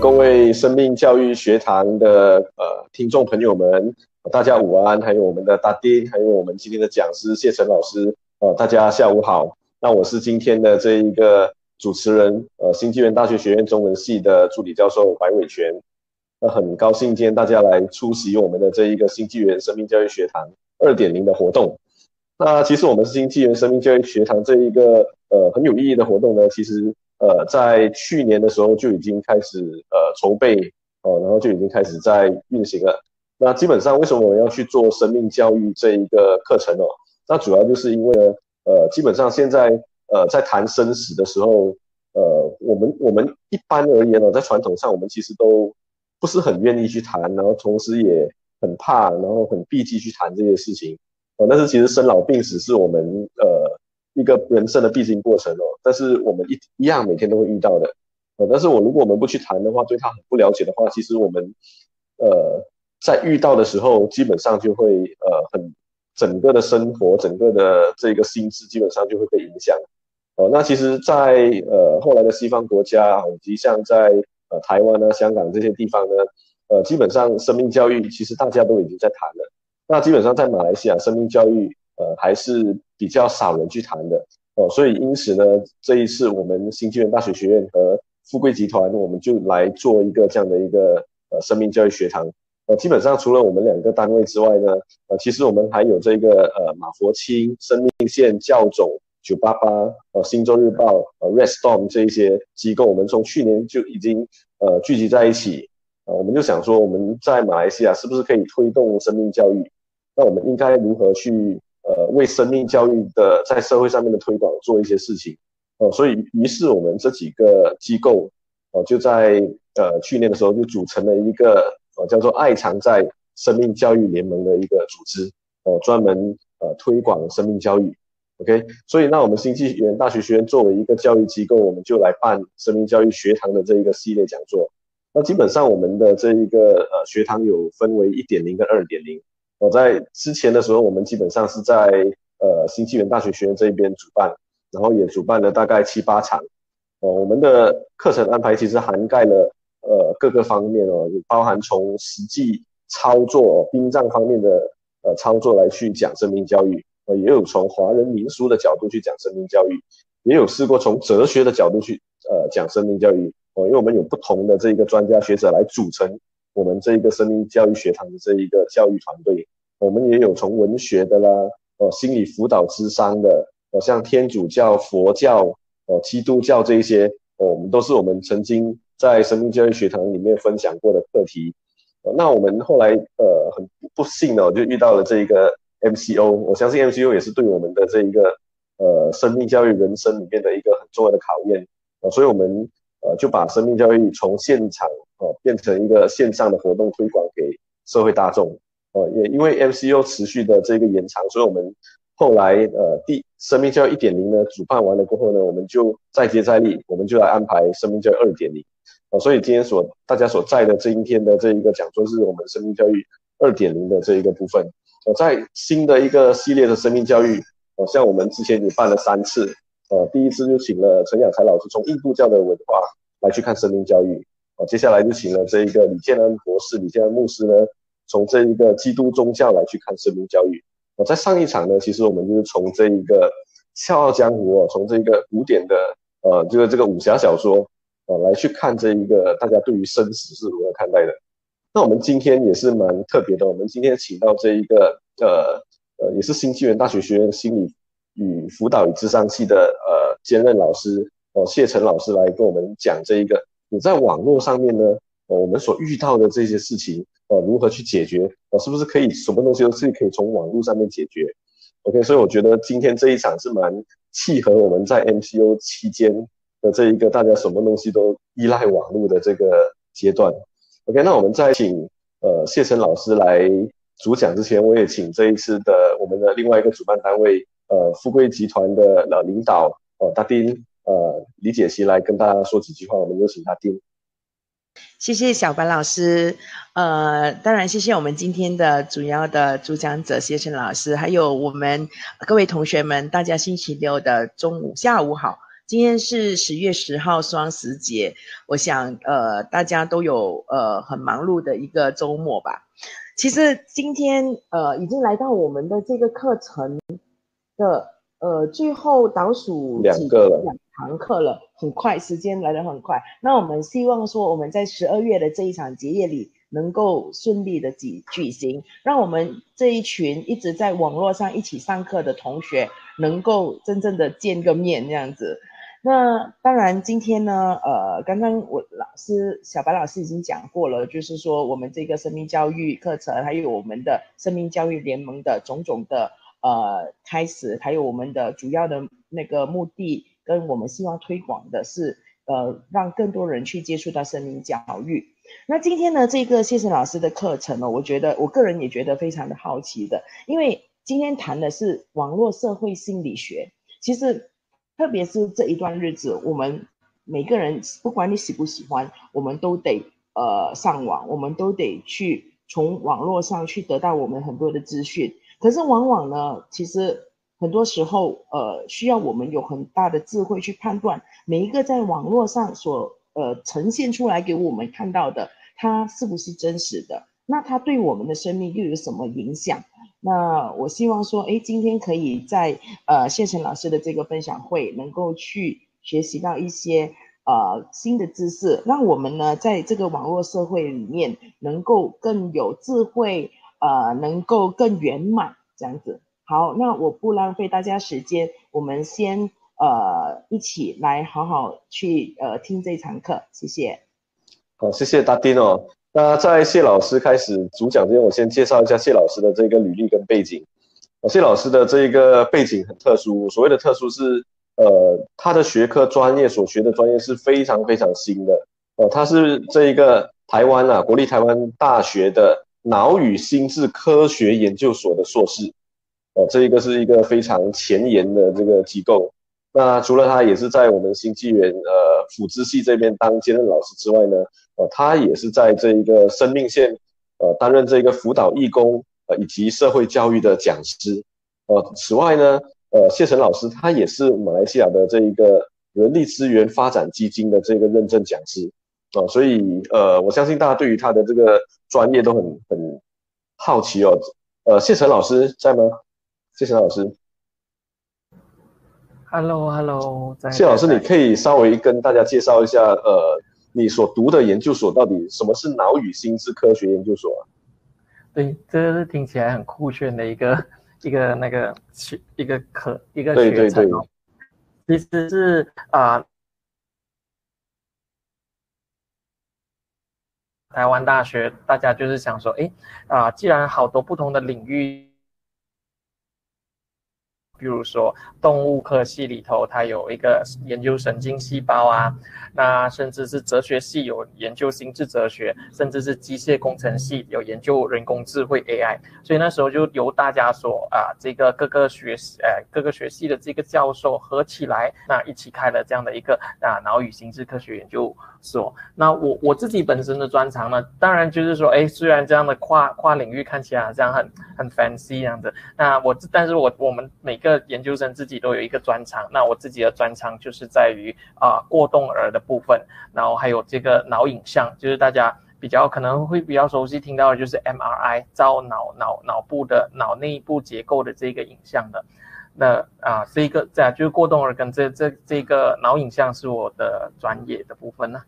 各位生命教育学堂的呃听众朋友们，大家午安，还有我们的大丁，还有我们今天的讲师谢晨老师，呃，大家下午好。那我是今天的这一个主持人，呃，新纪元大学学院中文系的助理教授白伟全。那很高兴今天大家来出席我们的这一个新纪元生命教育学堂二点零的活动。那其实我们新纪元生命教育学堂这一个呃很有意义的活动呢，其实呃在去年的时候就已经开始呃筹备、呃，然后就已经开始在运行了。那基本上为什么我们要去做生命教育这一个课程呢？那主要就是因为呢，呃，基本上现在呃在谈生死的时候，呃，我们我们一般而言呢，在传统上我们其实都不是很愿意去谈，然后同时也很怕，然后很避忌去谈这些事情。哦，但是其实生老病死是我们呃一个人生的必经过程哦，但是我们一一样每天都会遇到的，呃，但是我如果我们不去谈的话，对他很不了解的话，其实我们呃在遇到的时候，基本上就会呃很整个的生活，整个的这个心智基本上就会被影响。哦，那其实在，在呃后来的西方国家以及像在呃台湾呢、香港这些地方呢，呃，基本上生命教育其实大家都已经在谈了。那基本上在马来西亚，生命教育呃还是比较少人去谈的哦，所以因此呢，这一次我们新纪元大学学院和富贵集团，我们就来做一个这样的一个呃生命教育学堂。呃，基本上除了我们两个单位之外呢，呃，其实我们还有这个呃马佛清、生命线、教总、九八八、呃新洲日报、呃 Red Storm 这一些机构，我们从去年就已经呃聚集在一起，呃，我们就想说我们在马来西亚是不是可以推动生命教育？那我们应该如何去为生命教育的在社会上面的推广做一些事情？哦，所以于是我们这几个机构哦就在呃去年的时候就组成了一个呃叫做“爱藏在生命教育联盟”的一个组织呃，专门呃推广生命教育。OK，所以那我们新纪元大学学院作为一个教育机构，我们就来办生命教育学堂的这一个系列讲座。那基本上我们的这一个呃学堂有分为一点零跟二点零。我在之前的时候，我们基本上是在呃新纪元大学学院这一边主办，然后也主办了大概七八场。哦，我们的课程安排其实涵盖了呃各个方面哦，包含从实际操作、殡葬方面的呃操作来去讲生命教育，呃，也有从华人民俗的角度去讲生命教育，也有试过从哲学的角度去呃讲生命教育。哦，因为我们有不同的这一个专家学者来组成我们这一个生命教育学堂的这一个教育团队。我们也有从文学的啦，哦，心理辅导咨商的，哦，像天主教、佛教、哦，基督教这一些，哦，我们都是我们曾经在生命教育学堂里面分享过的课题。那我们后来呃很不幸的，就遇到了这一个 MCO，我相信 MCO 也是对我们的这一个呃生命教育人生里面的一个很重要的考验。哦，所以我们呃就把生命教育从现场呃变成一个线上的活动推广给社会大众。呃，也因为 MCO 持续的这个延长，所以我们后来呃，第生命教育一点零呢主办完了过后呢，我们就再接再厉，我们就来安排生命教育二点零。呃，所以今天所大家所在的这一天的这一个讲座是我们生命教育二点零的这一个部分。呃，在新的一个系列的生命教育，呃，像我们之前也办了三次，呃，第一次就请了陈雅才老师从印度教的文化来去看生命教育，呃，接下来就请了这一个李建安博士、李建安牧师呢。从这一个基督宗教来去看生命教育，我在上一场呢，其实我们就是从这一个《笑傲江湖》哦，从这一个古典的呃，就是这个武侠小说呃，来去看这一个大家对于生死是如何看待的。那我们今天也是蛮特别的，我们今天请到这一个呃呃，也是新纪元大学学院心理与辅导与智商系的呃兼任老师哦、呃，谢晨老师来跟我们讲这一个你在网络上面呢，呃，我们所遇到的这些事情。呃，如何去解决？呃，是不是可以什么东西都是可以从网络上面解决？OK，所以我觉得今天这一场是蛮契合我们在 MCO 期间的这一个大家什么东西都依赖网络的这个阶段。OK，那我们在请呃谢晨老师来主讲之前，我也请这一次的我们的另外一个主办单位呃富贵集团的呃领导呃大丁呃李解析来跟大家说几句话。我们有请大丁。谢谢小白老师，呃，当然谢谢我们今天的主要的主讲者谢晨老师，还有我们各位同学们，大家星期六的中午、下午好。今天是十月十号双十节，我想呃大家都有呃很忙碌的一个周末吧。其实今天呃已经来到我们的这个课程的呃最后倒数两个了，两堂课了，很快，时间来得很快。那我们希望说我们在十二月的这一场结业礼能够顺利的举举行，让我们这一群一直在网络上一起上课的同学能够真正的见个面，这样子。那当然，今天呢，呃，刚刚我老师小白老师已经讲过了，就是说我们这个生命教育课程，还有我们的生命教育联盟的种种的呃开始，还有我们的主要的那个目的，跟我们希望推广的是，呃，让更多人去接触到生命教育。那今天呢，这个谢晨老师的课程呢，我觉得我个人也觉得非常的好奇的，因为今天谈的是网络社会心理学。其实，特别是这一段日子，我们每个人不管你喜不喜欢，我们都得呃上网，我们都得去从网络上去得到我们很多的资讯。可是往往呢，其实很多时候呃需要我们有很大的智慧去判断每一个在网络上所。呃，呈现出来给我们看到的，它是不是真实的？那它对我们的生命又有什么影响？那我希望说，诶，今天可以在呃谢晨老师的这个分享会，能够去学习到一些呃新的知识，让我们呢在这个网络社会里面能够更有智慧，呃，能够更圆满这样子。好，那我不浪费大家时间，我们先。呃，一起来好好去呃听这场课，谢谢。好，谢谢大丁哦。那在谢老师开始主讲之前，我先介绍一下谢老师的这个履历跟背景。谢老师的这个背景很特殊，所谓的特殊是，呃，他的学科专业所学的专业是非常非常新的。呃，他是这一个台湾啊，国立台湾大学的脑与心智科学研究所的硕士。哦、呃，这一个是一个非常前沿的这个机构。那除了他也是在我们新纪元呃辅资系这边当兼任老师之外呢，呃，他也是在这一个生命线呃担任这个辅导义工呃以及社会教育的讲师。呃，此外呢，呃，谢晨老师他也是马来西亚的这一个人力资源发展基金的这个认证讲师啊，呃，所以呃，我相信大家对于他的这个专业都很很好奇哦。呃，谢晨老师在吗？谢晨老师。Hello，Hello，hello, 谢老师，你可以稍微跟大家介绍一下，呃，你所读的研究所到底什么是脑与心智科学研究所啊？对，这是听起来很酷炫的一个一个那个学一个科一个学程哦。对对对，其实是啊、呃，台湾大学大家就是想说，哎啊、既然好多不同的领域。比如说，动物科系里头，它有一个研究神经细胞啊，那甚至是哲学系有研究心智哲学，甚至是机械工程系有研究人工智慧 AI。所以那时候就由大家所啊，这个各个学呃各个学系的这个教授合起来，那一起开了这样的一个啊脑与心智科学研究是哦。那我我自己本身的专长呢，当然就是说，哎，虽然这样的跨跨领域看起来好像很很 fancy 这样子，那我但是我我们每个研究生自己都有一个专长，那我自己的专长就是在于啊过动儿的部分，然后还有这个脑影像，就是大家比较可能会比较熟悉听到的就是 MRI 照脑脑脑部的脑内部结构的这个影像的，那啊这个这样就是过动儿跟这这这个脑影像是我的专业的部分呢。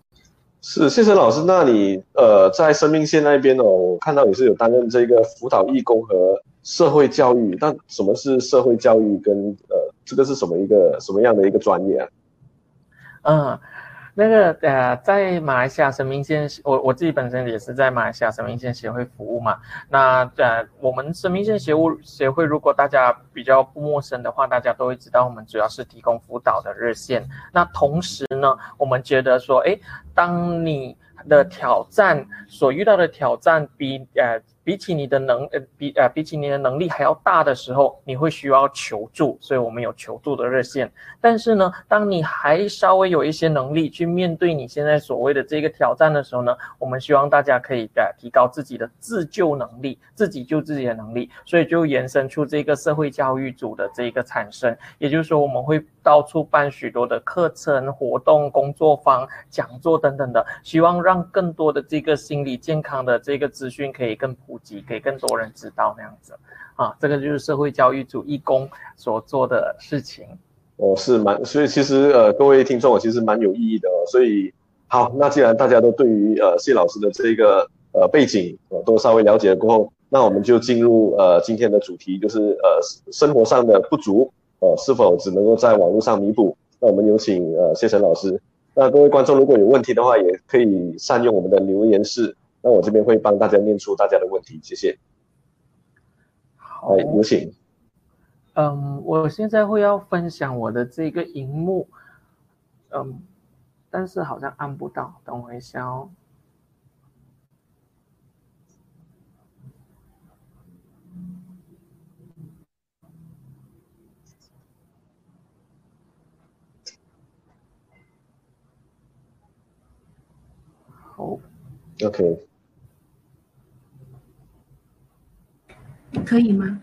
是谢晨老师，那你呃在生命线那边哦，我看到你是有担任这个辅导义工和社会教育，但什么是社会教育跟呃这个是什么一个什么样的一个专业啊？嗯，那个呃在马来西亚生命线，我我自己本身也是在马来西亚生命线协会服务嘛。那呃我们生命线协务协会，如果大家比较不陌生的话，大家都会知道我们主要是提供辅导的热线。那同时呢，我们觉得说，诶，当你的挑战所遇到的挑战比呃。比起你的能呃比呃比起你的能力还要大的时候，你会需要求助，所以我们有求助的热线。但是呢，当你还稍微有一些能力去面对你现在所谓的这个挑战的时候呢，我们希望大家可以呃提高自己的自救能力，自己救自己的能力，所以就延伸出这个社会教育组的这个产生。也就是说，我们会到处办许多的课程、活动、工作坊、讲座等等的，希望让更多的这个心理健康的这个资讯可以更普及，给更多人知道那样子。啊，这个就是社会教育组义工所做的事情。哦，是蛮，所以其实呃，各位听众其实蛮有意义的。所以好，那既然大家都对于呃谢老师的这个呃背景都稍微了解了过后，那我们就进入呃今天的主题，就是呃生活上的不足，呃是否只能够在网络上弥补？那我们有请呃谢晨老师。那各位观众如果有问题的话，也可以善用我们的留言室，那我这边会帮大家念出大家的问题，谢谢。好，有请。嗯，我现在会要分享我的这个荧幕，嗯，但是好像按不到，等我一下哦。好，OK，可以吗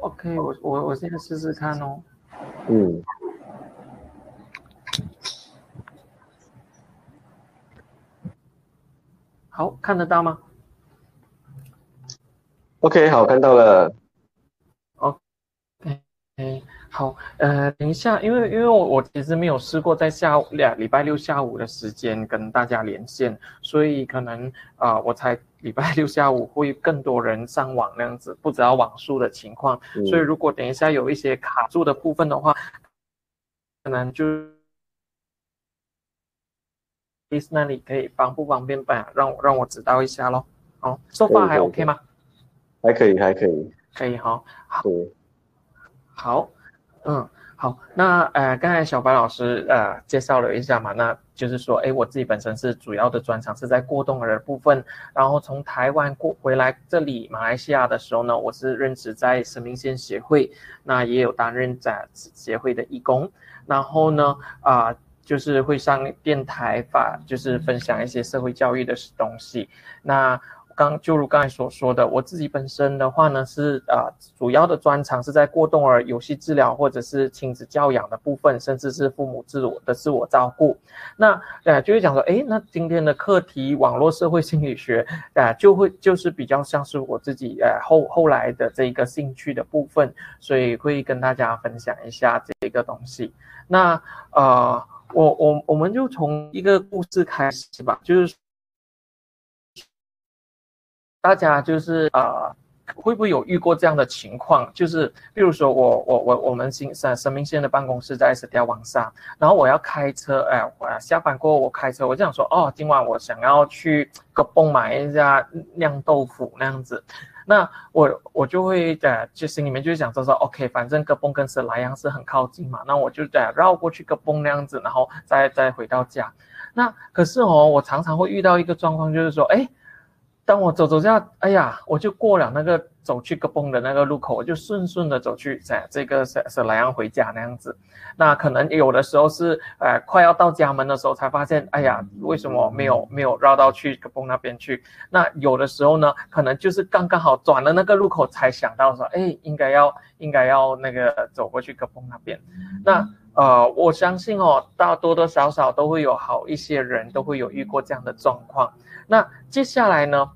？OK，我我我现在试试看哦。嗯。好，看得到吗？OK，好，看到了。OK，好，呃，等一下，因为因为我我其实没有试过在下午两礼拜六下午的时间跟大家连线，所以可能啊、呃，我才。礼拜六下午会更多人上网那样子，不知道网速的情况，嗯、所以如果等一下有一些卡住的部分的话，可能就那里可以方不方便吧？让让我知道一下咯。好，so far 还 OK 吗？还可以，还可以，可以哈。好，好，嗯。好，那呃，刚才小白老师呃介绍了一下嘛，那就是说，哎，我自己本身是主要的专长是在过动儿的部分，然后从台湾过回来这里马来西亚的时候呢，我是任职在生命线协会，那也有担任在协会的义工，然后呢，啊、就是会上电台发，就是分享一些社会教育的东西，那。刚就如刚才所说的，我自己本身的话呢，是啊、主要的专长是在过动儿游戏治疗或者是亲子教养的部分，甚至是父母自我的自我照顾。那呃，就会讲说，诶，那今天的课题网络社会心理学，啊、就会就是比较像是我自己呃后后来的这一个兴趣的部分，所以会跟大家分享一下这个东西。那呃，我我我们就从一个故事开始吧，就是。大家就是呃，会不会有遇过这样的情况？就是比如说我我我我们新生生命线的办公室在石碉网上，然后我要开车，哎，我下班过后我开车，我就想说，哦，今晚我想要去个崩买一下酿豆腐那样子，那我我就会在就心里面就想说说，OK，反正个崩跟石莱阳是很靠近嘛，那我就在绕过去个崩那样子，然后再再回到家。那可是哦，我常常会遇到一个状况，就是说，哎。当我走走下，哎呀，我就过了那个走去个崩的那个路口，我就顺顺的走去在这个是是莱阳回家那样子。那可能有的时候是呃快要到家门的时候才发现，哎呀，为什么没有没有绕到去个崩那边去？那有的时候呢，可能就是刚刚好转了那个路口才想到说，哎，应该要应该要那个走过去个崩那边。那呃，我相信哦，大多多少少都会有好一些人都会有遇过这样的状况。那接下来呢？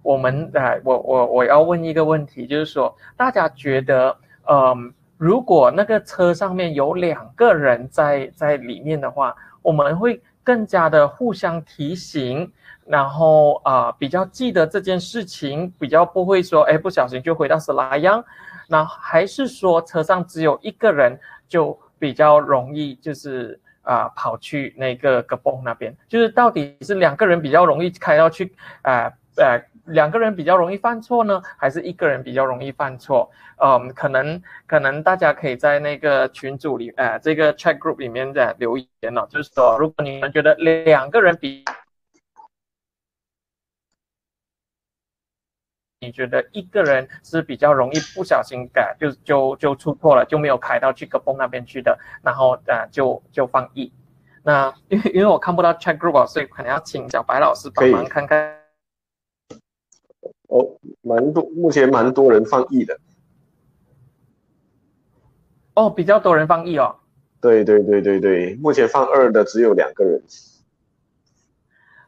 我们呃，我我我要问一个问题，就是说，大家觉得，嗯、呃，如果那个车上面有两个人在在里面的话，我们会更加的互相提醒，然后啊、比较记得这件事情，比较不会说，哎，不小心就回到是那样，那还是说车上只有一个人就比较容易，就是啊、跑去那个个崩那边，就是到底是两个人比较容易开到去，呃呃。两个人比较容易犯错呢，还是一个人比较容易犯错？嗯，可能可能大家可以在那个群组里，呃，这个 chat group 里面的留言哦，就是说，如果你们觉得两个人比你觉得一个人是比较容易不小心改，就就就出错了，就没有开到去个崩那边去的，然后呃就就放一。那因为因为我看不到 chat group，所以可能要请小白老师帮忙看看。哦，蛮多，目前蛮多人放一的。哦，比较多人放一哦。对对对对对，目前放二的只有两个人。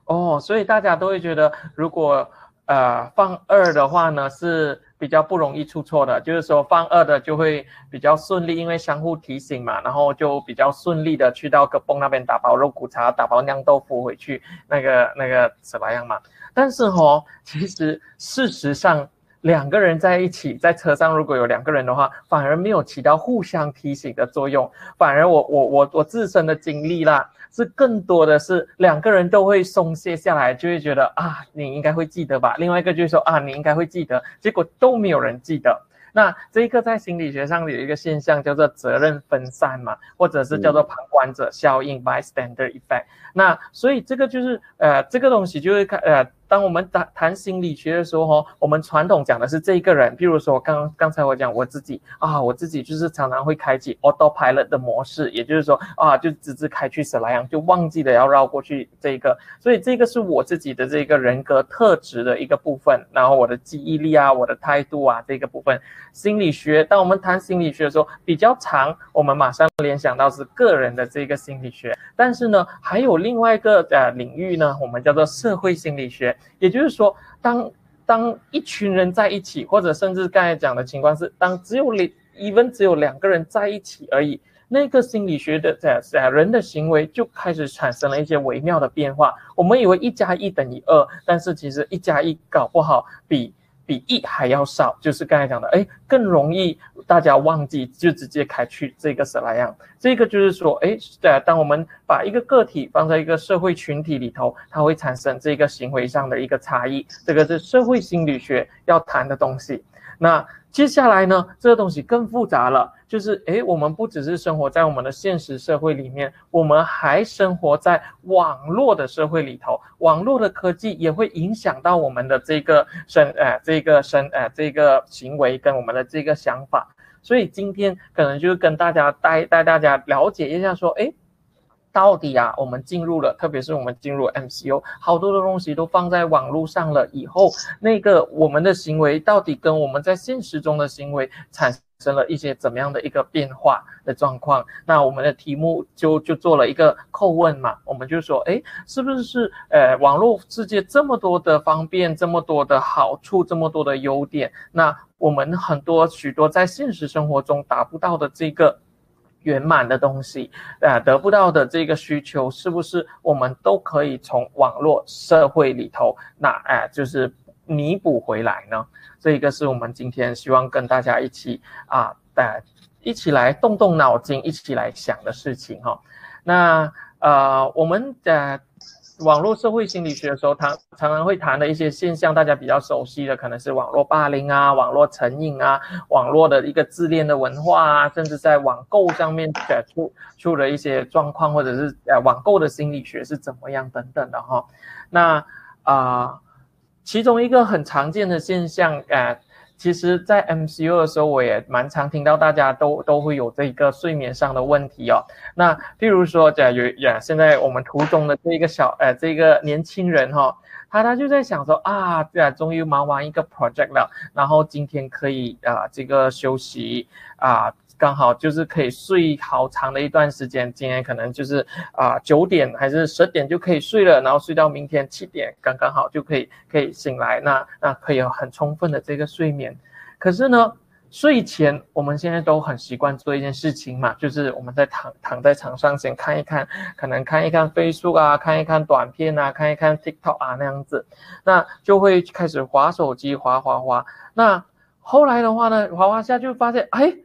哦，所以大家都会觉得，如果呃放二的话呢，是比较不容易出错的。就是说放二的就会比较顺利，因为相互提醒嘛，然后就比较顺利的去到个蹦那边打包肉骨茶、打包酿豆腐回去，那个那个什么样嘛。但是哦，其实事实上两个人在一起，在车上如果有两个人的话，反而没有起到互相提醒的作用，反而我我我我自身的经历啦。是更多的是两个人都会松懈下来，就会觉得啊，你应该会记得吧。另外一个就是说啊，你应该会记得，结果都没有人记得。那这一个在心理学上有一个现象叫做责任分散嘛，或者是叫做旁观者效应 （bystander effect）。那所以这个就是呃，这个东西就会看呃。当我们谈谈心理学的时候，我们传统讲的是这一个人，比如说刚刚才我讲我自己啊，我自己就是常常会开启 autopilot 的模式，也就是说啊，就直直开去死拉样，就忘记了要绕过去这一个，所以这个是我自己的这个人格特质的一个部分，然后我的记忆力啊，我的态度啊，这个部分，心理学，当我们谈心理学的时候比较长，我们马上联想到是个人的这个心理学，但是呢，还有另外一个呃领域呢，我们叫做社会心理学。也就是说，当当一群人在一起，或者甚至刚才讲的情况是，当只有两，even 只有两个人在一起而已，那个心理学的在在人的行为就开始产生了一些微妙的变化。我们以为一加一等于二，但是其实一加一搞不好比。比一还要少，就是刚才讲的，哎，更容易大家忘记，就直接开去这个舍莱样？这个就是说，哎，对，当我们把一个个体放在一个社会群体里头，它会产生这个行为上的一个差异，这个是社会心理学要谈的东西。那接下来呢，这个东西更复杂了，就是诶，我们不只是生活在我们的现实社会里面，我们还生活在网络的社会里头。网络的科技也会影响到我们的这个生，呃，这个生，呃，这个行为跟我们的这个想法。所以今天可能就是跟大家带带大家了解一下，说，诶。到底啊，我们进入了，特别是我们进入 MCU，好多的东西都放在网络上了。以后那个我们的行为到底跟我们在现实中的行为产生了一些怎么样的一个变化的状况？那我们的题目就就做了一个叩问嘛，我们就说，诶，是不是呃，网络世界这么多的方便，这么多的好处，这么多的优点，那我们很多许多在现实生活中达不到的这个。圆满的东西，啊，得不到的这个需求，是不是我们都可以从网络社会里头，那哎，就是弥补回来呢？这一个是我们今天希望跟大家一起啊，呃，一起来动动脑筋，一起来想的事情哈。那呃，我们的。网络社会心理学的时候，他常常会谈的一些现象，大家比较熟悉的可能是网络霸凌啊、网络成瘾啊、网络的一个自恋的文化啊，甚至在网购上面出出了一些状况，或者是呃网购的心理学是怎么样等等的哈。那啊、其中一个很常见的现象，呃。其实，在 MCU 的时候，我也蛮常听到大家都都会有这个睡眠上的问题哦。那譬如说，假如呀，现在我们途中的这一个小呃这个年轻人哈、他他就在想说啊，对啊，终于忙完一个 project 了，然后今天可以啊这个休息啊。刚好就是可以睡好长的一段时间，今天可能就是啊九点还是十点就可以睡了，然后睡到明天七点，刚刚好就可以可以醒来，那那可以有很充分的这个睡眠。可是呢，睡前我们现在都很习惯做一件事情嘛，就是我们在躺躺在床上先看一看，可能看一看 Facebook 啊，看一看短片啊，看一看 TikTok 啊那样子，那就会开始滑手机，滑滑滑。那后来的话呢，滑滑下就发现，哎。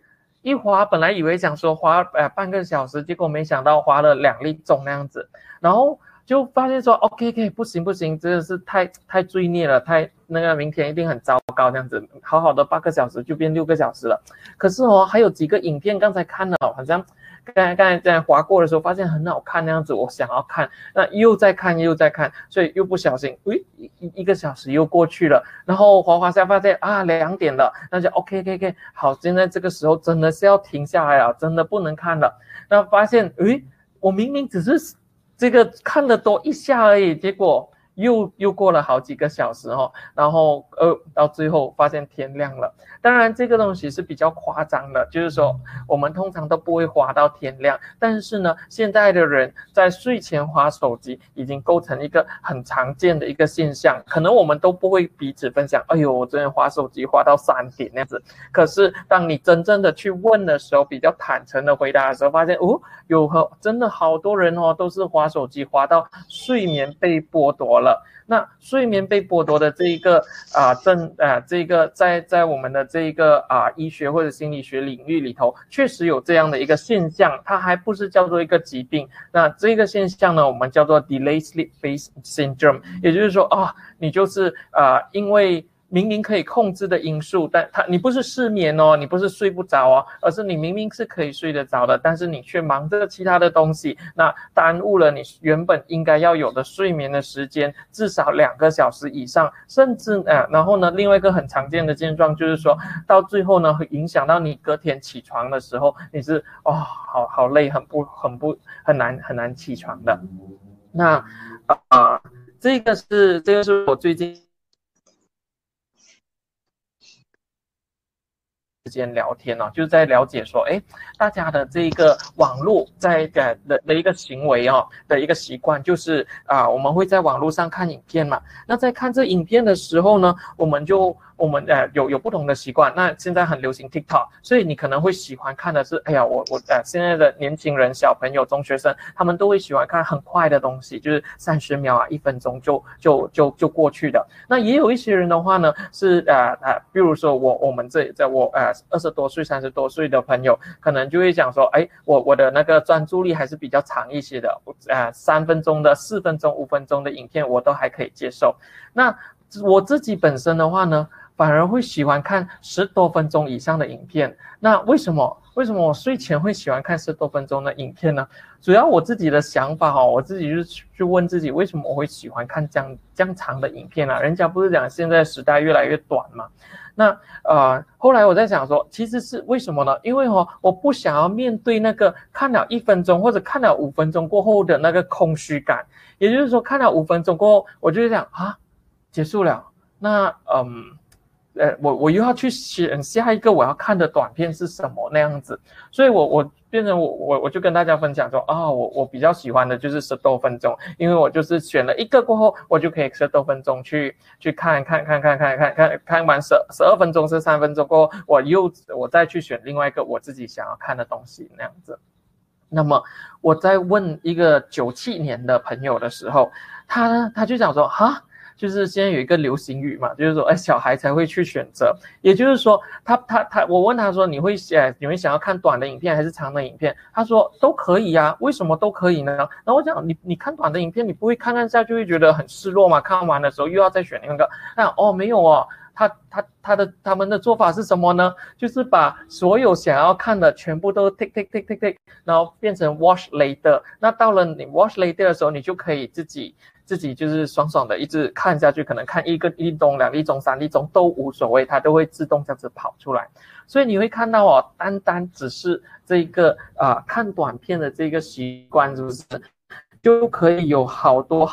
一滑，本来以为想说滑呃半个小时，结果没想到滑了两粒钟那样子，然后就发现说 OK OK 不行不行，真的是太太罪孽了，太那个明天一定很糟糕这样子，好好的八个小时就变六个小时了。可是哦，还有几个影片刚才看了，好像刚才刚才在划过的时候，发现很好看那样子，我想要看，那又在看又在看，所以又不小心，诶，一一个小时又过去了，然后滑滑下发现啊两点了，那就 OK OK OK，好，现在这个时候真的是要停下来了，真的不能看了。那发现，诶，我明明只是这个看了多一下而已，结果。又又过了好几个小时哦，然后呃，到最后发现天亮了。当然，这个东西是比较夸张的，就是说我们通常都不会滑到天亮。但是呢，现在的人在睡前滑手机已经构成一个很常见的一个现象。可能我们都不会彼此分享，哎呦，我昨天滑手机滑到三点那样子。可是当你真正的去问的时候，比较坦诚的回答的时候，发现哦，有和真的好多人哦，都是滑手机滑到睡眠被剥夺了。那睡眠被剥夺的这一个啊，症啊，这个在在我们的这一个啊医学或者心理学领域里头，确实有这样的一个现象，它还不是叫做一个疾病。那这个现象呢，我们叫做 delay sleep phase syndrome，也就是说啊，你就是啊，因为。明明可以控制的因素，但他你不是失眠哦，你不是睡不着哦，而是你明明是可以睡得着的，但是你却忙着其他的东西，那耽误了你原本应该要有的睡眠的时间，至少两个小时以上，甚至呃，然后呢，另外一个很常见的症状就是说到最后呢，会影响到你隔天起床的时候，你是哦，好好累，很不很不很难很难起床的。那啊、这个是这个是我最近。之间聊天呢、哦，就是在了解说，哎，大家的这个网络在的的的一个行为哦，的一个习惯，就是啊，我们会在网络上看影片嘛。那在看这影片的时候呢，我们就。我们呃有有不同的习惯，那现在很流行 TikTok，所以你可能会喜欢看的是，哎呀，我我呃现在的年轻人、小朋友、中学生，他们都会喜欢看很快的东西，就是三十秒啊、一分钟就就就就过去的。那也有一些人的话呢，是呃呃，比如说我我们这在我呃二十多岁、三十多岁的朋友，可能就会讲说，哎，我我的那个专注力还是比较长一些的，呃三分钟的、四分钟、五分钟的影片我都还可以接受。那我自己本身的话呢，反而会喜欢看十多分钟以上的影片，那为什么？为什么我睡前会喜欢看十多分钟的影片呢？主要我自己的想法哈，我自己就去问自己，为什么我会喜欢看这样这样长的影片啊？人家不是讲现在时代越来越短嘛？那呃，后来我在想说，其实是为什么呢？因为哦，我不想要面对那个看了一分钟或者看了五分钟过后的那个空虚感，也就是说，看了五分钟过后，我就想啊，结束了，那嗯。呃，我我又要去选下一个我要看的短片是什么那样子，所以我我变成我我我就跟大家分享说啊、哦，我我比较喜欢的就是十多分钟，因为我就是选了一个过后，我就可以十多分钟去去看看看看看看看看完十十二分钟是三分钟过后，我又我再去选另外一个我自己想要看的东西那样子。那么我在问一个九七年的朋友的时候，他呢他就讲说哈。就是现在有一个流行语嘛，就是说，哎，小孩才会去选择。也就是说，他他他，我问他说，你会想你会想要看短的影片还是长的影片？他说都可以呀、啊，为什么都可以呢？然后我讲，你你看短的影片，你不会看看下就会觉得很失落嘛？看完的时候又要再选那个。那哦，没有哦，他他他的他们的做法是什么呢？就是把所有想要看的全部都 tick tick tick tick tick，然后变成 watch later。那到了你 watch later 的时候，你就可以自己。自己就是爽爽的一直看下去，可能看一个一钟、两粒钟、三粒钟都无所谓，它都会自动这样子跑出来。所以你会看到哦，单单只是这个啊、看短片的这个习惯，是不是就可以有好多？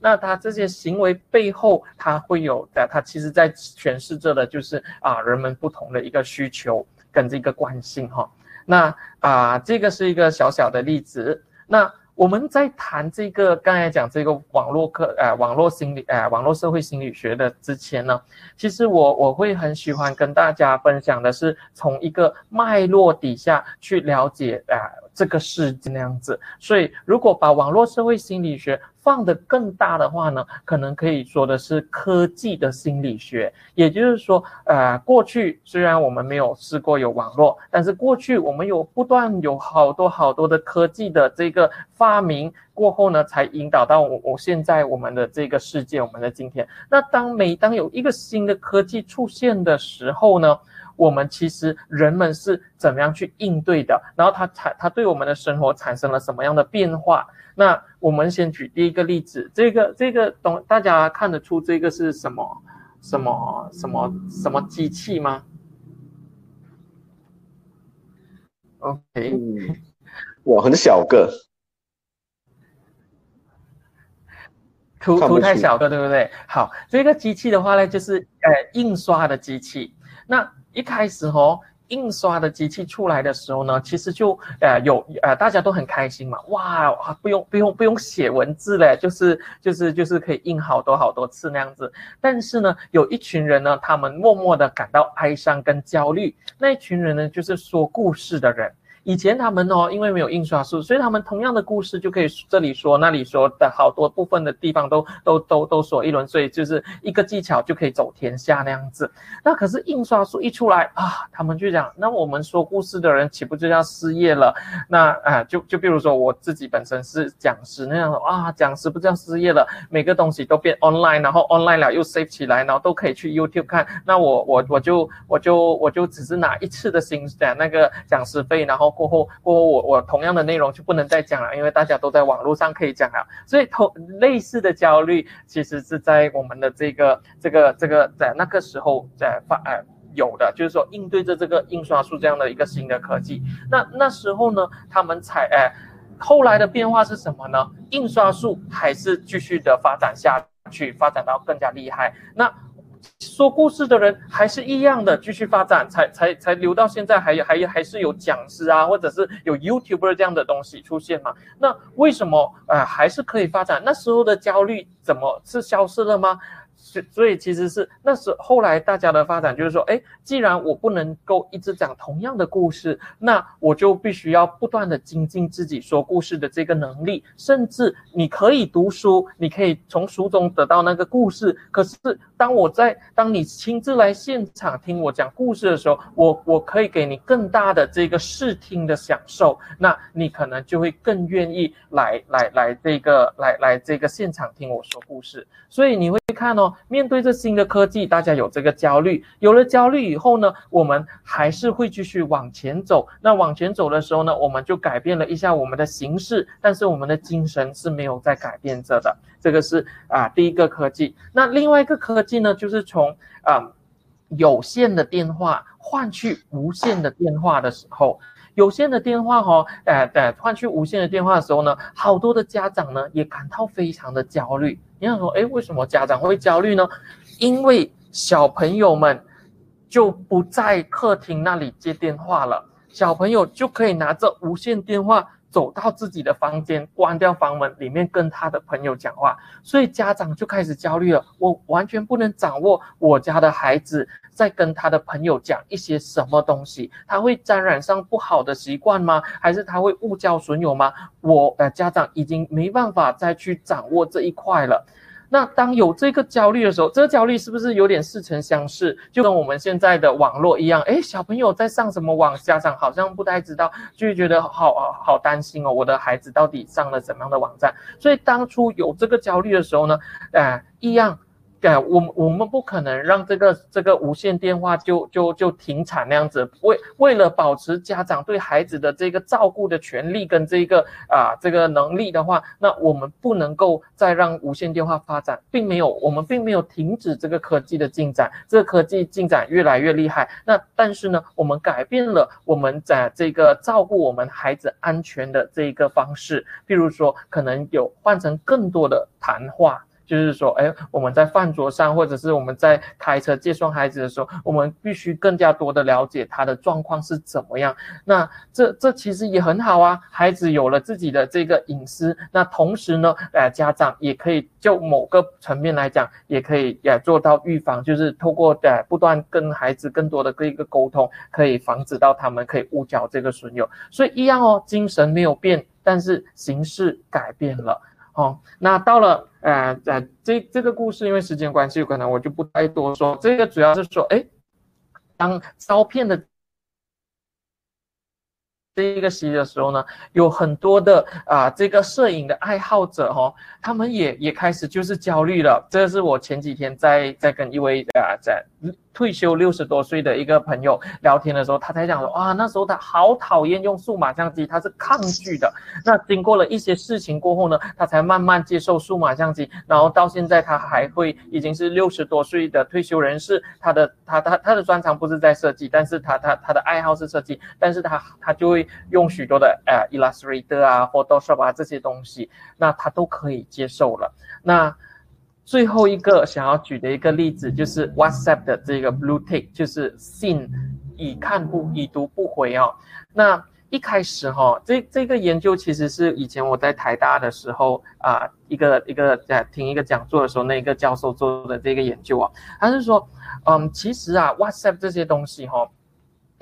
那他这些行为背后，他会有的，他其实在诠释着的就是啊人们不同的一个需求跟这个惯性哈。那啊，这个是一个小小的例子。那我们在谈这个刚才讲这个网络课，呃，网络心理，呃，网络社会心理学的之前呢，其实我我会很喜欢跟大家分享的是从一个脉络底下去了解啊，这个世界那样子。所以如果把网络社会心理学放得更大的话呢，可能可以说的是科技的心理学，也就是说，呃，过去虽然我们没有试过有网络，但是过去我们有不断有好多好多的科技的这个发明过后呢，才引导到我我现在我们的这个世界，我们的今天。那当每当有一个新的科技出现的时候呢，我们其实人们是怎么样去应对的，然后它产它对我们的生活产生了什么样的变化？那我们先举第一个例子，这个这个懂大家看得出这个是什么什么什么什么机器吗？OK，嗯，哇，很小个。图图太小个，对不对？好，这个机器的话呢，就是呃印刷的机器。那一开始哦，印刷的机器出来的时候呢，其实就呃有呃大家都很开心嘛，哇，不用不用不用写文字嘞，就是就是就是可以印好多好多次那样子。但是呢，有一群人呢，他们默默的感到哀伤跟焦虑。那一群人呢，就是说故事的人。以前他们哦，因为没有印刷术，所以他们同样的故事就可以这里说那里说的好多部分的地方都都都都说一轮，所以就是一个技巧就可以走天下那样子。那可是印刷术一出来啊，他们就讲，那我们说故事的人岂不就要失业了？那啊，就就比如说我自己本身是讲师那样啊，讲师不就要失业了？每个东西都变 online，然后 online 了又 save 起来，然后都可以去 YouTube 看。那我我我就我就我就只是拿一次的薪讲那个讲师费，然后。过后，过后我我同样的内容就不能再讲了，因为大家都在网络上可以讲了，所以同类似的焦虑其实是在我们的这个这个这个在那个时候在发呃有的，就是说应对着这个印刷术这样的一个新的科技，那那时候呢，他们才呃后来的变化是什么呢？印刷术还是继续的发展下去，发展到更加厉害，那。说故事的人还是一样的继续发展，才才才留到现在还有还有还是有讲师啊，或者是有 YouTuber 这样的东西出现嘛？那为什么啊、呃、还是可以发展？那时候的焦虑怎么是消失了吗？所以其实是那时后来大家的发展就是说，哎，既然我不能够一直讲同样的故事，那我就必须要不断的精进自己说故事的这个能力。甚至你可以读书，你可以从书中得到那个故事。可是当我在当你亲自来现场听我讲故事的时候，我我可以给你更大的这个视听的享受，那你可能就会更愿意来来来这个来来这个现场听我说故事。所以你会看哦。面对着新的科技，大家有这个焦虑，有了焦虑以后呢，我们还是会继续往前走。那往前走的时候呢，我们就改变了一下我们的形式，但是我们的精神是没有在改变着的。这个是啊第一个科技。那另外一个科技呢，就是从啊有线的电话换去无线的电话的时候。有线的电话哈，呃呃，换去无线的电话的时候呢，好多的家长呢也感到非常的焦虑。你想说，哎，为什么家长会焦虑呢？因为小朋友们就不在客厅那里接电话了，小朋友就可以拿着无线电话。走到自己的房间，关掉房门，里面跟他的朋友讲话，所以家长就开始焦虑了。我完全不能掌握我家的孩子在跟他的朋友讲一些什么东西，他会沾染上不好的习惯吗？还是他会误交损友吗？我的，家长已经没办法再去掌握这一块了。那当有这个焦虑的时候，这个焦虑是不是有点似曾相识？就跟我们现在的网络一样，诶，小朋友在上什么网，家长好像不太知道，就觉得好好担心哦，我的孩子到底上了什么样的网站？所以当初有这个焦虑的时候呢，呃，一样。对，我们我们不可能让这个这个无线电话就就就停产那样子。为为了保持家长对孩子的这个照顾的权利跟这个啊这个能力的话，那我们不能够再让无线电话发展，并没有，我们并没有停止这个科技的进展，这个科技进展越来越厉害。那但是呢，我们改变了我们在这个照顾我们孩子安全的这一个方式，譬如说可能有换成更多的谈话。就是说，哎，我们在饭桌上，或者是我们在开车接送孩子的时候，我们必须更加多的了解他的状况是怎么样。那这这其实也很好啊，孩子有了自己的这个隐私，那同时呢，呃，家长也可以就某个层面来讲，也可以也做到预防，就是透过呃不断跟孩子更多的这一个沟通，可以防止到他们可以误交这个损友。所以一样哦，精神没有变，但是形式改变了。哦，那到了呃呃这这个故事，因为时间关系，可能我就不太多说。这个主要是说，哎，当烧片的这一个戏的时候呢，有很多的啊、这个摄影的爱好者哦，他们也也开始就是焦虑了。这是我前几天在在跟一位啊、在退休六十多岁的一个朋友聊天的时候，他才讲说，哇，那时候他好讨厌用数码相机，他是抗拒的。那经过了一些事情过后呢，他才慢慢接受数码相机，然后到现在他还会已经是六十多岁的退休人士，他的他他他的专长不是在设计，但是他他他的爱好是设计，但是他他就会用许多的呃 Illustrator 啊、Photoshop 啊这些东西，那他都可以接受了。那最后一个想要举的一个例子就是 WhatsApp 的这个 Blue Tick，就是信已看不已读不回哦。那一开始哈、哦，这这个研究其实是以前我在台大的时候啊，一个一个在听一个讲座的时候，那一个教授做的这个研究啊，他是说，嗯，其实啊 WhatsApp 这些东西哈、哦。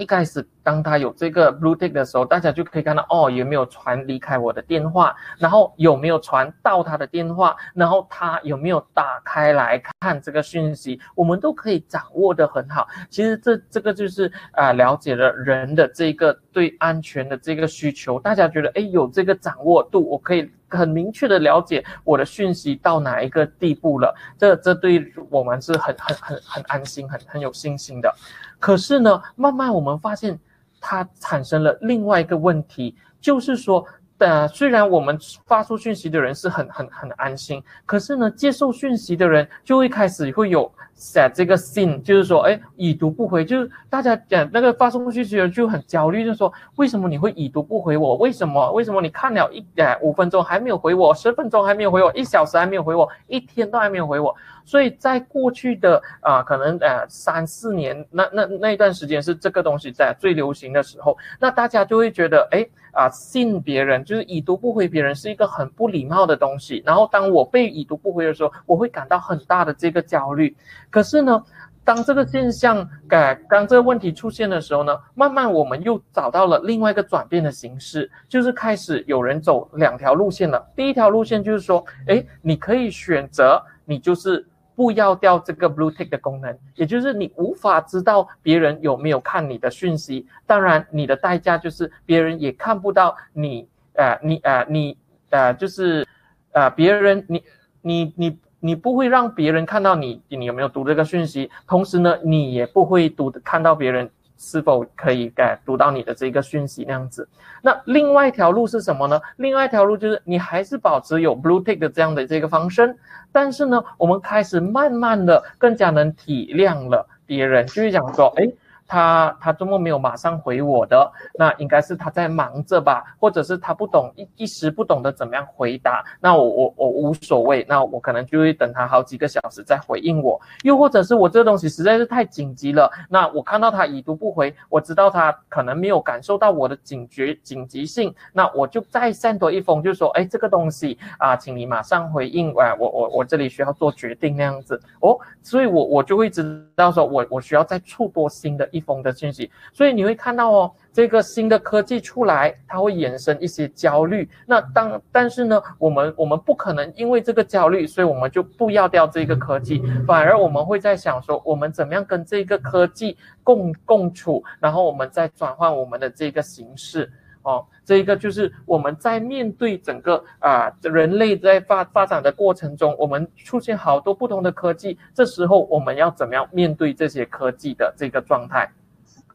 一开始，当他有这个 blue tick 的时候，大家就可以看到哦，有没有传离开我的电话，然后有没有传到他的电话，然后他有没有打开来看这个讯息，我们都可以掌握的很好。其实这这个就是啊、了解了人的这个对安全的这个需求。大家觉得哎，有这个掌握度，我可以很明确的了解我的讯息到哪一个地步了。这这对我们是很很很很安心、很很有信心的。可是呢，慢慢我们发现，它产生了另外一个问题，就是说，呃，虽然我们发出讯息的人是很很很安心，可是呢，接受讯息的人就会开始会有。写这个信就是说，哎，已读不回，就是大家讲那个发送讯息的人就很焦虑，就是说，为什么你会已读不回我？为什么？为什么你看了一呃五分钟还没有回我，十分钟还没有回我，一小时还没有回我，一天都还没有回我？所以在过去的啊、可能呃三四年那那那一段时间是这个东西在最流行的时候，那大家就会觉得，哎啊，信别人就是已读不回别人是一个很不礼貌的东西。然后当我被已读不回的时候，我会感到很大的这个焦虑。可是呢，当这个现象，呃，当这个问题出现的时候呢，慢慢我们又找到了另外一个转变的形式，就是开始有人走两条路线了。第一条路线就是说，诶，你可以选择，你就是不要掉这个 blue tick 的功能，也就是你无法知道别人有没有看你的讯息。当然，你的代价就是别人也看不到你，呃，你，呃，你，呃，就是，呃，别人，你，你，你。你不会让别人看到你，你有没有读这个讯息，同时呢，你也不会读看到别人是否可以改读到你的这个讯息那样子。那另外一条路是什么呢？另外一条路就是你还是保持有 blue tick 的这样的这个方式，但是呢，我们开始慢慢的更加能体谅了别人，就是讲说，诶。他他周末没有马上回我的，那应该是他在忙着吧，或者是他不懂一一时不懂得怎么样回答，那我我我无所谓，那我可能就会等他好几个小时再回应我，又或者是我这个东西实在是太紧急了，那我看到他已读不回，我知道他可能没有感受到我的警觉紧急性，那我就再 send 多一封，就说，哎，这个东西啊，请你马上回应，哎，我我我这里需要做决定那样子哦，所以我我就会知道说我我需要再触多新的一。风的信息，所以你会看到哦，这个新的科技出来，它会衍生一些焦虑。那当但是呢，我们我们不可能因为这个焦虑，所以我们就不要掉这个科技，反而我们会在想说，我们怎么样跟这个科技共共处，然后我们再转换我们的这个形式。哦。这一个就是我们在面对整个啊人类在发发展的过程中，我们出现好多不同的科技，这时候我们要怎么样面对这些科技的这个状态？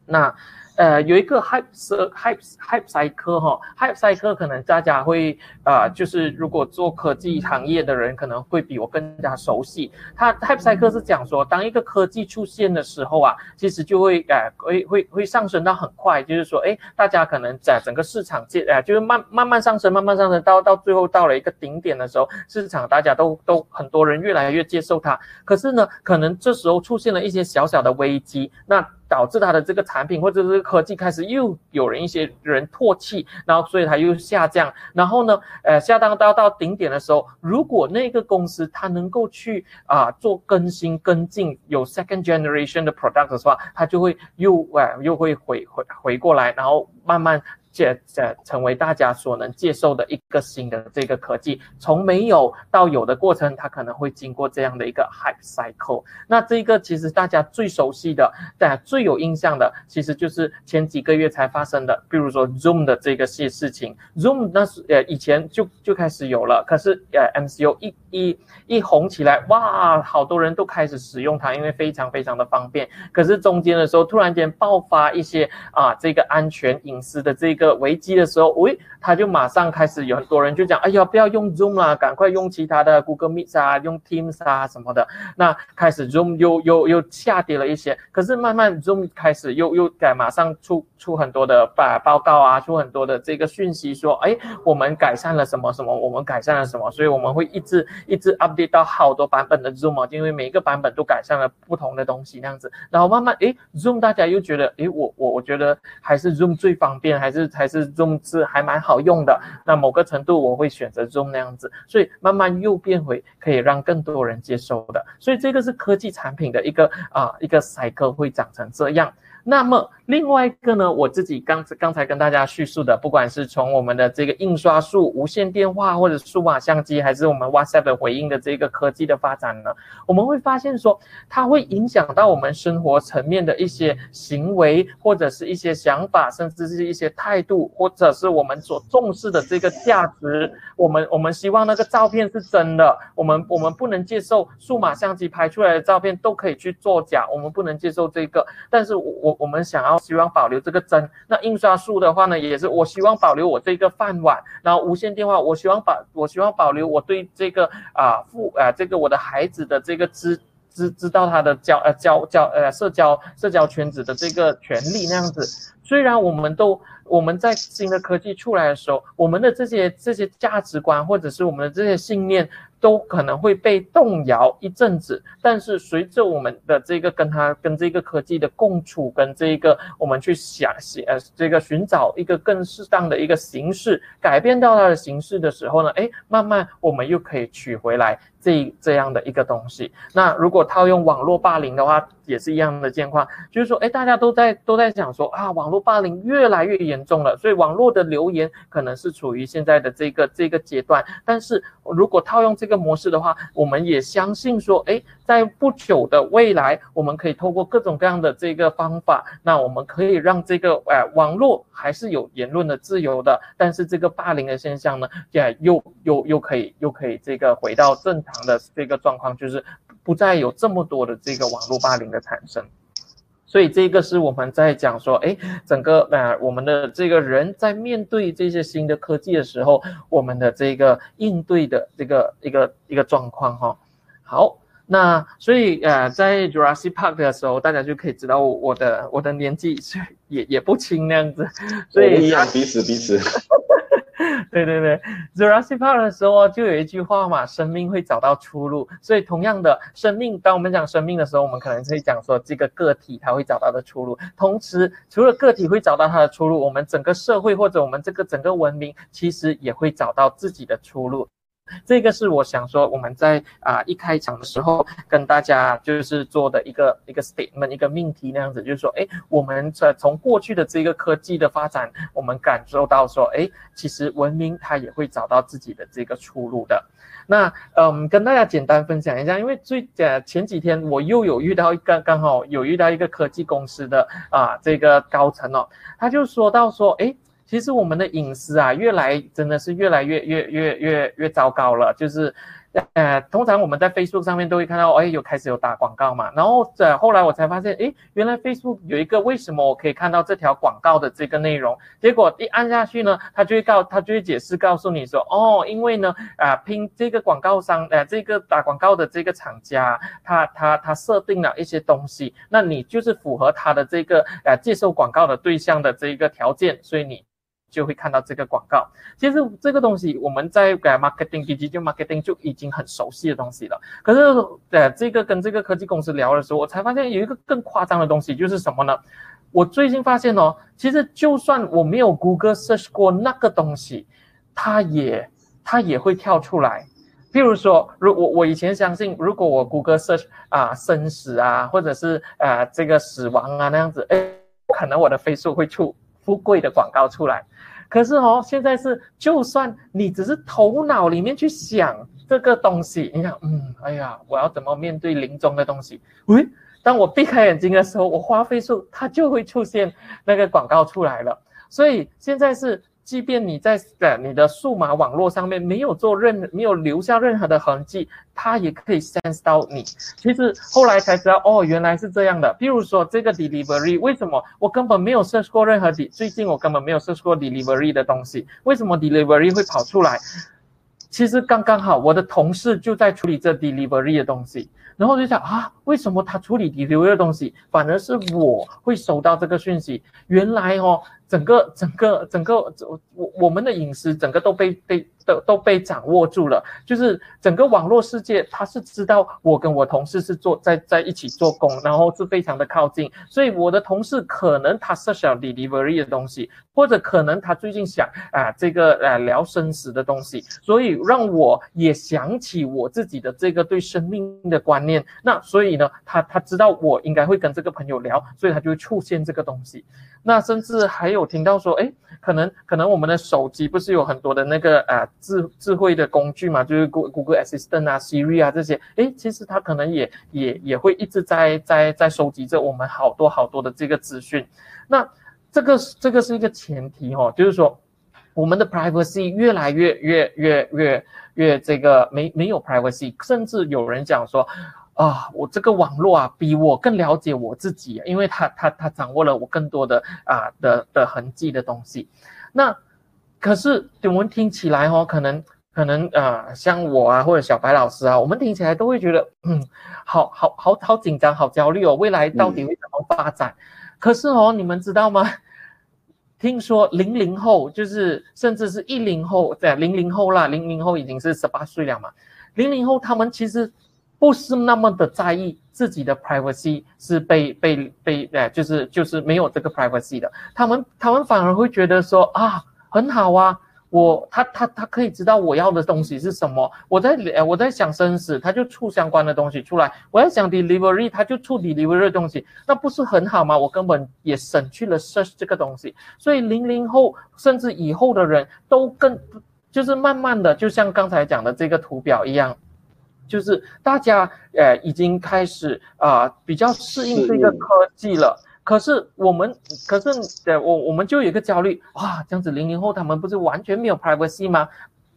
那。呃，有一个 Hype Hype Hype Cycle 哈，Hype Cycle 可能大家会啊、呃，就是如果做科技行业的人可能会比我更加熟悉。它 Hype Cycle 是讲说，当一个科技出现的时候啊，其实就会呃会会会上升到很快，就是说，哎，大家可能在整个市场界呃，就是慢慢慢上升，慢慢上升到到最后到了一个顶点的时候，市场大家都都很多人越来越接受它。可是呢，可能这时候出现了一些小小的危机，那。导致它的这个产品或者是科技开始又有人一些人唾弃，然后所以它又下降，然后呢，呃，下降到到顶点的时候，如果那个公司它能够去啊、做更新跟进，有 second generation 的 product 的话，它就会又啊、又会回回回过来，然后慢慢。接接成为大家所能接受的一个新的这个科技，从没有到有的过程，它可能会经过这样的一个 hype cycle。那这个其实大家最熟悉的，大家最有印象的，其实就是前几个月才发生的，比如说 Zoom 的这个事事情。Zoom 那是呃以前就就开始有了，可是呃 MCO 一一一红起来，哇，好多人都开始使用它，因为非常非常的方便。可是中间的时候，突然间爆发一些啊这个安全隐私的这个危机的时候，喂，他就马上开始有很多人就讲，哎呀，不要用 Zoom 啦，赶快用其他的 Google Meet 啊，用 Teams 啊什么的。那开始 Zoom 又又又下跌了一些，可是慢慢 Zoom 开始又又改，马上出出很多的把报告啊，出很多的这个讯息说，哎，我们改善了什么什么，我们改善了什么，所以我们会一直一直 update 到好多版本的 Zoom，啊因为每一个版本都改善了不同的东西，那样子，然后慢慢，哎，Zoom 大家又觉得，哎，我我我觉得还是 Zoom 最方便，还是还是 Zoom 是还蛮好用的，那某个程度我会选择用那样子，所以慢慢又变回可以让更多人接受的，所以这个是科技产品的一个啊一个 cycle 会长成这样。那么另外一个呢，我自己刚刚才跟大家叙述的，不管是从我们的这个印刷术、无线电话或者数码相机，还是我们 WhatsApp 回应的这个科技的发展呢，我们会发现说，它会影响到我们生活层面的一些行为，或者是一些想法，甚至是一些态度，或者是我们所重视的这个价值。我们我们希望那个照片是真的，我们我们不能接受数码相机拍出来的照片都可以去作假，我们不能接受这个。但是我。我我们想要希望保留这个真，那印刷术的话呢，也是我希望保留我这个饭碗，然后无线电话，我希望把我希望保留我对这个啊父啊这个我的孩子的这个知知知道他的交呃交交呃社交社交圈子的这个权利那样子。虽然我们都我们在新的科技出来的时候，我们的这些这些价值观或者是我们的这些信念。都可能会被动摇一阵子，但是随着我们的这个跟它跟这个科技的共处，跟这个我们去想呃这个寻找一个更适当的一个形式，改变到它的形式的时候呢，哎，慢慢我们又可以取回来这这样的一个东西。那如果套用网络霸凌的话，也是一样的情况，就是说，哎，大家都在都在讲说啊，网络霸凌越来越严重了，所以网络的留言可能是处于现在的这个这个阶段，但是如果套用这个。模式的话，我们也相信说，诶，在不久的未来，我们可以透过各种各样的这个方法，那我们可以让这个呃网络还是有言论的自由的，但是这个霸凌的现象呢，也又又又可以又可以这个回到正常的这个状况，就是不再有这么多的这个网络霸凌的产生。所以这个是我们在讲说，哎，整个呃，我们的这个人在面对这些新的科技的时候，我们的这个应对的这个一个一个状况哈。好，那所以呃，在 Jurassic Park 的时候，大家就可以知道我的我的年纪是也也不轻那样子，所以彼此彼此。对对对，Jurassic Park 的时候就有一句话嘛，生命会找到出路。所以同样的，生命，当我们讲生命的时候，我们可能会讲说这个个体它会找到的出路。同时，除了个体会找到它的出路，我们整个社会或者我们这个整个文明，其实也会找到自己的出路。这个是我想说，我们在啊一开场的时候跟大家就是做的一个一个 statement 一个命题那样子，就是说，哎，我们在从过去的这个科技的发展，我们感受到说，哎，其实文明它也会找到自己的这个出路的。那嗯，跟大家简单分享一下，因为最呃前几天我又有遇到一个刚好有遇到一个科技公司的啊这个高层哦，他就说到说，哎。其实我们的隐私啊，越来真的是越来越越越越越糟糕了。就是，呃，通常我们在 Facebook 上面都会看到，哎，有开始有打广告嘛。然后在后来我才发现，哎，原来 Facebook 有一个为什么我可以看到这条广告的这个内容。结果一按下去呢，他就会告，他就会解释告诉你说，哦，因为呢，啊、拼这个广告商，呃，这个打广告的这个厂家，他他他设定了一些东西，那你就是符合他的这个呃接受广告的对象的这一个条件，所以你。就会看到这个广告。其实这个东西我们在 marketing digital marketing 就已经很熟悉的东西了。可是呃，这个跟这个科技公司聊的时候，我才发现有一个更夸张的东西，就是什么呢？我最近发现哦，其实就算我没有 Google search 过那个东西，它也它也会跳出来。譬如说，如我我以前相信，如果我 Google search 啊生死啊，或者是呃这个死亡啊那样子，哎，可能我的分数会出。不贵的广告出来。可是哦，现在是就算你只是头脑里面去想这个东西，你想，嗯，哎呀，我要怎么面对临终的东西？喂，当我闭开眼睛的时候，我花费数它就会出现那个广告出来了。所以现在是。即便你在你的数码网络上面没有做任没有留下任何的痕迹，它也可以 sense 到你。其实后来才知道，哦，原来是这样的。比如说这个 delivery，为什么我根本没有 search 过任何的？最近我根本没有 search 过 delivery 的东西，为什么 delivery 会跑出来？其实刚刚好，我的同事就在处理这 delivery 的东西，然后就想啊，为什么他处理 delivery 的东西，反而是我会收到这个讯息？原来哦。整个整个整个我我们的隐私整个都被被都都被掌握住了，就是整个网络世界，他是知道我跟我同事是做在在一起做工，然后是非常的靠近，所以我的同事可能他设想 delivery 的东西，或者可能他最近想啊这个呃聊生死的东西，所以让我也想起我自己的这个对生命的观念，那所以呢，他他知道我应该会跟这个朋友聊，所以他就会出现这个东西，那甚至还有。听到说，哎，可能可能我们的手机不是有很多的那个啊智智慧的工具嘛，就是 Google Assistant 啊、Siri 啊这些，哎，其实它可能也也也会一直在在在收集着我们好多好多的这个资讯。那这个这个是一个前提哦，就是说我们的 privacy 越来越越越越越这个没没有 privacy，甚至有人讲说。啊，我这个网络啊，比我更了解我自己，因为他他他掌握了我更多的啊的的痕迹的东西。那可是我们听起来哦，可能可能啊，像我啊或者小白老师啊，我们听起来都会觉得嗯，好好好好紧张，好焦虑哦，未来到底会怎么发展？嗯、可是哦，你们知道吗？听说零零后就是甚至是一零后，对，零零后啦，零零后已经是十八岁了嘛，零零后他们其实。不是那么的在意自己的 privacy 是被被被呃，就是就是没有这个 privacy 的，他们他们反而会觉得说啊，很好啊，我他他他可以知道我要的东西是什么，我在呃我在想生死，他就出相关的东西出来，我在想 delivery，他就出 delivery 的东西，那不是很好吗？我根本也省去了 search 这个东西，所以零零后甚至以后的人都更就是慢慢的，就像刚才讲的这个图表一样。就是大家呃已经开始啊、呃、比较适应这个科技了，可是我们可是呃我我们就有一个焦虑哇，这样子零零后他们不是完全没有 privacy 吗？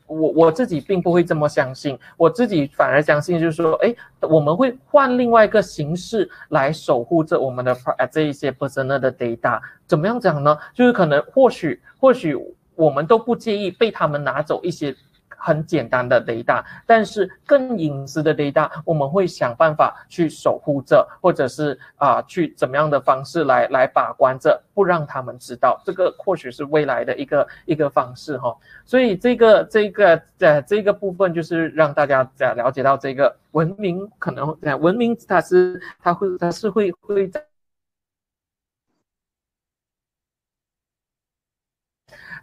我我自己并不会这么相信，我自己反而相信就是说，哎，我们会换另外一个形式来守护着我们的呃这一些 personal 的 data，怎么样讲呢？就是可能或许或许我们都不介意被他们拿走一些。很简单的 data，但是更隐私的 data，我们会想办法去守护着，或者是啊、去怎么样的方式来来把关着，不让他们知道。这个或许是未来的一个一个方式哈。所以这个这个呃这个部分就是让大家在了解到这个文明可能呃文明它是它会它是会会在。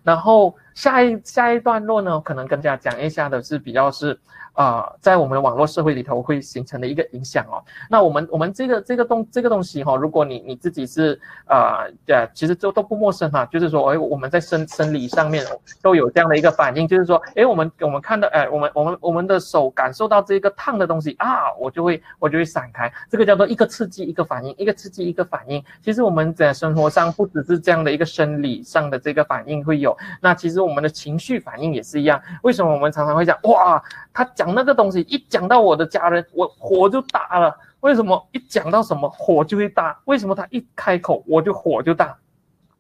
然后下一下一段落呢，可能跟大家讲一下的是比较是。呃，在我们网络社会里头会形成的一个影响哦。那我们我们这个这个东这个东西哈、哦，如果你你自己是啊呃，其实都都不陌生哈。就是说，哎，我们在生生理上面都有这样的一个反应，就是说，哎，我们我们看到，哎，我们我们我们的手感受到这个烫的东西啊，我就会我就会闪开。这个叫做一个刺激一个反应，一个刺激一个反应。其实我们在生活上不只是这样的一个生理上的这个反应会有，那其实我们的情绪反应也是一样。为什么我们常常会讲哇，他讲。那个东西一讲到我的家人，我火就大了。为什么一讲到什么火就会大？为什么他一开口我就火就大？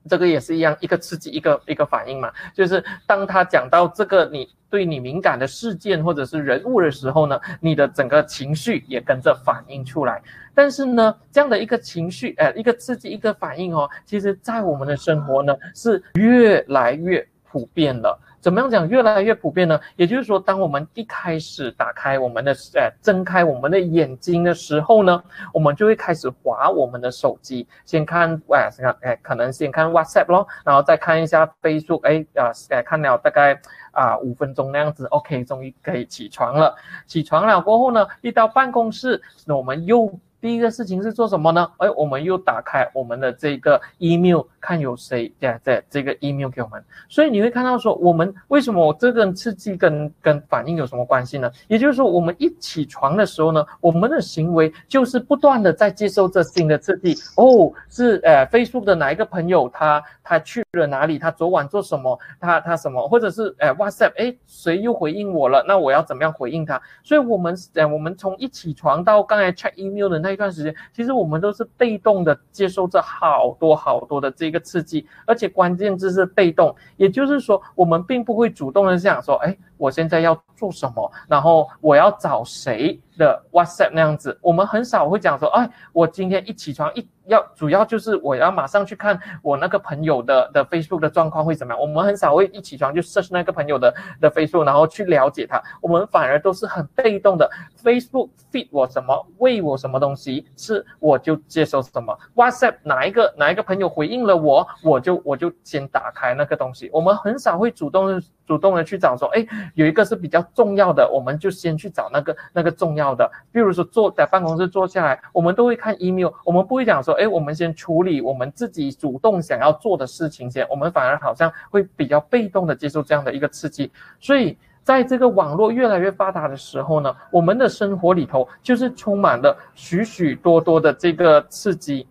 这个也是一样，一个刺激，一个一个反应嘛。就是当他讲到这个你对你敏感的事件或者是人物的时候呢，你的整个情绪也跟着反应出来。但是呢，这样的一个情绪，呃，一个刺激，一个反应哦，其实在我们的生活呢是越来越普遍了。怎么样讲越来越普遍呢？也就是说，当我们一开始打开我们的呃，睁开我们的眼睛的时候呢，我们就会开始滑我们的手机，先看哎，先看哎，可能先看 WhatsApp 咯，然后再看一下 Facebook，哎啊，呃，看了大概啊五分钟那样子，OK，终于可以起床了。起床了过后呢，一到办公室，那我们又第一个事情是做什么呢？哎，我们又打开我们的这个 email，看有谁在在这个 email 给我们。所以你会看到说，我们为什么这个刺激跟跟反应有什么关系呢？也就是说，我们一起床的时候呢，我们的行为就是不断的在接受这新的刺激。哦，是呃 Facebook 的哪一个朋友他他去了哪里？他昨晚做什么？他他什么？或者是呃 WhatsApp，哎，谁又回应我了？那我要怎么样回应他？所以我们呃我们从一起床到刚才 check email 的那一段时间，其实我们都是被动的接受这好多好多的这个刺激，而且关键字是被动，也就是说，我们并不会主动的想说，哎，我现在要做什么，然后我要找谁的 WhatsApp 那样子，我们很少会讲说，哎，我今天一起床一。要主要就是我要马上去看我那个朋友的的 Facebook 的状况会怎么样？我们很少会一起床就 search 那个朋友的的 Facebook，然后去了解他。我们反而都是很被动的，Facebook feed 我什么，喂我什么东西，是我就接受什么。WhatsApp 哪一个哪一个朋友回应了我，我就我就先打开那个东西。我们很少会主动主动的去找说，哎，有一个是比较重要的，我们就先去找那个那个重要的。比如说坐在办公室坐下来，我们都会看 email，我们不会讲说。哎，我们先处理我们自己主动想要做的事情先，我们反而好像会比较被动的接受这样的一个刺激，所以在这个网络越来越发达的时候呢，我们的生活里头就是充满了许许多多的这个刺激。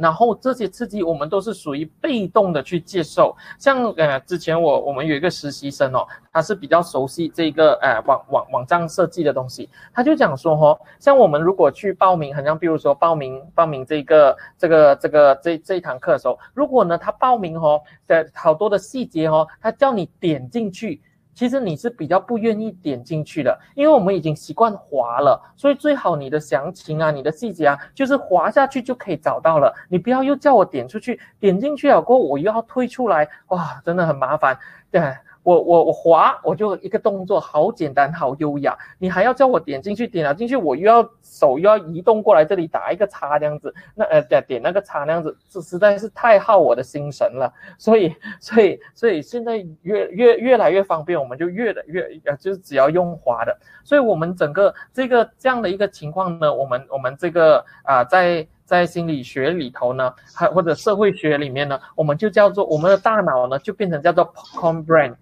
然后这些刺激我们都是属于被动的去接受，像呃之前我我们有一个实习生哦，他是比较熟悉这个呃网网网站设计的东西，他就讲说哦，像我们如果去报名，好像比如说报名报名这个这个这个这这一堂课的时候，如果呢他报名哦的好多的细节哦，他叫你点进去。其实你是比较不愿意点进去的，因为我们已经习惯滑了，所以最好你的详情啊、你的细节啊，就是滑下去就可以找到了。你不要又叫我点出去，点进去了过后我又要退出来，哇，真的很麻烦，对。我我我滑，我就一个动作，好简单，好优雅。你还要叫我点进去，点了进去，我又要手又要移动过来这里打一个叉这样子，那呃点点那个叉那样子，这实在是太耗我的心神了。所以所以所以现在越越越来越方便，我们就越来越呃就是只要用滑的。所以我们整个这个这样的一个情况呢，我们我们这个啊、在在心理学里头呢，还或者社会学里面呢，我们就叫做我们的大脑呢就变成叫做 con brain。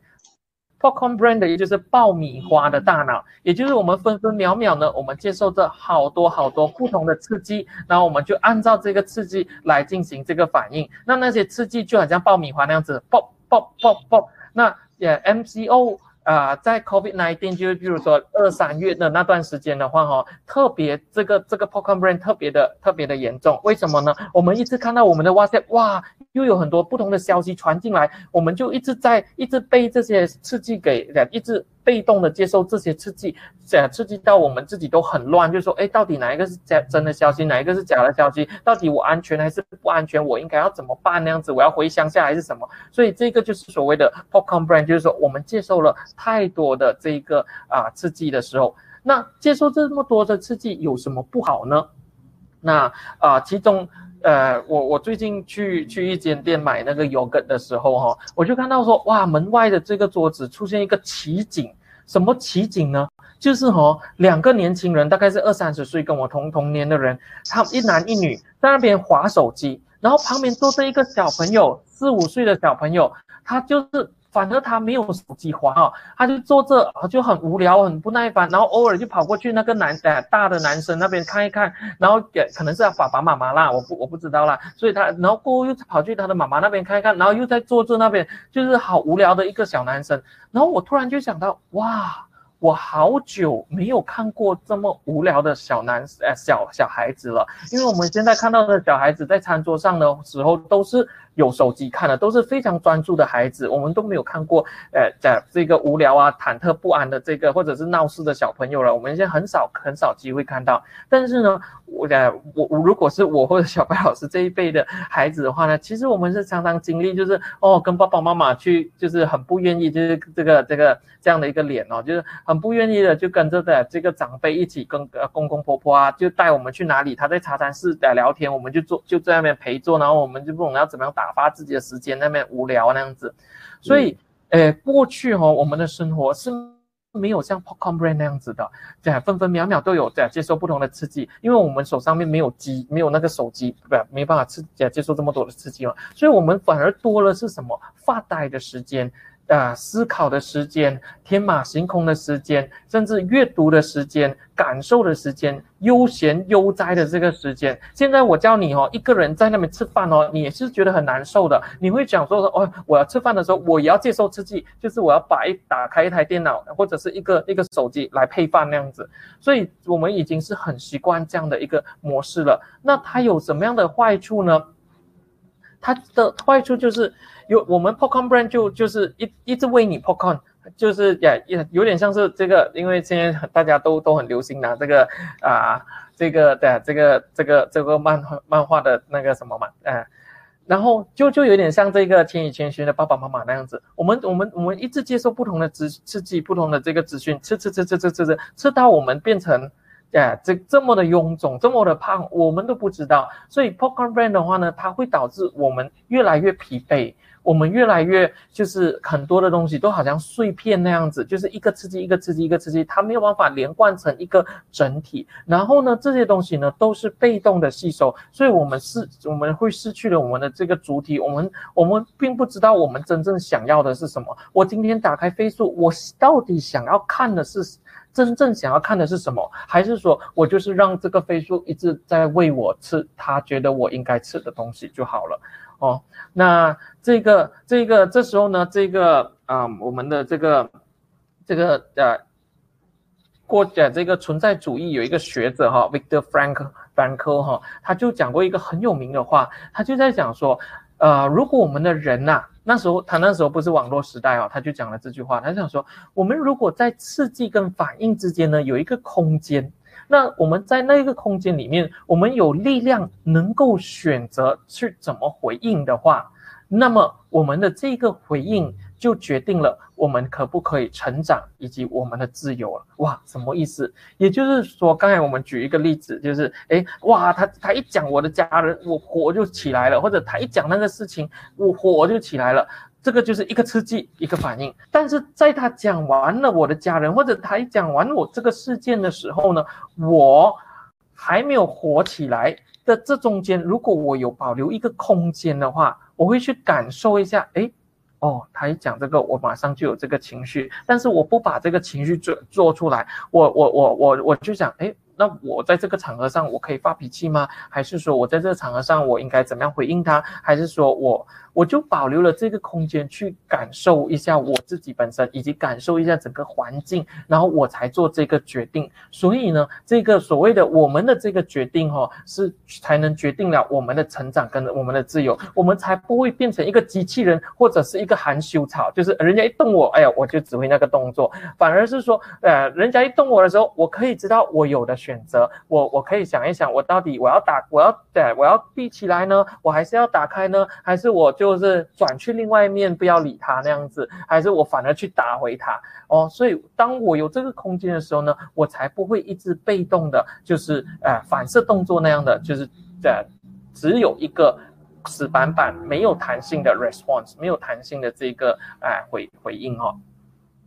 Popcorn brain 的，也就是爆米花的大脑，也就是我们分分秒秒呢，我们接受着好多好多不同的刺激，然后我们就按照这个刺激来进行这个反应。那那些刺激就好像爆米花那样子，爆爆爆爆。那也 MCO。啊、在 COVID-19，就是比如说二三月的那段时间的话，哈，特别这个这个 popcorn brain 特别的特别的严重。为什么呢？我们一直看到我们的 WhatsApp，哇，又有很多不同的消息传进来，我们就一直在一直被这些刺激给，一直。被动的接受这些刺激，假，刺激到我们自己都很乱，就是说，哎，到底哪一个是假真的消息，哪一个是假的消息？到底我安全还是不安全？我应该要怎么办？那样子，我要回乡下还是什么？所以这个就是所谓的 popcorn brain，就是说我们接受了太多的这个啊刺激的时候，那接受这么多的刺激有什么不好呢？那啊，其中。呃，我我最近去去一间店买那个 yogurt 的时候，哈，我就看到说，哇，门外的这个桌子出现一个奇景，什么奇景呢？就是哈，两个年轻人，大概是二三十岁，跟我同同年的人，他们一男一女在那边滑手机，然后旁边坐着一个小朋友，四五岁的小朋友，他就是。反而他没有手机滑哦，他就坐着就很无聊，很不耐烦，然后偶尔就跑过去那个男的大的男生那边看一看，然后给可能是他爸爸妈妈啦，我不我不知道啦，所以他然后过后又跑去他的妈妈那边看一看，然后又在坐着那边，就是好无聊的一个小男生，然后我突然就想到，哇，我好久没有看过这么无聊的小男呃小小孩子了，因为我们现在看到的小孩子在餐桌上的时候都是。有手机看的都是非常专注的孩子，我们都没有看过，呃，在这个无聊啊、忐忑不安的这个或者是闹事的小朋友了。我们现在很少很少机会看到。但是呢，我呃，我我如果是我或者小白老师这一辈的孩子的话呢，其实我们是常常经历，就是哦，跟爸爸妈妈去，就是很不愿意，就是这个这个这样的一个脸哦，就是很不愿意的，就跟着的这个长辈一起跟呃公公婆婆啊，就带我们去哪里，他在茶餐室在聊天，我们就坐就在那边陪坐，然后我们就不懂要怎么样打。打发自己的时间，那边无聊那样子，所以，呃，过去哈、哦，我们的生活是没有像 Popcorn Brand 那样子的，对，分分秒秒都有在接受不同的刺激，因为我们手上面没有机，没有那个手机，不，没办法刺接受这么多的刺激嘛，所以我们反而多了是什么？发呆的时间。啊，思考的时间，天马行空的时间，甚至阅读的时间，感受的时间，悠闲悠哉的这个时间。现在我叫你哦，一个人在那边吃饭哦，你也是觉得很难受的。你会讲说说，哦，我要吃饭的时候，我也要接受刺激，就是我要把一打开一台电脑或者是一个一个手机来配饭那样子。所以我们已经是很习惯这样的一个模式了。那它有什么样的坏处呢？它的坏处就是。有我们 Popcorn Brand 就就是一一直喂你 Popcorn，就是也也有点像是这个，因为现在大家都都很流行拿这个啊，这个的这个这个这个漫画漫画的那个什么嘛，哎，然后就就有点像这个《千与千寻》的爸爸妈妈那样子，我们我们我们一直接受不同的刺刺激，不同的这个资讯，吃吃吃吃吃吃吃，吃到我们变成。哎，这这么的臃肿，这么的胖，我们都不知道。所以 Popcorn Brand 的话呢，它会导致我们越来越疲惫，我们越来越就是很多的东西都好像碎片那样子，就是一个刺激一个刺激一个刺激，它没有办法连贯成一个整体。然后呢，这些东西呢都是被动的吸收，所以我们是我们会失去了我们的这个主体，我们我们并不知道我们真正想要的是什么。我今天打开飞速我到底想要看的是？真正想要看的是什么？还是说我就是让这个飞速一直在喂我吃他觉得我应该吃的东西就好了？哦，那这个这个这时候呢，这个啊、我们的这个这个呃，过的这个存在主义有一个学者哈，Victor Frank Frankl 哈，他就讲过一个很有名的话，他就在讲说，呃，如果我们的人呐、那时候他那时候不是网络时代哦，他就讲了这句话，他想说，我们如果在刺激跟反应之间呢，有一个空间，那我们在那个空间里面，我们有力量能够选择去怎么回应的话，那么我们的这个回应。就决定了我们可不可以成长，以及我们的自由了。哇，什么意思？也就是说，刚才我们举一个例子，就是，诶，哇，他他一讲我的家人，我火就起来了；或者他一讲那个事情，我火就起来了。这个就是一个刺激，一个反应。但是在他讲完了我的家人，或者他一讲完我这个事件的时候呢，我还没有火起来的这中间，如果我有保留一个空间的话，我会去感受一下，诶。哦，他一讲这个，我马上就有这个情绪，但是我不把这个情绪做做出来，我我我我我就想，诶。那我在这个场合上，我可以发脾气吗？还是说我在这个场合上，我应该怎么样回应他？还是说我我就保留了这个空间去感受一下我自己本身，以及感受一下整个环境，然后我才做这个决定。所以呢，这个所谓的我们的这个决定哈、哦，是才能决定了我们的成长跟我们的自由，我们才不会变成一个机器人或者是一个含羞草，就是人家一动我，哎呀，我就只会那个动作，反而是说，呃，人家一动我的时候，我可以知道我有的。选择我，我可以想一想，我到底我要打，我要对，我要闭起来呢，我还是要打开呢？还是我就是转去另外一面，不要理他那样子？还是我反而去打回他？哦，所以当我有这个空间的时候呢，我才不会一直被动的，就是呃反射动作那样的，就是呃只有一个死板板、没有弹性的 response，没有弹性的这个哎、回回应哦。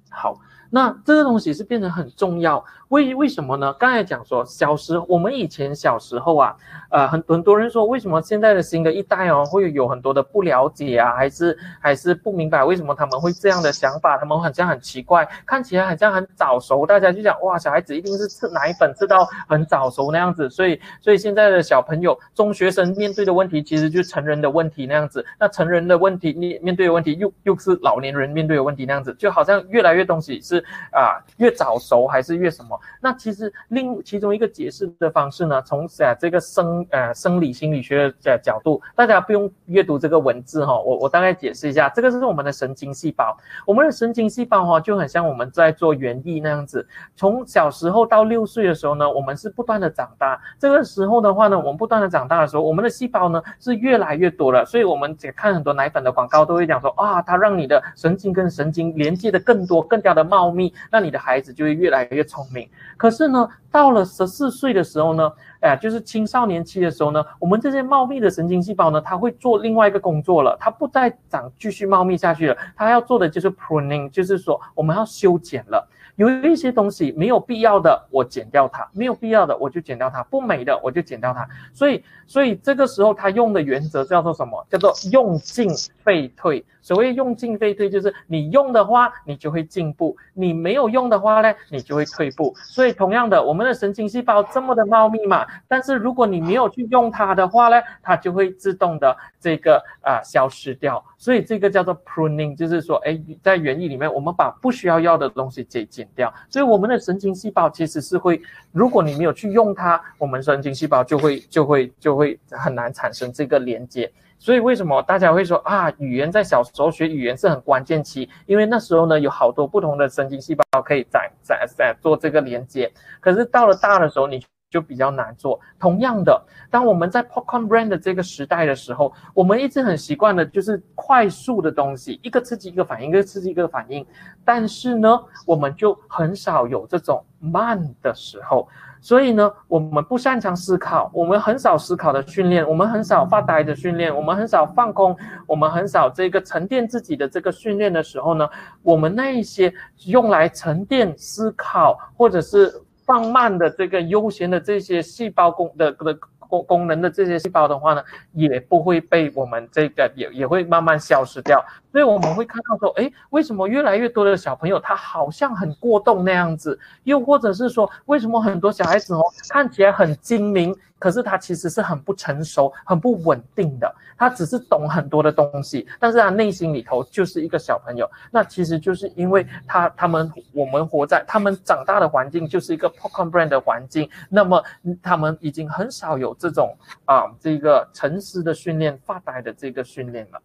好。那这个东西是变得很重要，为为什么呢？刚才讲说，小时我们以前小时候啊，呃，很很多人说，为什么现在的新的一代哦，会有很多的不了解啊，还是还是不明白为什么他们会这样的想法？他们好像很奇怪，看起来好像很早熟，大家就讲哇，小孩子一定是吃奶粉吃到很早熟那样子，所以所以现在的小朋友，中学生面对的问题，其实就是成人的问题那样子。那成人的问题，你面对的问题又又是老年人面对的问题那样子，就好像越来越东西是。啊，越早熟还是越什么？那其实另其中一个解释的方式呢，从啊这个生呃生理心理学的角度，大家不用阅读这个文字哈，我我大概解释一下，这个是我们的神经细胞，我们的神经细胞哈就很像我们在做园艺那样子，从小时候到六岁的时候呢，我们是不断的长大，这个时候的话呢，我们不断的长大的时候，我们的细胞呢是越来越多了，所以我们看很多奶粉的广告都会讲说啊，它让你的神经跟神经连接的更多，更加的茂密。那你的孩子就会越来越聪明。可是呢，到了十四岁的时候呢，哎，就是青少年期的时候呢，我们这些茂密的神经细胞呢，它会做另外一个工作了，它不再长继续茂密下去了，它要做的就是 pruning，就是说我们要修剪了。有一些东西没有必要的，我剪掉它；没有必要的，我就剪掉它；不美的，我就剪掉它。所以，所以这个时候他用的原则叫做什么？叫做用进废退。所谓用进废退，就是你用的话，你就会进步；你没有用的话呢，你就会退步。所以，同样的，我们的神经细胞这么的茂密嘛，但是如果你没有去用它的话呢，它就会自动的这个啊、消失掉。所以，这个叫做 pruning，就是说，哎，在园艺里面，我们把不需要要的东西给剪掉。所以，我们的神经细胞其实是会，如果你没有去用它，我们神经细胞就会就会就会很难产生这个连接。所以为什么大家会说啊，语言在小时候学语言是很关键期？因为那时候呢，有好多不同的神经细胞可以在在在做这个连接。可是到了大的时候，你就比较难做。同样的，当我们在 popcorn brain 的这个时代的时候，我们一直很习惯的就是快速的东西，一个刺激一个反应，一个刺激一个反应。但是呢，我们就很少有这种慢的时候。所以呢，我们不擅长思考，我们很少思考的训练，我们很少发呆的训练，我们很少放空，我们很少这个沉淀自己的这个训练的时候呢，我们那一些用来沉淀思考或者是放慢的这个悠闲的这些细胞功的的。功功能的这些细胞的话呢，也不会被我们这个也也会慢慢消失掉。所以我们会看到说，哎，为什么越来越多的小朋友他好像很过动那样子？又或者是说，为什么很多小孩子哦看起来很精明？可是他其实是很不成熟、很不稳定的，他只是懂很多的东西，但是他内心里头就是一个小朋友。那其实就是因为他他们我们活在他们长大的环境就是一个 popcorn brand 的环境，那么他们已经很少有这种啊这个沉思的训练、发呆的这个训练了。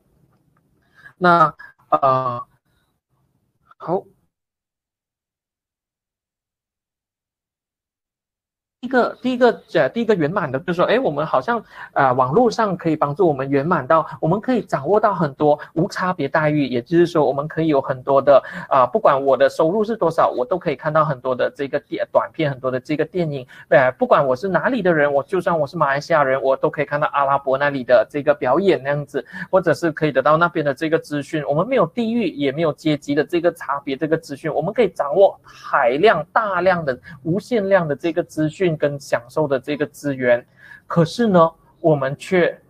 那呃好。一个，第一个，呃，第一个圆满的，就是说，哎，我们好像啊、网络上可以帮助我们圆满到，我们可以掌握到很多无差别待遇，也就是说，我们可以有很多的啊、不管我的收入是多少，我都可以看到很多的这个电短片，很多的这个电影，呃，不管我是哪里的人，我就算我是马来西亚人，我都可以看到阿拉伯那里的这个表演那样子，或者是可以得到那边的这个资讯。我们没有地域，也没有阶级的这个差别，这个资讯，我们可以掌握海量、大量的、无限量的这个资讯。跟享受的这个资源，可是呢，我们却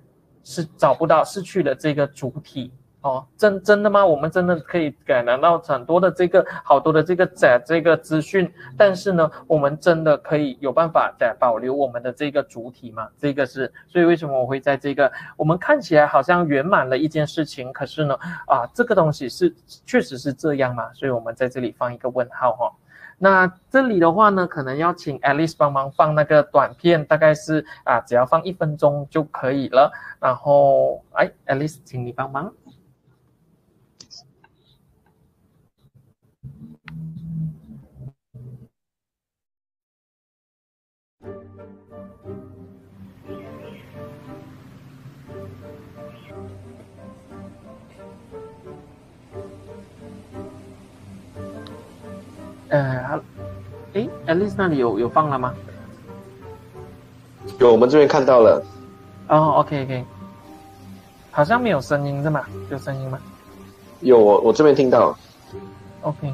是找不到失去的这个主体哦，真真的吗？我们真的可以感觉到很多的这个好多的这个在这个资讯，但是呢，我们真的可以有办法在保留我们的这个主体吗？这个是，所以为什么我会在这个我们看起来好像圆满了一件事情，可是呢，啊，这个东西是确实是这样吗？所以我们在这里放一个问号哈。那这里的话呢，可能要请 Alice 帮忙放那个短片，大概是啊，只要放一分钟就可以了。然后，哎，Alice，请你帮忙。呃，诶，Alice 那里有有放了吗？有，我们这边看到了。哦，OK OK，好像没有声音是吗？有声音吗？有，我我这边听到。OK。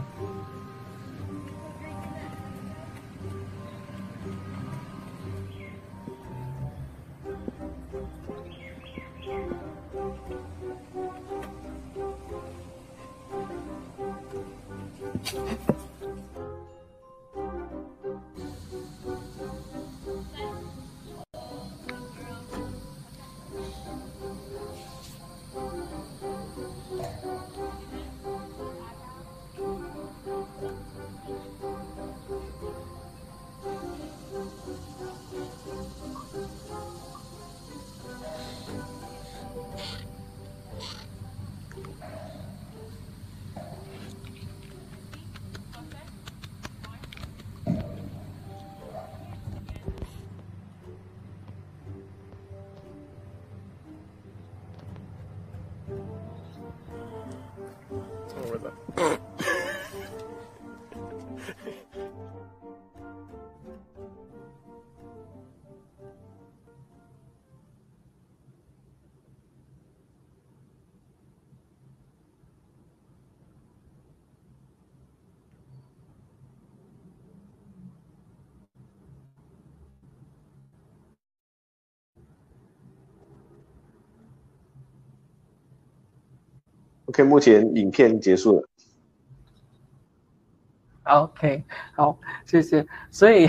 OK，目前影片结束了。OK，好，谢谢。所以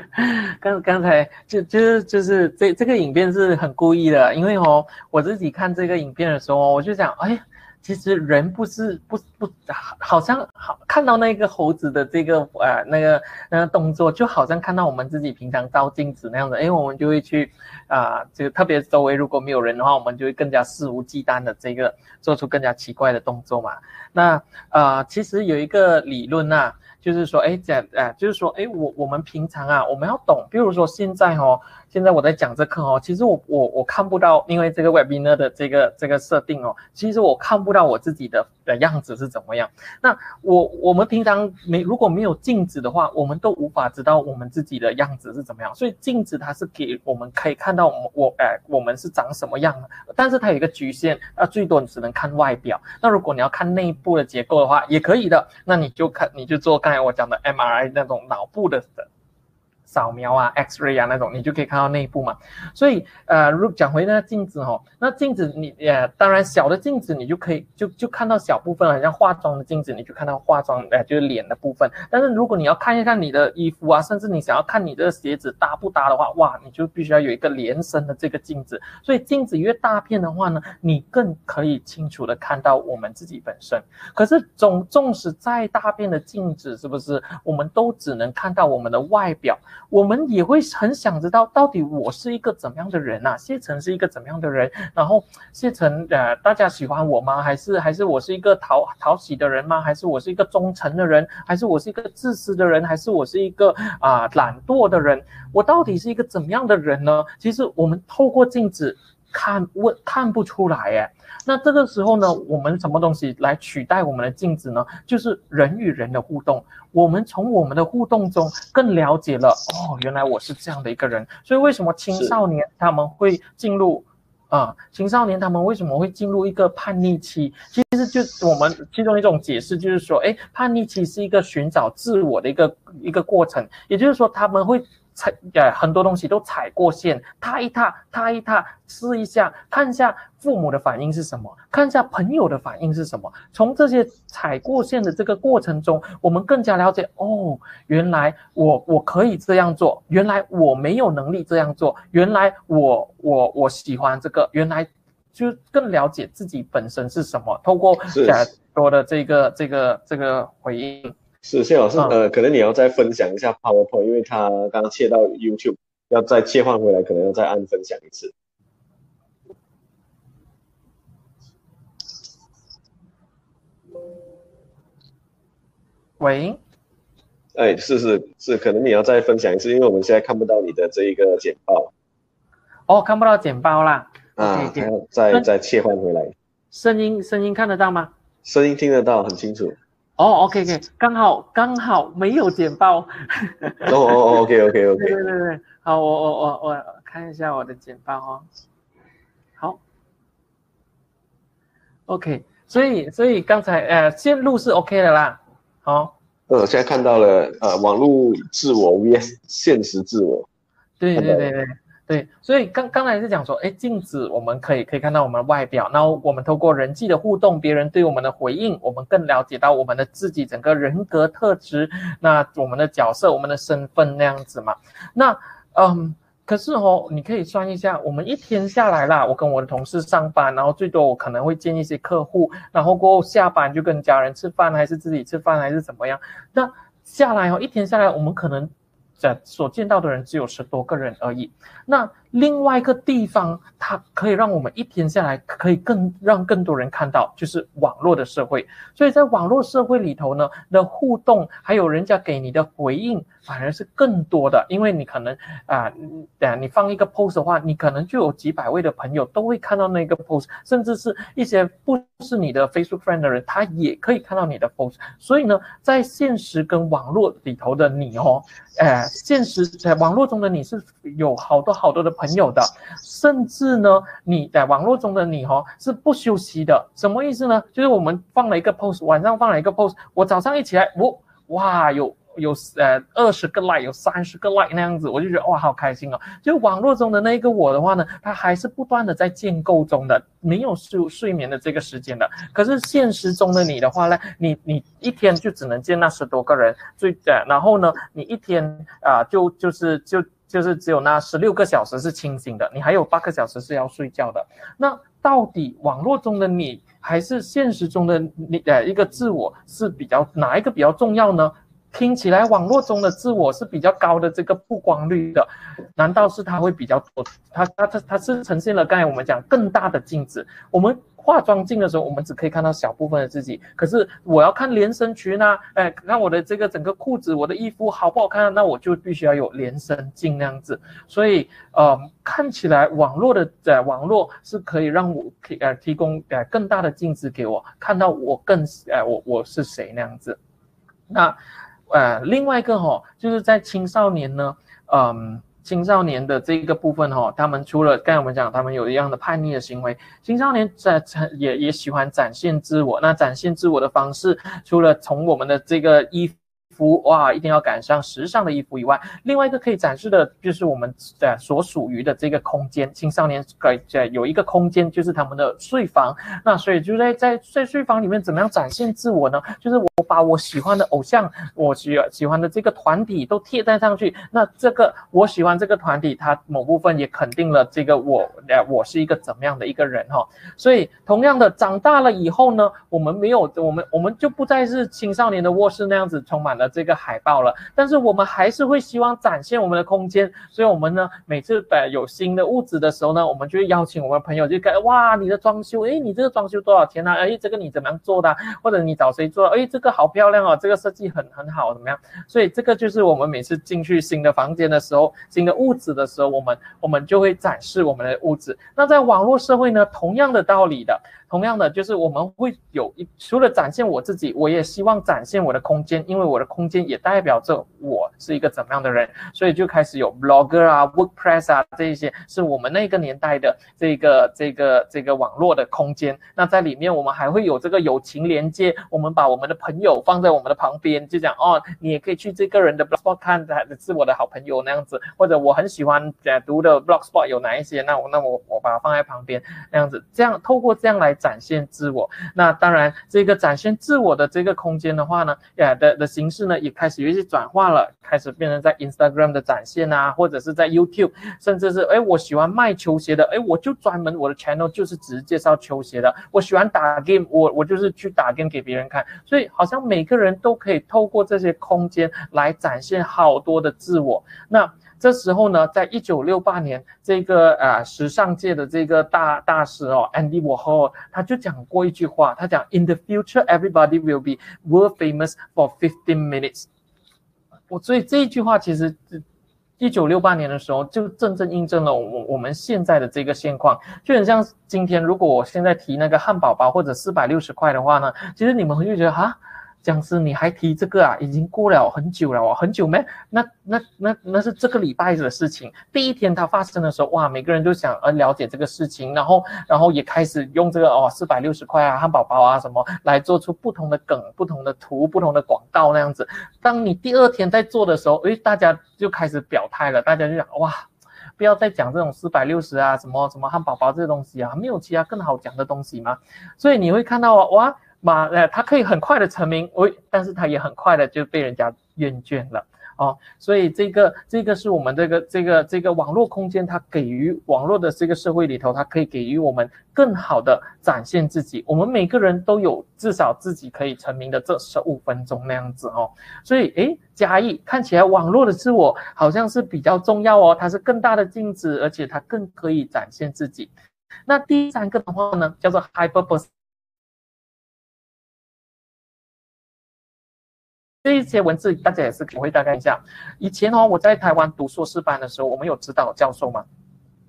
刚刚才就就是就是这这个影片是很故意的，因为哦，我自己看这个影片的时候，我就想，哎。其实人不是不不，好像好看到那个猴子的这个呃那个那个动作，就好像看到我们自己平常照镜子那样的，哎，我们就会去啊，这、个特别周围如果没有人的话，我们就会更加肆无忌惮的这个做出更加奇怪的动作嘛。那啊、呃，其实有一个理论啊，就是说，哎，讲啊，就是说，哎，我我们平常啊，我们要懂，比如说现在哦。现在我在讲这课哦，其实我我我看不到，因为这个 webinar 的这个这个设定哦，其实我看不到我自己的的样子是怎么样。那我我们平常没如果没有镜子的话，我们都无法知道我们自己的样子是怎么样。所以镜子它是给我们可以看到我我哎我们是长什么样的，但是它有一个局限，啊最多你只能看外表。那如果你要看内部的结构的话，也可以的。那你就看你就做刚才我讲的 MRI 那种脑部的。扫描啊，X-ray 啊那种，你就可以看到内部嘛。所以，呃，如讲回那个镜子哦，那镜子你呃，当然小的镜子你就可以就就看到小部分了，像化妆的镜子，你就看到化妆呃，就是脸的部分。但是如果你要看一看你的衣服啊，甚至你想要看你的鞋子搭不搭的话，哇，你就必须要有一个连身的这个镜子。所以镜子越大片的话呢，你更可以清楚的看到我们自己本身。可是总纵使再大片的镜子，是不是我们都只能看到我们的外表？我们也会很想知道，到底我是一个怎么样的人啊？谢成是一个怎么样的人？然后谢成，呃，大家喜欢我吗？还是还是我是一个讨讨喜的人吗？还是我是一个忠诚的人？还是我是一个自私的人？还是我是一个啊、懒惰的人？我到底是一个怎么样的人呢？其实我们透过镜子看，问看不出来诶。那这个时候呢，我们什么东西来取代我们的镜子呢？就是人与人的互动。我们从我们的互动中更了解了哦，原来我是这样的一个人。所以为什么青少年他们会进入啊、呃？青少年他们为什么会进入一个叛逆期？其实就我们其中一种解释就是说，哎，叛逆期是一个寻找自我的一个一个过程。也就是说，他们会。踩呃很多东西都踩过线，踏一踏，踏一踏，试一下，看一下父母的反应是什么，看一下朋友的反应是什么。从这些踩过线的这个过程中，我们更加了解哦，原来我我可以这样做，原来我没有能力这样做，原来我我我喜欢这个，原来就更了解自己本身是什么。透过呃多的这个这个这个回应。是谢老师，呃，可能你要再分享一下 PowerPoint，因为他刚刚切到 YouTube，要再切换回来，可能要再按分享一次。喂，哎，是是是，可能你要再分享一次，因为我们现在看不到你的这一个简报。哦，看不到简报啦。啊，再再切换回来。声音声音看得到吗？声音听得到，很清楚。哦，OK，OK，刚好刚好没有剪报。哦哦，OK，OK，OK。对对对对，好，我我我我看一下我的剪报哦。好，OK，所以所以刚才呃线路是 OK 的啦。好，呃，现在看到了呃网络自我 vs 现实自我。对对对对。对，所以刚刚才是讲说，哎，镜子我们可以可以看到我们的外表，然后我们透过人际的互动，别人对我们的回应，我们更了解到我们的自己整个人格特质，那我们的角色、我们的身份那样子嘛。那嗯，可是哦，你可以算一下，我们一天下来啦，我跟我的同事上班，然后最多我可能会见一些客户，然后过后下班就跟家人吃饭，还是自己吃饭，还是怎么样？那下来哦，一天下来，我们可能。在所见到的人只有十多个人而已。那另外一个地方，它可以让我们一天下来可以更让更多人看到，就是网络的社会。所以在网络社会里头呢，的互动还有人家给你的回应，反而是更多的。因为你可能啊，等下你放一个 post 的话，你可能就有几百位的朋友都会看到那个 post，甚至是一些不是你的 Facebook friend 的人，他也可以看到你的 post。所以呢，在现实跟网络里头的你哦。哎，现实在网络中的你是有好多好多的朋友友的，甚至呢，你在网络中的你哦是不休息的，什么意思呢？就是我们放了一个 post，晚上放了一个 post，我早上一起来，我哇有有呃二十个 like，有三十个 like 那样子，我就觉得哇，好开心哦。就网络中的那个我的话呢，他还是不断的在建构中的，没有睡睡眠的这个时间的。可是现实中的你的话呢，你你一天就只能见那十多个人，最呃，然后呢，你一天啊、就就是就就是只有那十六个小时是清醒的，你还有八个小时是要睡觉的。那到底网络中的你还是现实中的你呃一个自我是比较哪一个比较重要呢？听起来网络中的自我是比较高的这个曝光率的，难道是它会比较多？它它它它是呈现了刚才我们讲更大的镜子。我们化妆镜的时候，我们只可以看到小部分的自己。可是我要看连身裙啊，哎，看我的这个整个裤子，我的衣服好不好看，那我就必须要有连身镜那样子。所以呃，看起来网络的呃网络是可以让我提呃提供呃更大的镜子给我看到我更呃我我是谁那样子。那。呃，另外一个哈、就是在青少年呢，嗯，青少年的这个部分哈、哦，他们除了刚才我们讲，他们有一样的叛逆的行为，青少年在也也喜欢展现自我。那展现自我的方式，除了从我们的这个衣服。哇，一定要赶上时尚的衣服以外，另外一个可以展示的就是我们呃所属于的这个空间。青少年可以在有一个空间，就是他们的睡房。那所以就在在在睡房里面，怎么样展现自我呢？就是我把我喜欢的偶像，我喜喜欢的这个团体都贴在上去。那这个我喜欢这个团体，它某部分也肯定了这个我呃我是一个怎么样的一个人哈。所以同样的，长大了以后呢，我们没有我们我们就不再是青少年的卧室那样子充满了。这个海报了，但是我们还是会希望展现我们的空间，所以我们呢，每次呃有新的物质的时候呢，我们就会邀请我们朋友就看，哇，你的装修，诶，你这个装修多少钱啊？诶，这个你怎么样做的？或者你找谁做？诶，这个好漂亮哦，这个设计很很好，怎么样？所以这个就是我们每次进去新的房间的时候，新的物质的时候，我们我们就会展示我们的物质。那在网络社会呢，同样的道理的。同样的，就是我们会有一除了展现我自己，我也希望展现我的空间，因为我的空间也代表着我是一个怎么样的人，所以就开始有 blogger 啊、WordPress 啊这一些，是我们那个年代的这个这个这个网络的空间。那在里面，我们还会有这个友情连接，我们把我们的朋友放在我们的旁边，就讲哦，你也可以去这个人的 blogspot 看，是我的好朋友那样子，或者我很喜欢呃读的 blogspot 有哪一些，那我那我我把它放在旁边那样子，这样透过这样来。展现自我，那当然，这个展现自我的这个空间的话呢，呀的的形式呢，也开始有一些转化了，开始变成在 Instagram 的展现啊，或者是在 YouTube，甚至是哎，我喜欢卖球鞋的，哎，我就专门我的 channel 就是只介绍球鞋的。我喜欢打 game，我我就是去打 game 给别人看。所以好像每个人都可以透过这些空间来展现好多的自我。那。这时候呢，在一九六八年，这个呃时尚界的这个大大师哦，Andy Warhol，他就讲过一句话，他讲：In the future, everybody will be world famous for fifteen minutes。我所以这一句话其实，一九六八年的时候就真正印证了我我们现在的这个现况，就很像今天，如果我现在提那个汉堡包或者四百六十块的话呢，其实你们会觉得哈。僵尸，你还提这个啊？已经过了很久了哦，很久没？那那那那是这个礼拜的事情。第一天它发生的时候，哇，每个人都想呃了解这个事情，然后然后也开始用这个哦四百六十块啊汉堡包啊什么来做出不同的梗、不同的图、不同的广告那样子。当你第二天在做的时候，诶，大家就开始表态了，大家就讲哇，不要再讲这种四百六十啊什么什么汉堡包这些东西啊，没有其他更好讲的东西吗？所以你会看到哇。嘛，呃，他可以很快的成名，喂，但是他也很快的就被人家厌倦了哦，所以这个这个是我们这个这个这个网络空间，它给予网络的这个社会里头，它可以给予我们更好的展现自己。我们每个人都有至少自己可以成名的这十五分钟那样子哦，所以诶，嘉义看起来网络的自我好像是比较重要哦，它是更大的镜子，而且它更可以展现自己。那第三个的话呢，叫做 Hyper。这一些文字大家也是我会大概一下。以前哦，我在台湾读硕士班的时候，我们有指导教授嘛。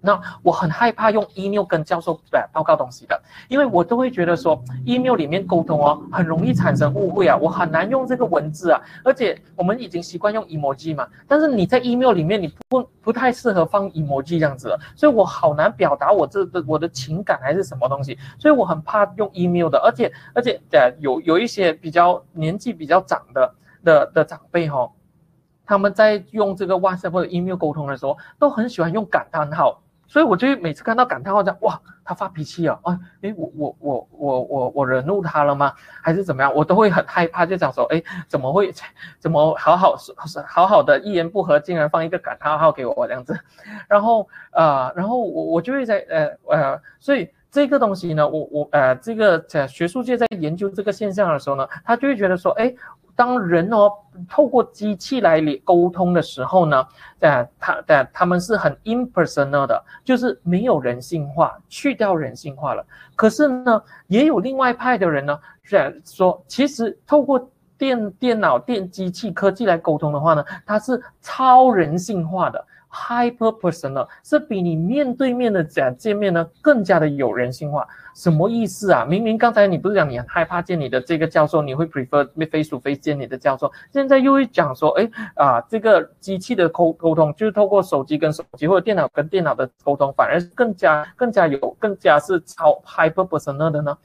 那我很害怕用 email 跟教授呃报告东西的，因为我都会觉得说 email 里面沟通哦，很容易产生误会啊，我很难用这个文字啊。而且我们已经习惯用 emoji 嘛，但是你在 email 里面你不不太适合放 emoji 这样子，所以我好难表达我这的我的情感还是什么东西，所以我很怕用 email 的。而且而且呃有有一些比较年纪比较长的。的的长辈哈、哦，他们在用这个 WhatsApp 或者 email 沟通的时候，都很喜欢用感叹号。所以我就每次看到感叹号，这样哇，他发脾气啊，啊，诶，我我我我我我惹怒他了吗？还是怎么样？我都会很害怕，就想说，诶，怎么会，怎么好好好好的一言不合，竟然放一个感叹号给我这样子？然后呃，然后我我就会在呃呃，所以这个东西呢，我我呃，这个在学术界在研究这个现象的时候呢，他就会觉得说，诶。当人哦透过机器来沟通的时候呢，呃，他的他们是很 impersonal 的，就是没有人性化，去掉人性化了。可是呢，也有另外派的人呢，是说其实透过电电脑、电机器科技来沟通的话呢，它是超人性化的。Hyper personal 是比你面对面的讲见面呢更加的有人性化，什么意思啊？明明刚才你不是讲你很害怕见你的这个教授，你会 prefer face to face 见你的教授，现在又会讲说，哎啊，这个机器的沟沟通就是透过手机跟手机或者电脑跟电脑的沟通，反而更加更加有更加是超 hyper personal 的呢？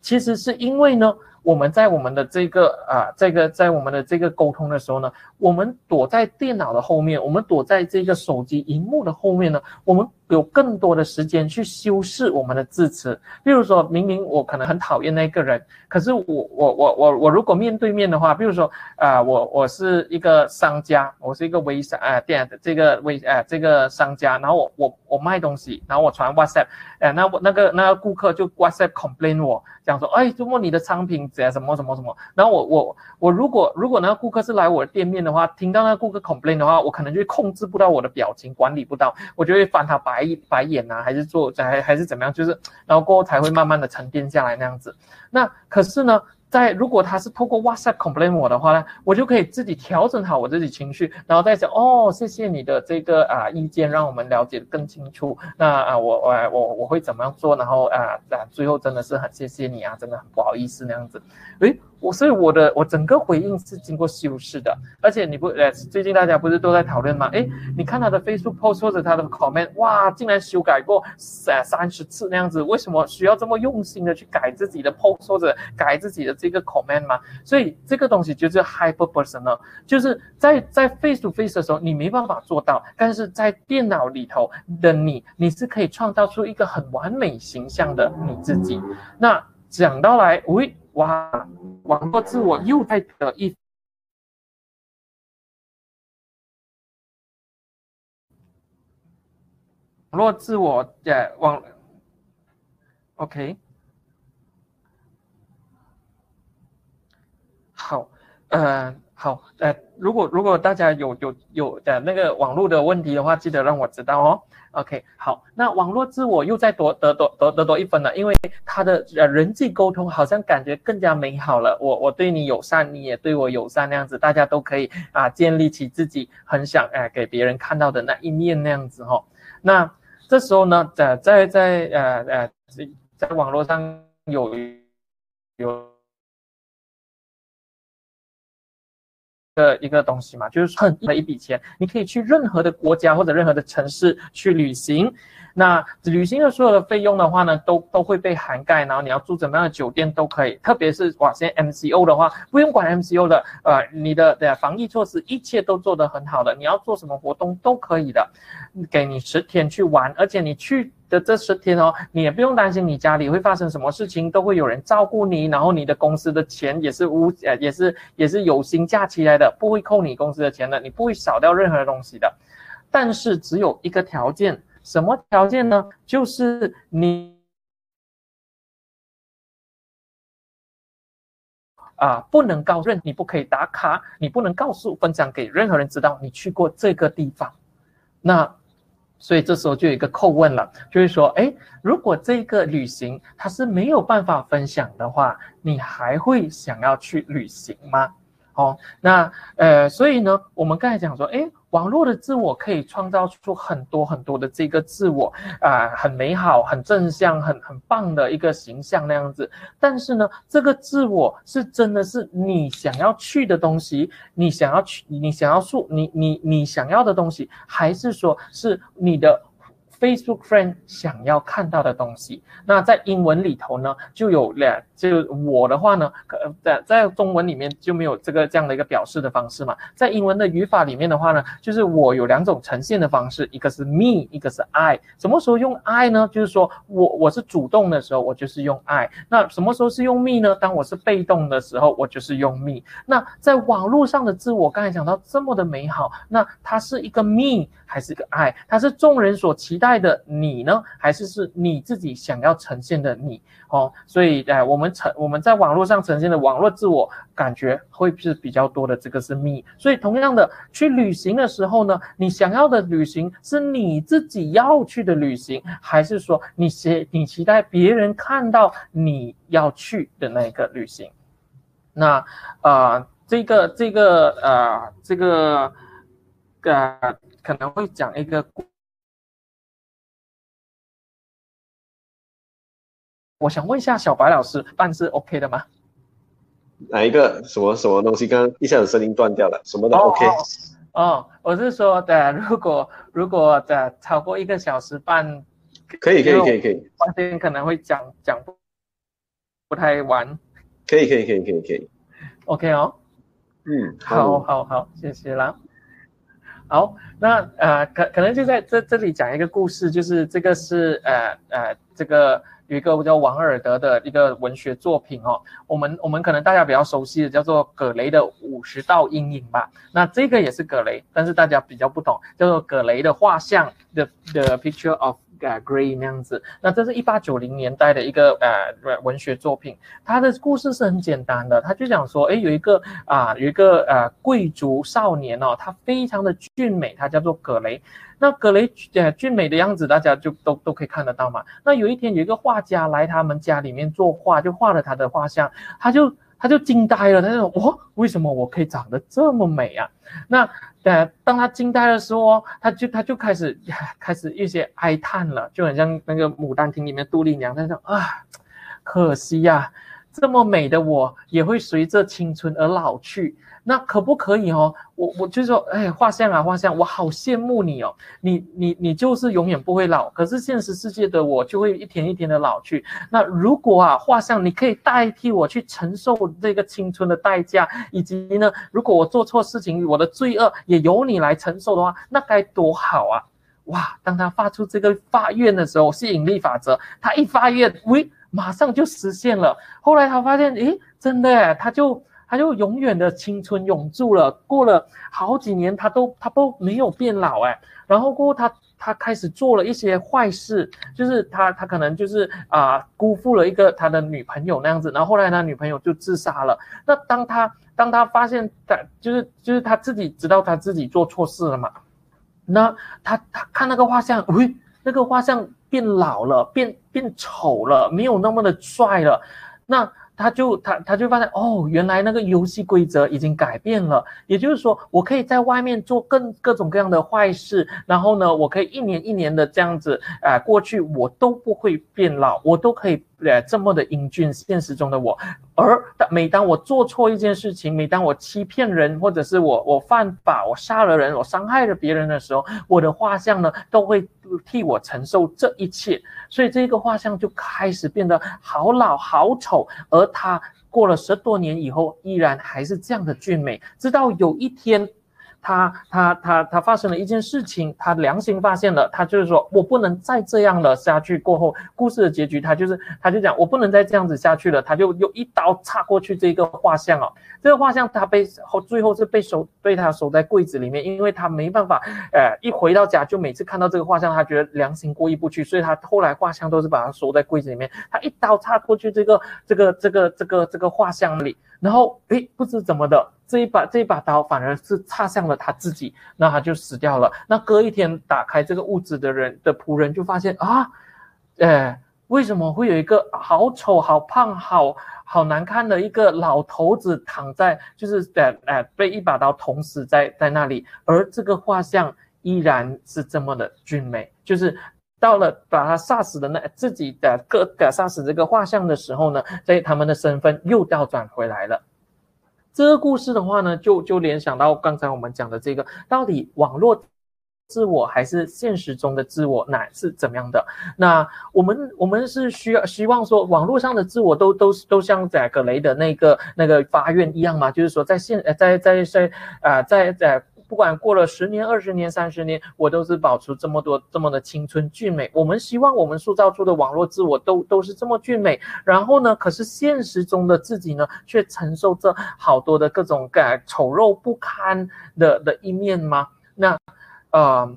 其实是因为呢。我们在我们的这个啊，这个在我们的这个沟通的时候呢，我们躲在电脑的后面，我们躲在这个手机荧幕的后面呢，我们有更多的时间去修饰我们的字词。比如说明明我可能很讨厌那个人，可是我我我我我如果面对面的话，比如说啊，我我是一个商家，我是一个微商啊店的这个微啊这个商家，然后我我我卖东西，然后我传 WhatsApp，哎，那我那个那个顾客就 WhatsApp complain 我，讲说，哎，怎么你的商品。什么什么什么，然后我我我如果如果那个顾客是来我的店面的话，听到那顾客 complain 的话，我可能就控制不到我的表情，管理不到，我就会翻他白白眼啊，还是做还还是怎么样，就是然后过后才会慢慢的沉淀下来那样子。那可是呢，在如果他是透过 WhatsApp complain 我的话呢，我就可以自己调整好我自己情绪，然后再讲哦，谢谢你的这个啊意见，让我们了解得更清楚。那啊我我我我会怎么样做？然后啊啊最后真的是很谢谢你啊，真的很不好意思那样子。诶。我所以我的我整个回应是经过修饰的，而且你不呃最近大家不是都在讨论吗？诶，你看他的 Facebook post 或者他的 comment，哇，竟然修改过三三十次那样子，为什么需要这么用心的去改自己的 post 或者改自己的这个 comment 吗？所以这个东西就是 hyper personal，就是在在 face to face 的时候你没办法做到，但是在电脑里头的你，你是可以创造出一个很完美形象的你自己。那讲到来，喂。哇，网络自我又在的一，网络自我的网，OK，好，嗯，好，呃，如果如果大家有有有的那个网络的问题的话，记得让我知道哦。OK，好，那网络自我又再多得多得得多一分了，因为他的人际沟通好像感觉更加美好了。我我对你友善，你也对我友善，那样子大家都可以啊建立起自己很想哎给别人看到的那一面那样子哈、哦。那这时候呢，在在在呃呃在网络上有有。的一个东西嘛，就是很的一笔钱，你可以去任何的国家或者任何的城市去旅行。那旅行的所有的费用的话呢，都都会被涵盖。然后你要住怎么样的酒店都可以，特别是哇，现在 MCO 的话，不用管 MCO 的，呃，你的的防疫措施一切都做得很好的。你要做什么活动都可以的，给你十天去玩，而且你去。的这十天哦，你也不用担心你家里会发生什么事情，都会有人照顾你，然后你的公司的钱也是无呃也是也是有薪假期来的，不会扣你公司的钱的，你不会少掉任何东西的。但是只有一个条件，什么条件呢？就是你啊不能告诉，你不可以打卡，你不能告诉分享给任何人知道你去过这个地方。那。所以这时候就有一个扣问了，就是说，哎，如果这个旅行它是没有办法分享的话，你还会想要去旅行吗？哦，那呃，所以呢，我们刚才讲说，诶，网络的自我可以创造出很多很多的这个自我啊、很美好、很正向、很很棒的一个形象那样子。但是呢，这个自我是真的是你想要去的东西，你想要去，你想要说，你你你想要的东西，还是说是你的 Facebook friend 想要看到的东西。那在英文里头呢，就有两，就我的话呢，在在中文里面就没有这个这样的一个表示的方式嘛。在英文的语法里面的话呢，就是我有两种呈现的方式，一个是 me，一个是 I。什么时候用 I 呢？就是说我我是主动的时候，我就是用 I。那什么时候是用 me 呢？当我是被动的时候，我就是用 me。那在网络上的自我，刚才讲到这么的美好，那它是一个 me 还是一个 I？它是众人所期待爱的你呢，还是是你自己想要呈现的你哦？所以，哎，我们呈我们在网络上呈现的网络自我感觉会是比较多的，这个是 me。所以，同样的，去旅行的时候呢，你想要的旅行是你自己要去的旅行，还是说你期你期待别人看到你要去的那个旅行？那啊、这个这个呃，这个呃，可能会讲一个。我想问一下小白老师，办是 OK 的吗？哪一个什么什么东西？刚刚一下子声音断掉了，什么都 OK？哦，哦，哦，我是说的，如果如果的超过一个小时半，可以可以可以可以，发现可能会讲讲不不太完，可以可以可以可以可以，OK 哦，嗯，好好好，谢谢啦。好，那呃可可能就在这这里讲一个故事，就是这个是呃呃这个。有一个叫王尔德的一个文学作品哦，我们我们可能大家比较熟悉的叫做葛雷的五十道阴影吧。那这个也是葛雷，但是大家比较不懂，叫做葛雷的画像 The The Picture of Gray 那样子。那这是一八九零年代的一个呃文学作品，它的故事是很简单的，他就讲说，哎，有一个啊有一个呃贵族少年哦，他非常的俊美，他叫做葛雷。那葛雷呃俊美的样子，大家就都都可以看得到嘛。那有一天有一个画家来他们家里面作画，就画了他的画像，他就他就惊呆了，他就说：哦，为什么我可以长得这么美啊？那呃当他惊呆的时候，他就他就开始 开始一些哀叹了，就很像那个《牡丹亭》里面杜丽娘，他说啊，可惜呀、这么美的我也会随着青春而老去。那可不可以哦？我我就说，哎，画像啊，画像，我好羡慕你哦。你你你就是永远不会老，可是现实世界的我就会一天一天的老去。那如果啊，画像你可以代替我去承受这个青春的代价，以及呢，如果我做错事情，我的罪恶也由你来承受的话，那该多好啊！哇，当他发出这个发愿的时候，吸引力法则，他一发愿，喂，马上就实现了。后来他发现，诶，真的，他就。他就永远的青春永驻了，过了好几年，他都他都没有变老哎。然后过后他他开始做了一些坏事，就是他他可能就是啊、辜负了一个他的女朋友那样子，然后后来他女朋友就自杀了。那当他当他发现他就是就是他自己知道他自己做错事了嘛，那他他看那个画像，喂，那个画像变老了，变变丑了，没有那么的帅了，那。他就他他就发现哦，原来那个游戏规则已经改变了，也就是说，我可以在外面做更各种各样的坏事，然后呢，我可以一年一年的这样子，呃，过去我都不会变老，我都可以。呃，这么的英俊，现实中的我，而每当我做错一件事情，每当我欺骗人，或者是我我犯法，我杀了人，我伤害了别人的时候，我的画像呢，都会替我承受这一切，所以这个画像就开始变得好老好丑，而他过了十多年以后，依然还是这样的俊美，直到有一天。他他他他发生了一件事情，他良心发现了，他就是说我不能再这样了下去。过后故事的结局，他就是他就讲我不能再这样子下去了，他就又一刀插过去这个画像哦，这个画像他被后最后是被收被他收在柜子里面，因为他没办法，呃，一回到家就每次看到这个画像，他觉得良心过意不去，所以他后来画像都是把它收在柜子里面。他一刀插过去这个这个这个这个这个画像里，然后诶，不知怎么的。这一把这一把刀反而是插向了他自己，那他就死掉了。那隔一天打开这个屋子的人的仆人就发现啊，哎，为什么会有一个好丑、好胖、好好难看的一个老头子躺在，就是呃呃被一把刀捅死在在那里，而这个画像依然是这么的俊美。就是到了把他杀死的那自己的个个杀死这个画像的时候呢，所以他们的身份又倒转回来了。这个故事的话呢，就就联想到刚才我们讲的这个，到底网络自我还是现实中的自我，乃是怎么样的？那我们我们是需要希望说，网络上的自我都都都像在格雷的那个那个发愿一样吗？就是说在现在在在啊在在不管过了十年、二十年、三十年，我都是保持这么多这么的青春俊美。我们希望我们塑造出的网络自我都都是这么俊美。然后呢，可是现实中的自己呢，却承受着好多的各种各丑陋不堪的的一面吗？那，呃、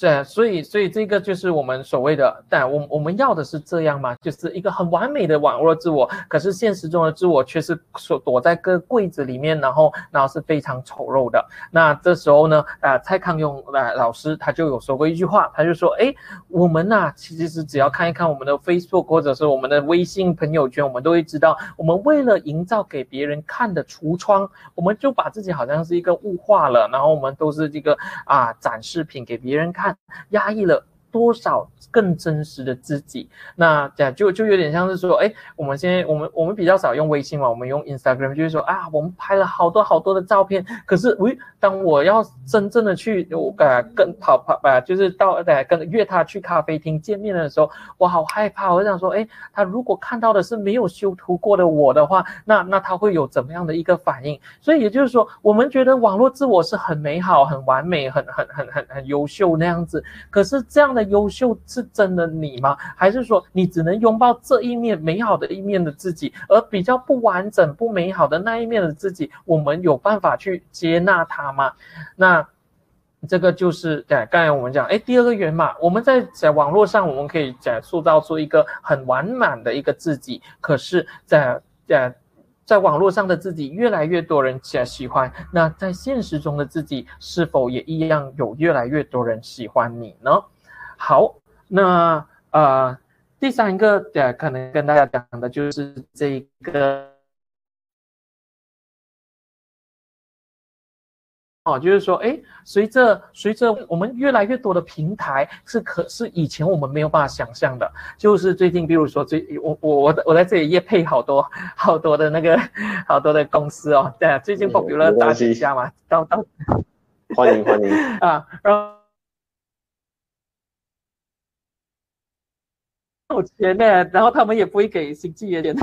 呃，对，所以，所以这个就是我们所谓的，但我我们要的是这样吗？就是一个很完美的网络自我，可是现实中的自我却是所躲在个柜子里面，然后，然后是非常丑陋的。那这时候呢，啊、蔡康永啊、老师他就有说过一句话，他就说，哎，我们呐、其实是只要看一看我们的 Facebook 或者是我们的微信朋友圈，我们都会知道，我们为了营造给别人看的橱窗，我们就把自己好像是一个物化了，然后我们都是这个啊展示品给别人看。压抑了多少更真实的自己？那这样就就有点像是说，哎，我们现在我们我们比较少用微信嘛，我们用 Instagram，就是说啊，我们拍了好多好多的照片，可是，喂，当我要真正的去我呃跟跑跑呃，就是到呃跟约他去咖啡厅见面的时候，我好害怕，我想说，哎，他如果看到的是没有修图过的我的话，那那他会有怎么样的一个反应？所以也就是说，我们觉得网络自我是很美好、很完美、很很很很很优秀那样子，可是这样的。优秀是真的你吗？还是说你只能拥抱这一面美好的一面的自己，而比较不完整、不美好的那一面的自己，我们有办法去接纳它吗？那这个就是对，刚才我们讲，哎，第二个圆嘛，我们在在网络上，我们可以在塑造出一个很完满的一个自己，可是在，在在在网络上的自己越来越多人喜欢，那在现实中的自己是否也一样有越来越多人喜欢你呢？好，那呃，第三个呃，可能跟大家讲的就是这个，哦，就是说，哎，随着随着我们越来越多的平台，是可是以前我们没有办法想象的。就是最近，比如说最我我我我在这里也配好多好多的那个好多的公司哦，对，最近 popular 打几下嘛，到到，欢迎欢迎 啊，然后。有钱呢，然后他们也不会给星期一点，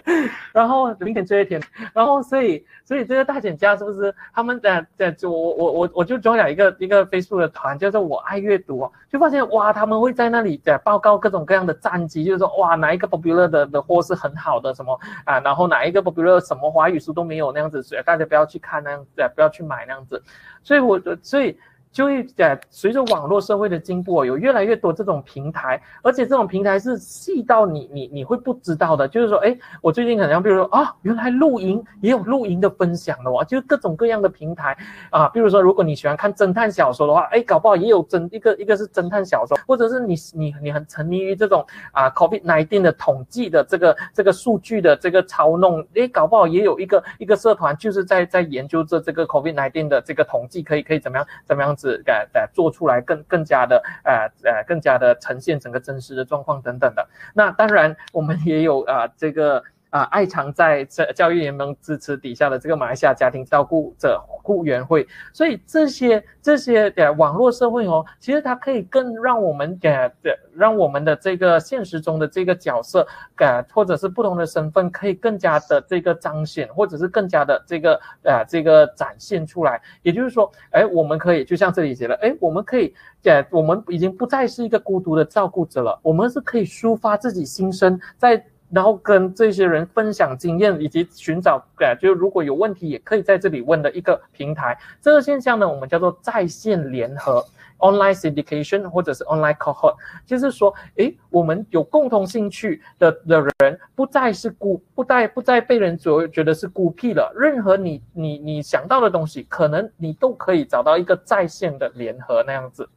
然后明天这一天，然后所以所以这个大减价是不是他们在在就我我我我就装了一个一个 Facebook 的团，叫做我爱阅读，就发现哇，他们会在那里在报告各种各样的战绩，就是说哇，哪一个 popular 的的货是很好的什么啊，然后哪一个 popular 什么华语书都没有那样子，所以大家不要去看那样子，不要去买那样子，所以我所以。就会在随着网络社会的进步，有越来越多这种平台，而且这种平台是细到你你你会不知道的。就是说，哎，我最近可能比如说啊，原来露营也有露营的分享的哇，就是各种各样的平台啊。比如说，如果你喜欢看侦探小说的话，哎，搞不好也有侦一个一个是侦探小说，或者是你你你很沉迷于这种啊 COVID-19 的统计的这个这个数据的这个操弄，哎，搞不好也有一个一个社团就是在在研究这这个 COVID-19 的这个统计可以可以怎么样怎么样子。是呃呃做出来更更加的呃呃更加的呈现整个真实的状况等等的。那当然我们也有啊、这个。啊，爱藏在这教育联盟支持底下的这个马来西亚家庭照顾者顾员会，所以这些这些的网络社会哦，其实它可以更让我们的让我们的这个现实中的这个角色，呃，或者是不同的身份，可以更加的这个彰显，或者是更加的这个呃这个展现出来。也就是说，哎，我们可以就像这里写的，哎，我们可以呃，我们已经不再是一个孤独的照顾者了，我们是可以抒发自己心声，在。然后跟这些人分享经验，以及寻找，呃，就如果有问题，也可以在这里问的一个平台。这个现象呢，我们叫做在线联合 （online syndication） 或者是 online cohort，就是说，诶，我们有共同兴趣的的人，不再是孤，不再不再被人所觉得是孤僻了。任何你你你想到的东西，可能你都可以找到一个在线的联合那样子。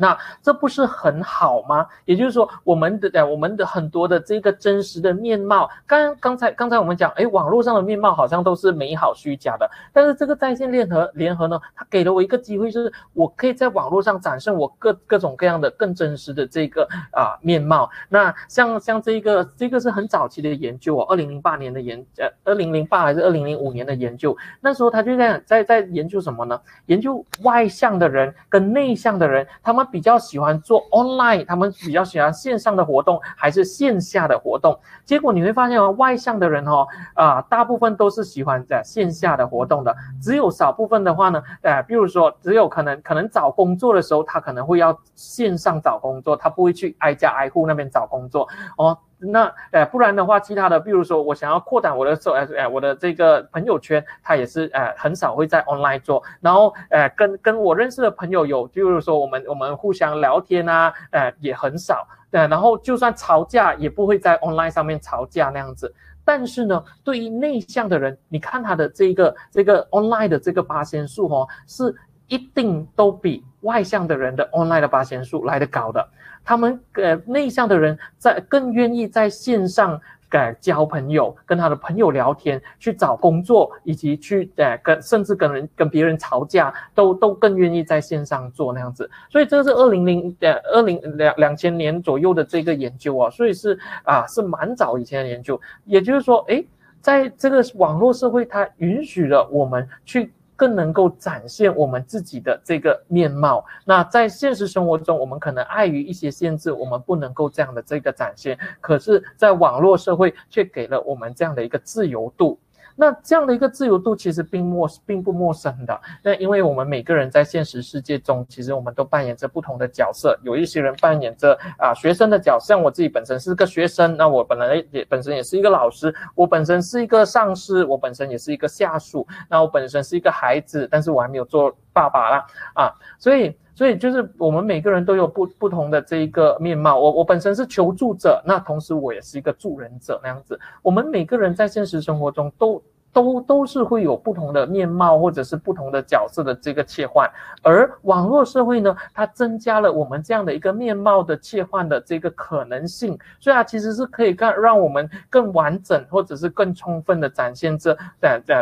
那这不是很好吗？也就是说，我们的我们的很多的这个真实的面貌，刚刚才刚才我们讲，哎，网络上的面貌好像都是美好虚假的。但是这个在线联合联合呢，它给了我一个机会，就是我可以在网络上展示我各各种各样的更真实的这个啊面貌。那像像这个这个是很早期的研究哦，二零零八年的研呃，二零零八还是二零零五年的研究，那时候他就在在在研究什么呢？研究外向的人跟内向的人，他们。比较喜欢做 online，他们比较喜欢线上的活动还是线下的活动？结果你会发现哦，外向的人哦，啊、大部分都是喜欢在线下的活动的，只有少部分的话呢，呃，比如说只有可能可能找工作的时候，他可能会要线上找工作，他不会去挨家挨户那边找工作哦。那呃，不然的话，其他的，比如说我想要扩展我的手，呃，我的这个朋友圈，他也是呃很少会在 online 做。然后呃，跟跟我认识的朋友有，就是说我们我们互相聊天啊，呃也很少。对，然后就算吵架，也不会在 online 上面吵架那样子。但是呢，对于内向的人，你看他的这个这个 online 的这个八仙数哦，是一定都比外向的人的 online 的八仙数来得高的。他们呃内向的人在更愿意在线上呃交朋友，跟他的朋友聊天，去找工作，以及去呃跟甚至跟人跟别人吵架，都都更愿意在线上做那样子。所以这是二零零呃二零两两千年左右的这个研究啊，所以是啊是蛮早以前的研究。也就是说，诶，在这个网络社会，它允许了我们去。更能够展现我们自己的这个面貌。那在现实生活中，我们可能碍于一些限制，我们不能够这样的这个展现。可是，在网络社会却给了我们这样的一个自由度。那这样的一个自由度其实并陌并不陌生的。那因为我们每个人在现实世界中，其实我们都扮演着不同的角色。有一些人扮演着啊学生的角色，像我自己本身是个学生，那我本来也本身也是一个老师，我本身是一个上司，我本身也是一个下属，那我本身是一个孩子，但是我还没有做爸爸啦啊，所以。所以就是我们每个人都有不不同的这一个面貌。我我本身是求助者，那同时我也是一个助人者那样子。我们每个人在现实生活中都都都是会有不同的面貌，或者是不同的角色的这个切换。而网络社会呢，它增加了我们这样的一个面貌的切换的这个可能性，所以它其实是可以让让我们更完整，或者是更充分的展现这呃呃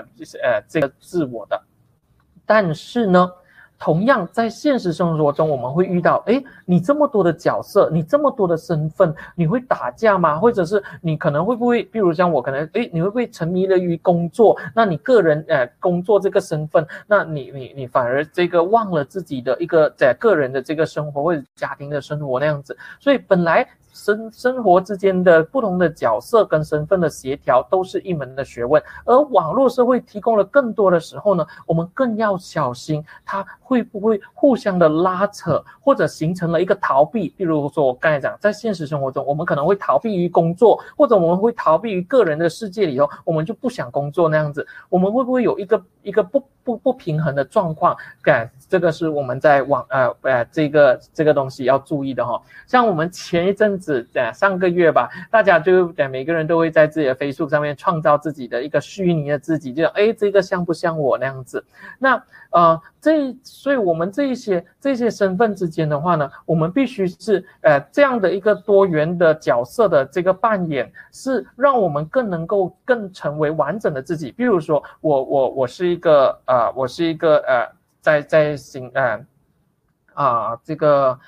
呃这个自我的。但是呢，同样，在现实生活中，我们会遇到，诶，你这么多的角色，你这么多的身份，你会打架吗？或者是你可能会不会，比如像我，可能，诶，你会不会沉迷了于工作？那你个人，呃，工作这个身份，那你，你，你反而这个忘了自己的一个在个人的这个生活或者家庭的生活那样子。所以本来。生生活之间的不同的角色跟身份的协调都是一门的学问，而网络社会提供了更多的时候呢，我们更要小心它会不会互相的拉扯，或者形成了一个逃避。比如说我刚才讲，在现实生活中，我们可能会逃避于工作，或者我们会逃避于个人的世界里头，我们就不想工作那样子。我们会不会有一个一个不不不平衡的状况？感这个是我们在网呃呃这个这个东西要注意的哈。像我们前一阵子。的上个月吧，大家就呃每个人都会在自己的飞速上面创造自己的一个虚拟的自己，就哎这个像不像我那样子？那呃这所以我们这一些这些身份之间的话呢，我们必须是呃这样的一个多元的角色的这个扮演，是让我们更能够更成为完整的自己。比如说我我我是一个呃我是一个呃在在行呃啊这个。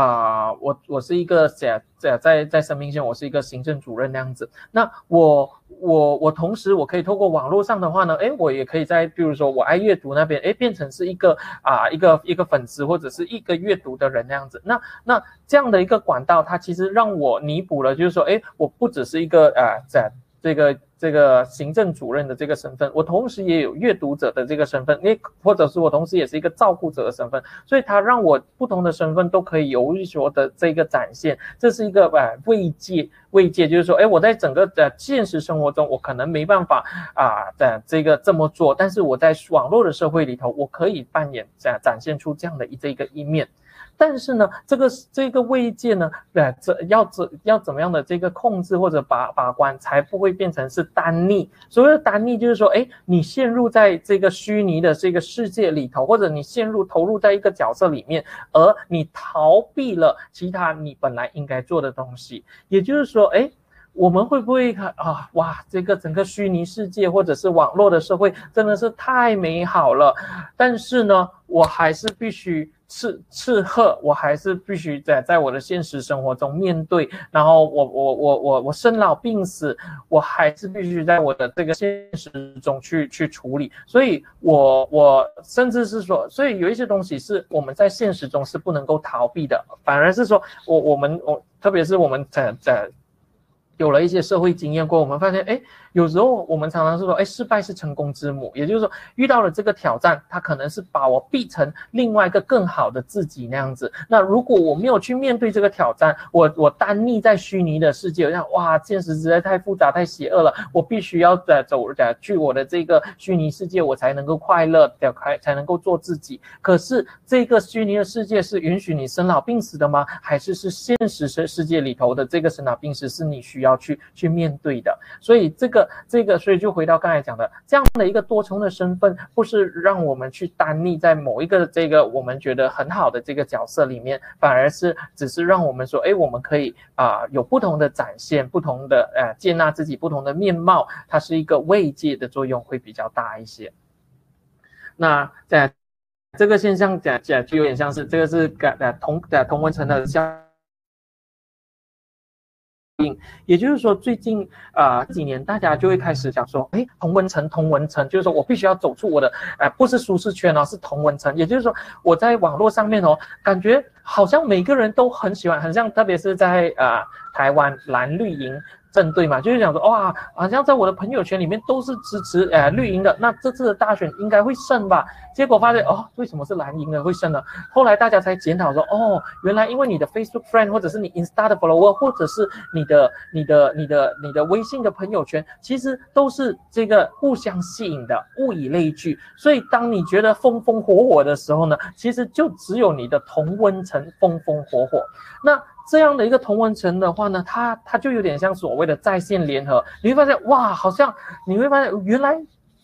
啊、我我是一个在在在在生命线，我是一个行政主任那样子。那我我我同时我可以透过网络上的话呢，诶，我也可以在比如说我爱阅读那边，诶，变成是一个啊、一个一个粉丝或者是一个阅读的人那样子。那那这样的一个管道，它其实让我弥补了，就是说，诶，我不只是一个呃在这个。这个行政主任的这个身份，我同时也有阅读者的这个身份，诶，或者是我同时也是一个照顾者的身份，所以它让我不同的身份都可以有所的这个展现，这是一个呃慰藉，慰藉就是说，诶，我在整个的现实生活中，我可能没办法啊的这个这么做，但是我在网络的社会里头，我可以扮演展展现出这样的一这个一面。但是呢，这个这个慰藉呢，呃，这要怎要怎么样的这个控制或者把把关，才不会变成是单逆。所谓的单逆，就是说，哎，你陷入在这个虚拟的这个世界里头，或者你陷入投入在一个角色里面，而你逃避了其他你本来应该做的东西。也就是说，哎。我们会不会看啊？哇，这个整个虚拟世界或者是网络的社会真的是太美好了。但是呢，我还是必须吃吃喝，我还是必须在在我的现实生活中面对。然后我我我我我生老病死，我还是必须在我的这个现实中去去处理。所以，我我甚至是说，所以有一些东西是我们在现实中是不能够逃避的，反而是说我我们我特别是我们在在。有了一些社会经验过，我们发现，哎，有时候我们常常是说，哎，失败是成功之母。也就是说，遇到了这个挑战，它可能是把我逼成另外一个更好的自己那样子。那如果我没有去面对这个挑战，我我单立在虚拟的世界，我想，哇，现实实在太复杂、太邪恶了，我必须要在走在去我的这个虚拟世界，我才能够快乐，才才能够做自己。可是这个虚拟的世界是允许你生老病死的吗？还是是现实世世界里头的这个生老病死是你需要？要去去面对的，所以这个这个，所以就回到刚才讲的这样的一个多重的身份，不是让我们去单立在某一个这个我们觉得很好的这个角色里面，反而是只是让我们说，哎，我们可以啊、有不同的展现，不同的呃接纳自己不同的面貌，它是一个慰藉的作用会比较大一些。那在这个现象讲讲就有点像是这个是感呃同呃同温层的也就是说，最近啊、几年，大家就会开始讲说，哎，同文层，同文层，就是说我必须要走出我的，哎、不是舒适圈哦，是同文层。也就是说，我在网络上面哦，感觉好像每个人都很喜欢，很像，特别是在啊、台湾蓝绿营。正对嘛，就是想说哇，好像在我的朋友圈里面都是支持呃绿营的，那这次的大选应该会胜吧？结果发现哦，为什么是蓝营的会胜呢？后来大家才检讨说，哦，原来因为你的 Facebook friend 或者是你 Insta 的 follower 或者是你的你的你的，你的微信的朋友圈，其实都是这个互相吸引的，物以类聚。所以当你觉得风风火火的时候呢，其实就只有你的同温层风风火火。那这样的一个同文层的话呢，它它就有点像所谓的在线联合。你会发现，哇，好像你会发现原来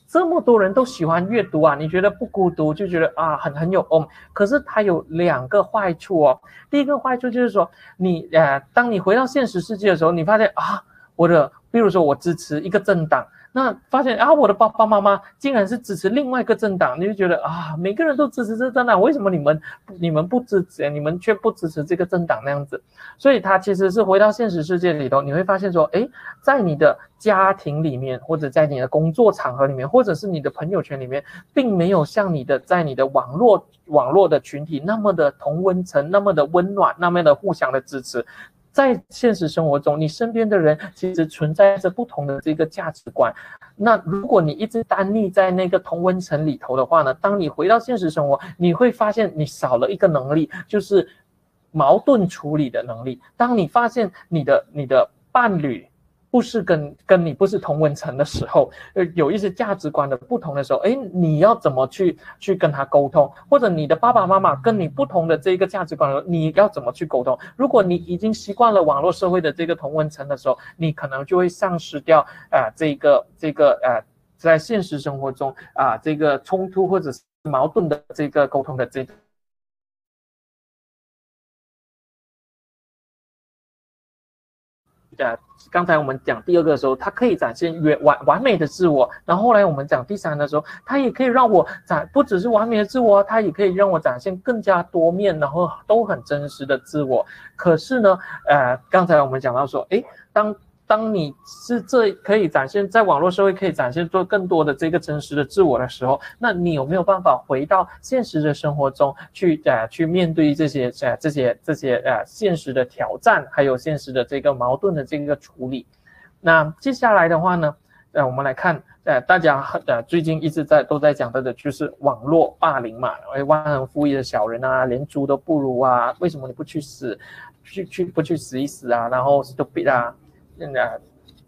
这么多人都喜欢阅读啊，你觉得不孤独，就觉得啊很很有哦。可是它有两个坏处哦。第一个坏处就是说，你呃，当你回到现实世界的时候，你发现啊，我的，比如说我支持一个政党。那发现啊，我的爸爸妈妈竟然是支持另外一个政党，你就觉得啊，每个人都支持这个政党，为什么你们你们不支持，你们却不支持这个政党那样子？所以他其实是回到现实世界里头，你会发现说，诶，在你的家庭里面，或者在你的工作场合里面，或者是你的朋友圈里面，并没有像你的在你的网络网络的群体那么的同温层，那么的温暖，那么的互相的支持。在现实生活中，你身边的人其实存在着不同的这个价值观。那如果你一直单立在那个同温层里头的话呢，当你回到现实生活，你会发现你少了一个能力，就是矛盾处理的能力。当你发现你的你的伴侣，不是跟跟你不是同文层的时候，呃，有一些价值观的不同的时候，哎，你要怎么去去跟他沟通？或者你的爸爸妈妈跟你不同的这个价值观，你要怎么去沟通？如果你已经习惯了网络社会的这个同文层的时候，你可能就会丧失掉啊、这个这个呃在现实生活中啊、这个冲突或者是矛盾的这个沟通的这。呃，刚才我们讲第二个的时候，它可以展现完完完美的自我，然后后来我们讲第三的时候，它也可以让我展不只是完美的自我，它也可以让我展现更加多面，然后都很真实的自我。可是呢，呃，刚才我们讲到说，诶，当。当你是这可以展现在网络社会可以展现做更多的这个真实的自我的时候，那你有没有办法回到现实的生活中去呃去面对这些呃这些这些呃现实的挑战，还有现实的这个矛盾的这个处理？那接下来的话呢，呃我们来看呃大家呃最近一直在都在讲到的就是网络霸凌嘛，哎忘恩负义的小人啊，连猪都不如啊，为什么你不去死，去去不去死一死啊？然后 stupid 啊。呃，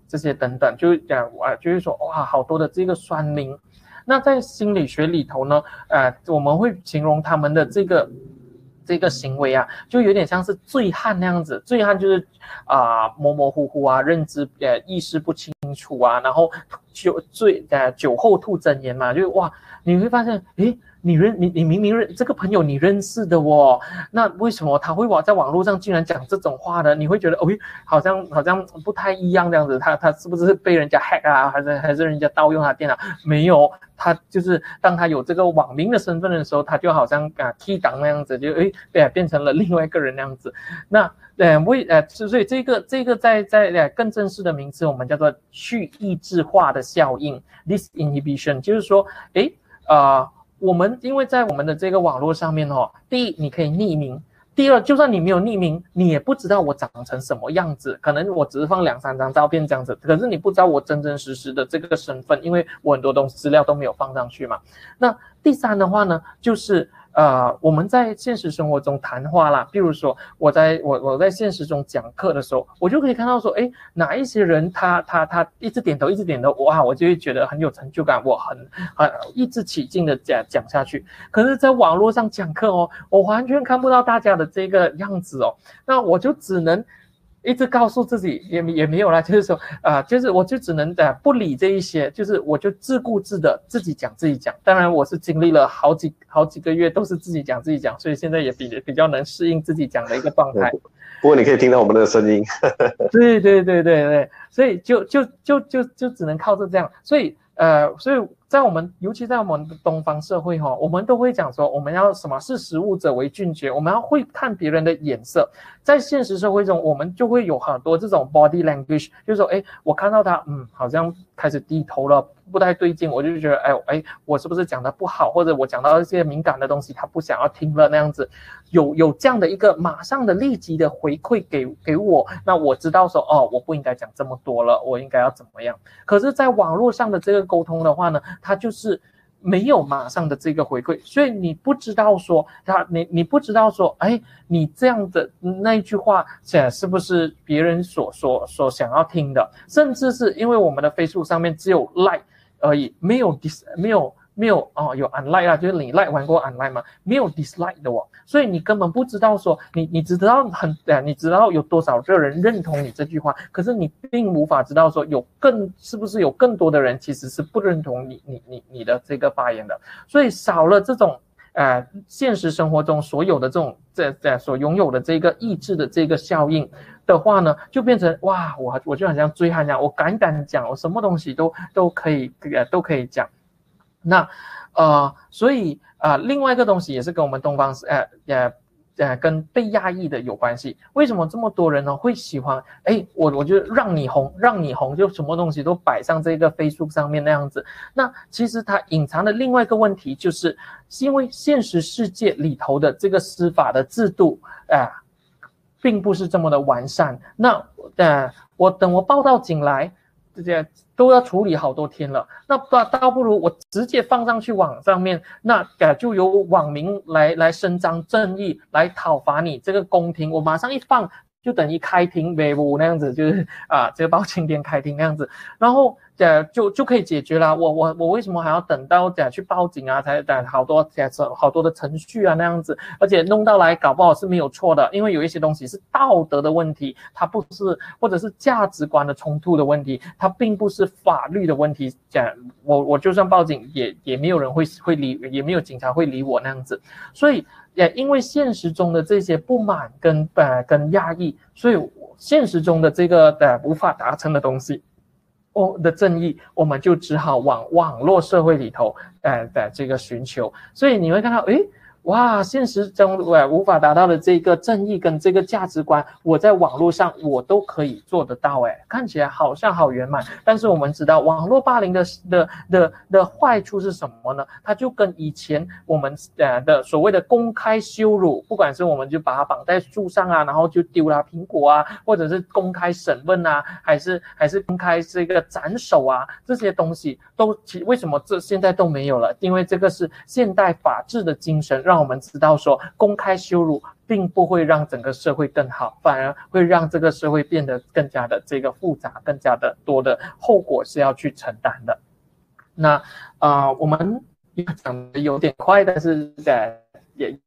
这些等等，就讲啊，就是说哇，好多的这个酸灵。那在心理学里头呢，呃，我们会形容他们的这个这个行为啊，就有点像是醉汉那样子。醉汉就是啊、模模糊糊啊，认知呃意识不清楚啊，然后酒醉呃酒后吐真言嘛，就哇你会发现诶。你认你你明明认这个朋友你认识的哦，那为什么他会网在网络上竟然讲这种话呢？你会觉得哦，好像好像不太一样这样子，他他是不是被人家 hack 啊，还是还是人家盗用他电脑？没有，他就是当他有这个网名的身份的时候，他就好像啊 T 档那样子，就诶对，变成了另外一个人那样子。那呃为呃所以这个这个在在呃更正式的名词，我们叫做去抑制化的效应 disinhibition，就是说诶啊。我们因为在我们的这个网络上面哦，第一你可以匿名，第二就算你没有匿名，你也不知道我长成什么样子，可能我只是放两三张照片这样子，可是你不知道我真真实实的这个身份，因为我很多东西资料都没有放上去嘛。那第三的话呢，就是。啊，我们在现实生活中谈话啦，比如说我在我我在现实中讲课的时候，我就可以看到说，哎，哪一些人他他他一直点头一直点头，哇，我就会觉得很有成就感，我很很一直起劲的讲讲下去。可是，在网络上讲课哦，我完全看不到大家的这个样子哦，那我就只能。一直告诉自己也也没有啦，就是说啊、呃，就是我就只能的不理这一些，就是我就自顾自的自己讲自己讲。当然我是经历了好几好几个月都是自己讲自己讲，所以现在也比比较能适应自己讲的一个状态。不过你可以听到我们的声音。对对对对对，所以就就就就就只能靠着这样，所以。呃，所以在我们，尤其在我们东方社会哈，我们都会讲说，我们要什么识时务者为俊杰，我们要会看别人的眼色。在现实社会中，我们就会有很多这种 body language，就是说，哎，我看到他，嗯，好像开始低头了。不太对劲，我就觉得，哎哎，我是不是讲的不好，或者我讲到一些敏感的东西，他不想要听了那样子，有有这样的一个马上的立即的回馈给给我，那我知道说，哦，我不应该讲这么多了，我应该要怎么样？可是，在网络上的这个沟通的话呢，它就是。没有马上的这个回馈，所以你不知道说他，你你不知道说，哎，你这样的那一句话，写是不是别人所所所想要听的？甚至是因为我们的飞书上面只有 like 而已，没有 dis 没有。没有哦，有 unlike 啊，就是你 like 玩过 unlike 吗？没有 dislike 的哦，所以你根本不知道说你你知道很呃，你知道有多少个人认同你这句话，可是你并无法知道说有更是不是有更多的人其实是不认同你你你你的这个发言的，所以少了这种呃现实生活中所有的这种这这所拥有的这个意志的这个效应的话呢，就变成哇，我我就好像醉汉一样，我敢敢讲，我什么东西都都可以呃都可以讲。那，呃，所以啊、另外一个东西也是跟我们东方呃呃呃跟被压抑的有关系。为什么这么多人呢会喜欢？哎，我我就让你红，让你红，就什么东西都摆上这个 Facebook 上面那样子。那其实它隐藏的另外一个问题就是，是因为现实世界里头的这个司法的制度啊、并不是这么的完善。那呃，我等我报到警来。这些都要处理好多天了，那倒倒不如我直接放上去网上面，那改就由网民来来伸张正义，来讨伐你这个宫廷，我马上一放就等于开庭维护那样子，就是啊这个包青天开庭那样子，然后。呃，就就可以解决了。我我我为什么还要等到这样去报警啊？才等好多这好多的程序啊那样子，而且弄到来搞不好是没有错的，因为有一些东西是道德的问题，它不是或者是价值观的冲突的问题，它并不是法律的问题。讲我我就算报警也也没有人会会理，也没有警察会理我那样子。所以也因为现实中的这些不满跟呃跟压抑，所以现实中的这个呃无法达成的东西。哦的正义，我们就只好往网络社会里头，呃的这个寻求，所以你会看到，诶。哇，现实中我无法达到的这个正义跟这个价值观，我在网络上我都可以做得到，诶，看起来好像好圆满。但是我们知道，网络霸凌的的的的坏处是什么呢？它就跟以前我们呃的所谓的公开羞辱，不管是我们就把它绑在树上啊，然后就丢了苹果啊，或者是公开审问啊，还是还是公开这个斩首啊，这些东西都其为什么这现在都没有了？因为这个是现代法治的精神让。我们知道说，公开羞辱并不会让整个社会更好，反而会让这个社会变得更加的这个复杂，更加的多的后果是要去承担的。那啊、我们讲的有点快，但是在也。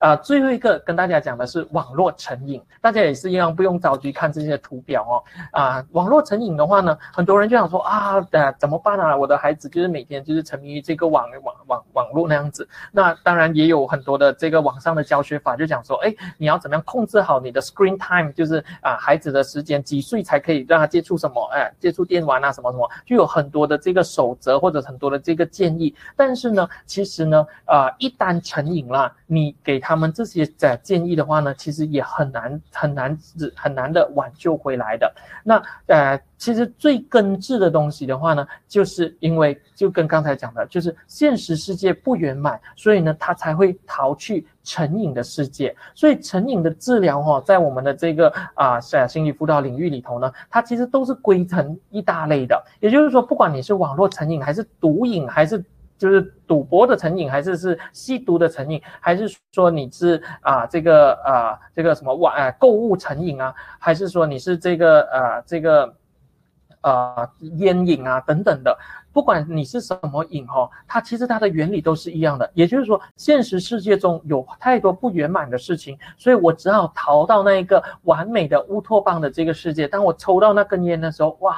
啊，最后一个跟大家讲的是网络成瘾，大家也是一样，不用着急看这些图表哦。啊，网络成瘾的话呢，很多人就想说啊，呃，怎么办啊？我的孩子就是每天就是沉迷于这个网网网网络那样子。那当然也有很多的这个网上的教学法，就讲说，哎，你要怎么样控制好你的 screen time，就是啊，孩子的时间几岁才可以让他接触什么？哎，接触电玩啊，什么什么，就有很多的这个守则或者很多的这个建议。但是呢，其实呢，啊，一旦成瘾了，你给他。他们这些在建议的话呢，其实也很难很难很难的挽救回来的。那呃，其实最根治的东西的话呢，就是因为就跟刚才讲的，就是现实世界不圆满，所以呢，他才会逃去成瘾的世界。所以成瘾的治疗哈、哦，在我们的这个啊、呃、心理辅导领域里头呢，它其实都是归成一大类的。也就是说，不管你是网络成瘾，还是毒瘾，还是就是赌博的成瘾，还是是吸毒的成瘾，还是说你是啊这个啊这个什么网啊购物成瘾啊，还是说你是这个啊这个啊烟瘾啊等等的，不管你是什么瘾哈，它其实它的原理都是一样的。也就是说，现实世界中有太多不圆满的事情，所以我只好逃到那一个完美的乌托邦的这个世界。当我抽到那根烟的时候，哇！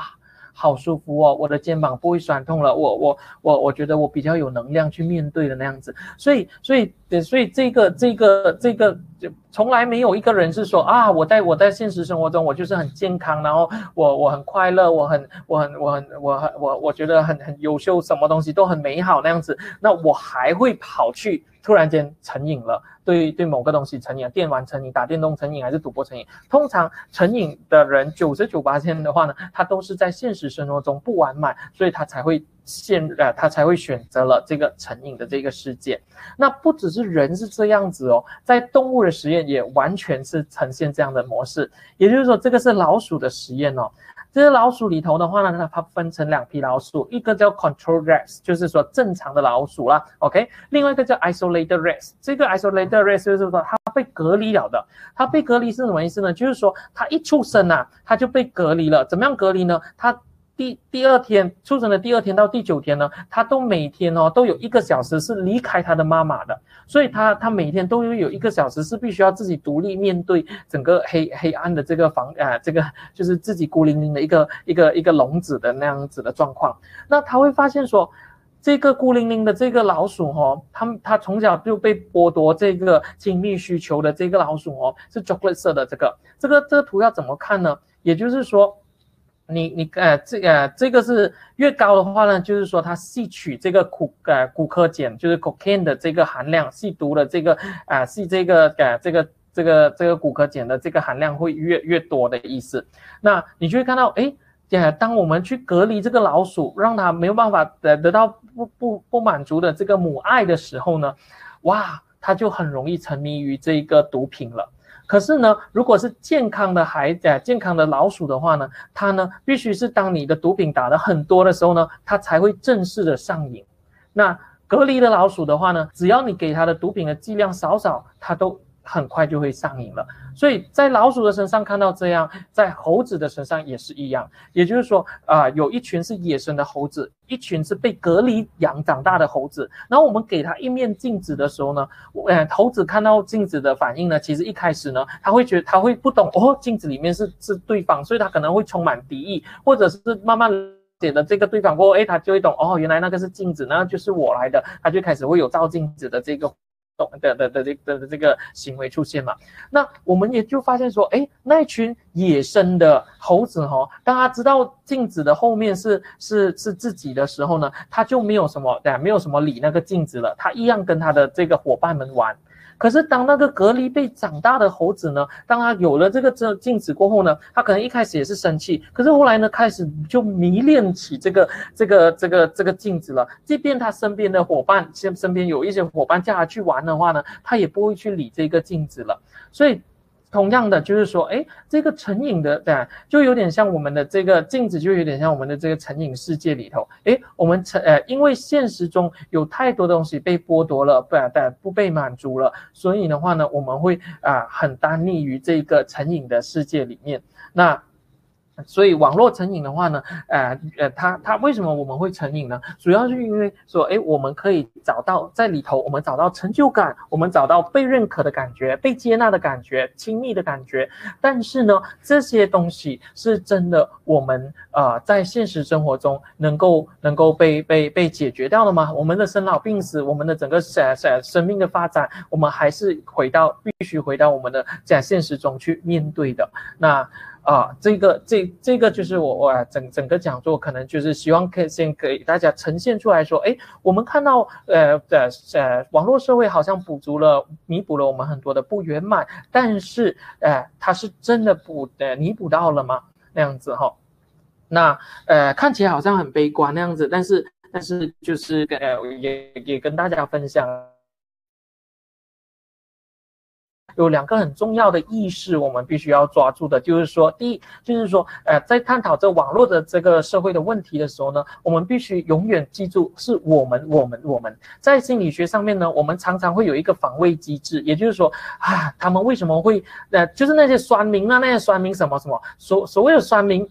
好舒服哦，我的肩膀不会酸痛了，我我我我觉得我比较有能量去面对的那样子，所以所以所以这个这个这个就从来没有一个人是说啊，我在我在现实生活中我就是很健康，然后我我很快乐，我很我很我很我很我我觉得很很优秀，什么东西都很美好那样子，那我还会跑去。突然间成瘾了，对对某个东西成瘾，电玩成瘾、打电动成瘾还是赌博成瘾？通常成瘾的人九十九八千的话呢，他都是在现实生活中不完满，所以他才会陷呃，他才会选择了这个成瘾的这个世界。那不只是人是这样子哦，在动物的实验也完全是呈现这样的模式。也就是说，这个是老鼠的实验哦。这些老鼠里头的话呢，它分成两批老鼠，一个叫 control rats，就是说正常的老鼠啦，OK，另外一个叫 isolated rats，这个 isolated rats 就是说它被隔离了的，它被隔离是什么意思呢？就是说它一出生啊，它就被隔离了，怎么样隔离呢？它第第二天出生的第二天到第九天呢，他都每天哦都有一个小时是离开他的妈妈的，所以他他每天都有有一个小时是必须要自己独立面对整个黑黑暗的这个房啊，这个就是自己孤零零的一个一个一个笼子的那样子的状况。那他会发现说，这个孤零零的这个老鼠哦，他他从小就被剥夺这个亲密需求的这个老鼠哦，是 chocolate 色的这个这个这个图要怎么看呢？也就是说。你你呃，这个、呃、这个是越高的话呢，就是说它吸取这个骨呃骨科碱，就是 cocaine 的这个含量，吸毒的这个啊、呃，吸这个呃这个这个这个骨科碱的这个含量会越越多的意思。那你就会看到，哎，呃，当我们去隔离这个老鼠，让它没有办法得得到不不不满足的这个母爱的时候呢，哇，它就很容易沉迷于这个毒品了。可是呢，如果是健康的孩子，健康的老鼠的话呢，它呢必须是当你的毒品打的很多的时候呢，它才会正式的上瘾。那隔离的老鼠的话呢，只要你给它的毒品的剂量少少，它都。很快就会上瘾了，所以在老鼠的身上看到这样，在猴子的身上也是一样。也就是说，啊、有一群是野生的猴子，一群是被隔离养长大的猴子。然后我们给它一面镜子的时候呢，呃，猴子看到镜子的反应呢，其实一开始呢，他会觉得他会不懂哦，镜子里面是是对方，所以它可能会充满敌意，或者是慢慢写的这个对方过后，哎，他就会懂哦，原来那个是镜子，那就是我来的，他就开始会有照镜子的这个。懂的的的这的的这个行为出现嘛，那我们也就发现说，哎，那一群野生的猴子哈，当他知道镜子的后面是是是自己的时候呢，他就没有什么对，没有什么理那个镜子了，他一样跟他的这个伙伴们玩。可是当那个隔离被长大的猴子呢，当他有了这个这镜子过后呢，他可能一开始也是生气，可是后来呢，开始就迷恋起这个这个这个这个镜子了。即便他身边的伙伴，身身边有一些伙伴叫他去玩的话呢，他也不会去理这个镜子了。所以。同样的，就是说，哎，这个成瘾的，对，就有点像我们的这个镜子，就有点像我们的这个成瘾世界里头，哎，我们成，呃，因为现实中有太多东西被剥夺了，不然，但不被满足了，所以的话呢，我们会啊、很单立于这个成瘾的世界里面。那所以网络成瘾的话呢，呃呃，它它为什么我们会成瘾呢？主要是因为说，哎，我们可以找到在里头，我们找到成就感，我们找到被认可的感觉，被接纳的感觉，亲密的感觉。但是呢，这些东西是真的，我们呃在现实生活中能够能够被被被解决掉的吗？我们的生老病死，我们的整个生生生命的发展，我们还是回到必须回到我们的在现实中去面对的。那。啊，这个这这个就是我我整整个讲座可能就是希望可以先给大家呈现出来说，哎，我们看到呃的呃网络社会好像补足了弥补了我们很多的不圆满，但是呃它是真的补呃弥补到了吗？那样子哈、哦，那呃看起来好像很悲观那样子，但是但是就是呃也也跟大家分享。有两个很重要的意识，我们必须要抓住的，就是说，第一，就是说，呃，在探讨这网络的这个社会的问题的时候呢，我们必须永远记住，是我们，我们，我们在心理学上面呢，我们常常会有一个防卫机制，也就是说，啊，他们为什么会，呃，就是那些酸民啊，那些酸民什么什么，所所谓的酸民。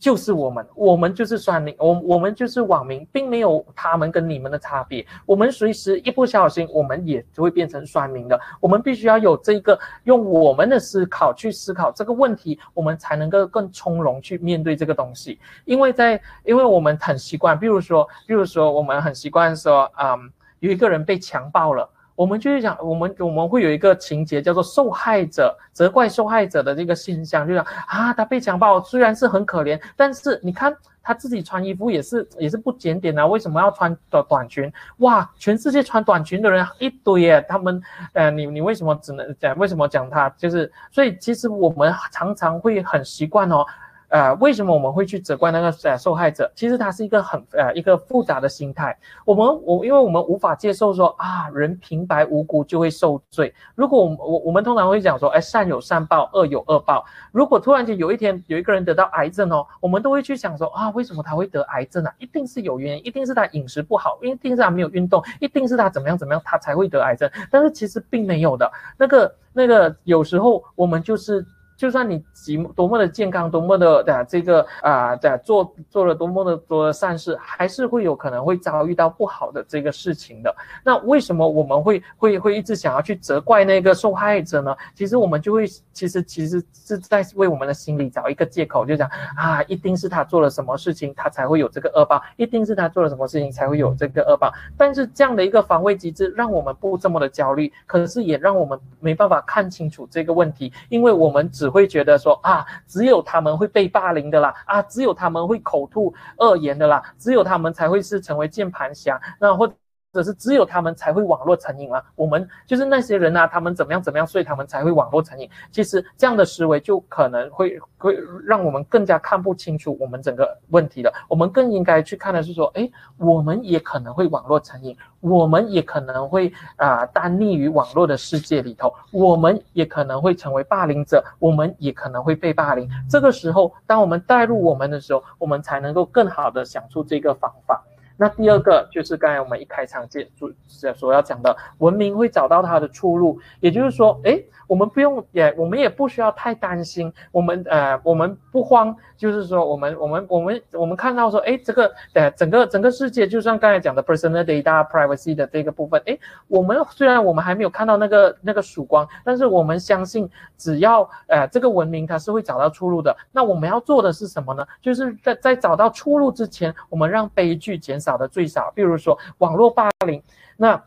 就是我们，我们就是酸民，我我们就是网民，并没有他们跟你们的差别。我们随时一不小心，我们也就会变成酸民的。我们必须要有这个用我们的思考去思考这个问题，我们才能够更从容去面对这个东西。因为在，因为我们很习惯，比如说，比如说，我们很习惯说，嗯，有一个人被强暴了。我们就是讲，我们我们会有一个情节叫做受害者责怪受害者的这个现象，就讲啊，他被强暴虽然是很可怜，但是你看他自己穿衣服也是也是不检点啊，为什么要穿短短裙？哇，全世界穿短裙的人一堆耶，他们呃，你你为什么只能讲？为什么讲他？就是所以其实我们常常会很习惯哦。呃，为什么我们会去责怪那个呃受害者？其实他是一个很呃一个复杂的心态。我们我因为我们无法接受说啊，人平白无故就会受罪。如果我我我们通常会讲说，哎，善有善报，恶有恶报。如果突然间有一天有一个人得到癌症哦，我们都会去想说啊，为什么他会得癌症啊？一定是有原因，一定是他饮食不好，一定是他没有运动，一定是他怎么样怎么样，他才会得癌症。但是其实并没有的。那个那个有时候我们就是。就算你几多么的健康，多么的的这个啊的做做了多么的多的善事，还是会有可能会遭遇到不好的这个事情的。那为什么我们会会会一直想要去责怪那个受害者呢？其实我们就会其实其实是在为我们的心里找一个借口，就讲啊，一定是他做了什么事情，他才会有这个恶报；一定是他做了什么事情才会有这个恶报。但是这样的一个防卫机制，让我们不这么的焦虑，可是也让我们没办法看清楚这个问题，因为我们只。会觉得说啊，只有他们会被霸凌的啦，啊，只有他们会口吐恶言的啦，只有他们才会是成为键盘侠，那或。或者是只有他们才会网络成瘾啊，我们就是那些人啊，他们怎么样怎么样，所以他们才会网络成瘾。其实这样的思维就可能会会让我们更加看不清楚我们整个问题了。我们更应该去看的是说，哎，我们也可能会网络成瘾，我们也可能会啊、呃，耽溺于网络的世界里头，我们也可能会成为霸凌者，我们也可能会被霸凌。这个时候，当我们带入我们的时候，我们才能够更好的想出这个方法。那第二个就是刚才我们一开场介所所要讲的，文明会找到它的出路，也就是说，诶。我们不用也，我们也不需要太担心。我们呃，我们不慌，就是说，我们我们我们我们看到说，哎，这个呃，整个整个世界，就像刚才讲的 personal data privacy 的这个部分，哎，我们虽然我们还没有看到那个那个曙光，但是我们相信，只要呃这个文明它是会找到出路的。那我们要做的是什么呢？就是在在找到出路之前，我们让悲剧减少少的最少。比如说网络霸凌，那。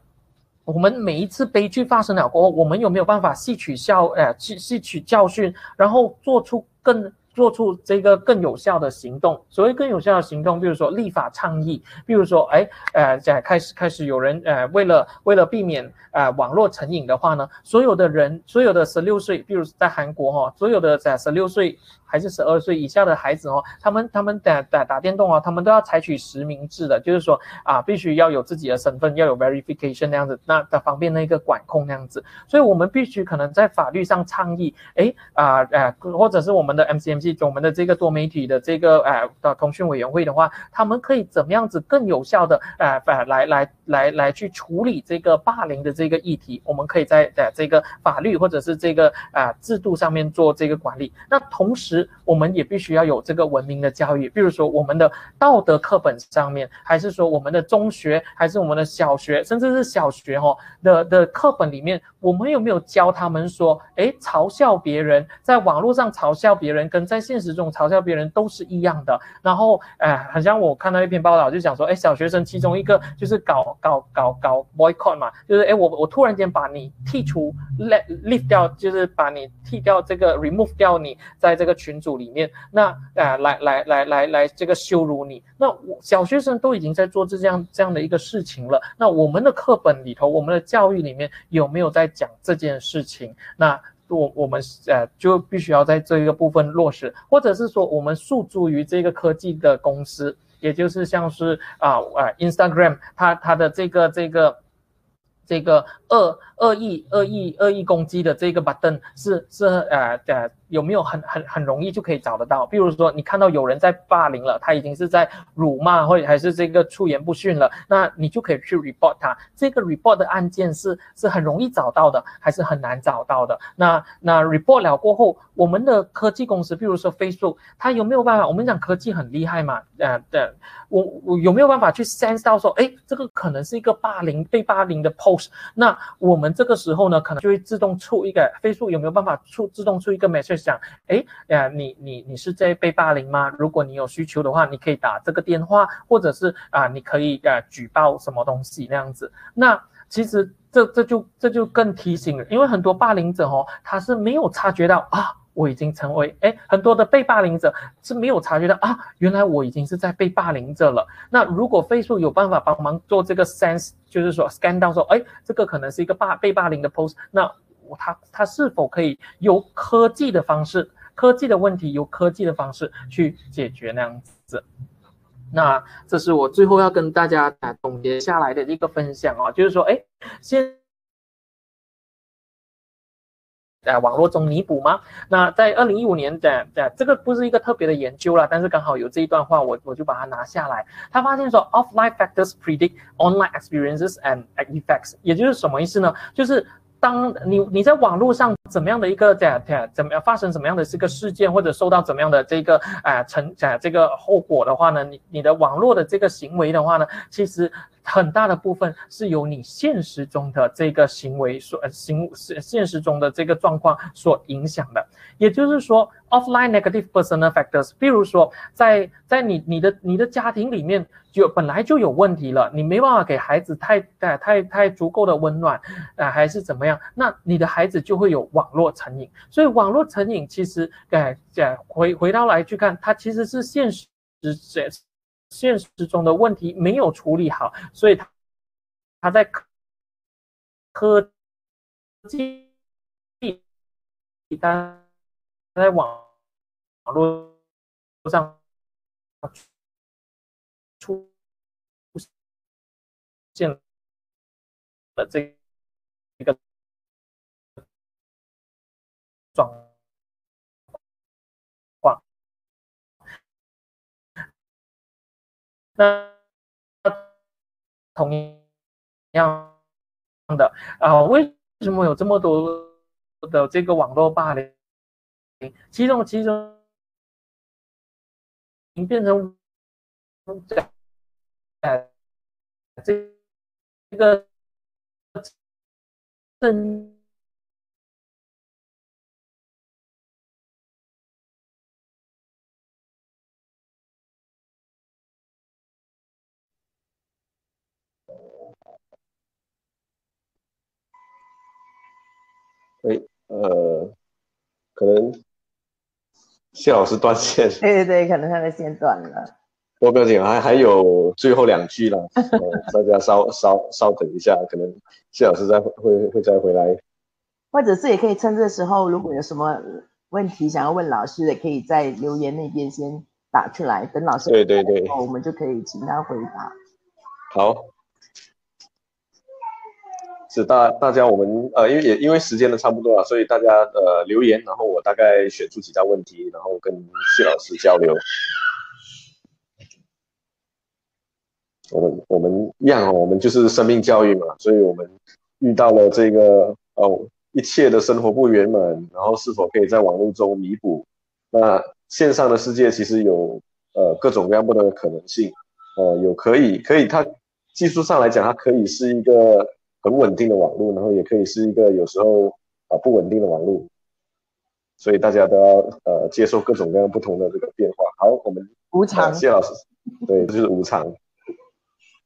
我们每一次悲剧发生了过后，我们有没有办法吸取教，呃，吸吸取教训，然后做出更做出这个更有效的行动？所谓更有效的行动，比如说立法倡议，比如说，哎，呃，在开始开始有人，呃，为了为了避免呃网络成瘾的话呢，所有的人，所有的十六岁，比如在韩国哈，所有的在十六岁。还是十二岁以下的孩子哦，他们他们打打打电动哦，他们都要采取实名制的，就是说啊，必须要有自己的身份，要有 verification 那样子，那的方便那个管控那样子。所以我们必须可能在法律上倡议，诶啊呃，或者是我们的 MCMC，我们的这个多媒体的这个呃的通讯委员会的话，他们可以怎么样子更有效的呃呃来来来来去处理这个霸凌的这个议题？我们可以在呃这个法律或者是这个啊、制度上面做这个管理。那同时，我们也必须要有这个文明的教育，比如说我们的道德课本上面，还是说我们的中学，还是我们的小学，甚至是小学哦的的课本里面，我们有没有教他们说，诶，嘲笑别人，在网络上嘲笑别人，跟在现实中嘲笑别人都是一样的。然后，哎，好像我看到一篇报道，就讲说，诶，小学生其中一个就是搞搞搞搞 boycott 嘛，就是诶，我我突然间把你剔除，let leave 掉，就是把你剔掉这个 remove 掉你在这个群组里面，那啊，来来来来来这个羞辱你，那我小学生都已经在做这样这样的一个事情了，那我们的课本里头，我们的教育里面有没有在讲这件事情？那我我们呃就必须要在这一个部分落实，或者是说我们诉诸于这个科技的公司，也就是像是啊啊 Instagram 它它的这个这个这个恶恶意恶意恶意攻击的这个 button 是是呃的。有没有很很很容易就可以找得到？比如说你看到有人在霸凌了，他已经是在辱骂或者还是这个出言不逊了，那你就可以去 report 他。这个 report 的案件是是很容易找到的，还是很难找到的？那那 report 了过后，我们的科技公司，比如说 Facebook，它有没有办法？我们讲科技很厉害嘛，呃，对，我我有没有办法去 sense 到说，哎，这个可能是一个霸凌被霸凌的 post？那我们这个时候呢，可能就会自动出一个 Facebook 有没有办法出自动出一个 message？讲，哎，呀，你你你是在被霸凌吗？如果你有需求的话，你可以打这个电话，或者是啊，你可以呃举报什么东西那样子。那其实这这就这就更提醒了，因为很多霸凌者哦，他是没有察觉到啊，我已经成为哎，很多的被霸凌者是没有察觉到啊，原来我已经是在被霸凌者了。那如果 Facebook 有办法帮忙做这个 sense，就是说 scan 到说，哎，这个可能是一个霸被霸凌的 post，那。它它是否可以由科技的方式，科技的问题由科技的方式去解决那样子？那这是我最后要跟大家总结下来的一个分享哦，就是说，哎，先在网络中弥补吗？那在二零一五年的的这个不是一个特别的研究啦，但是刚好有这一段话，我我就把它拿下来。他发现说，offline factors predict online experiences and effects，也就是什么意思呢？就是当你你在网络上怎么样的一个怎怎怎么样发生怎么样的这个事件，或者受到怎么样的这个啊成啊这个后果的话呢，你你的网络的这个行为的话呢，其实。很大的部分是由你现实中的这个行为所行现现实中的这个状况所影响的，也就是说，offline negative personal factors，比如说在在你你的你的家庭里面就本来就有问题了，你没办法给孩子太太太太足够的温暖啊，还是怎么样，那你的孩子就会有网络成瘾，所以网络成瘾其实呃呃回回到来去看，它其实是现实是。现实中的问题没有处理好，所以他他在科技他在网网络上出现了这状。那同样的啊，为什么有这么多的这个网络霸凌？其中其中你变成这这个正。哎，呃，可能谢老师断线。对对对，可能他的线断了。我不要紧，还还有最后两句了，呃、大家稍稍稍等一下，可能谢老师再会会再回来。或者是也可以趁这时候，如果有什么问题想要问老师的，可以在留言那边先打出来，等老师对对对，我们就可以请他回答。好。是大大家我们呃，因为也因为时间的差不多了，所以大家呃留言，然后我大概选出几道问题，然后跟谢老师交流。我们我们一样哦，我们就是生命教育嘛，所以我们遇到了这个哦，一切的生活不圆满，然后是否可以在网络中弥补？那线上的世界其实有呃各种各样不同的可能性，呃，有可以可以它技术上来讲，它可以是一个很稳定的网络，然后也可以是一个有时候啊、呃、不稳定的网络，所以大家都要呃接受各种各样不同的这个变化。好，我们无常，谢老师，对，这就是无常。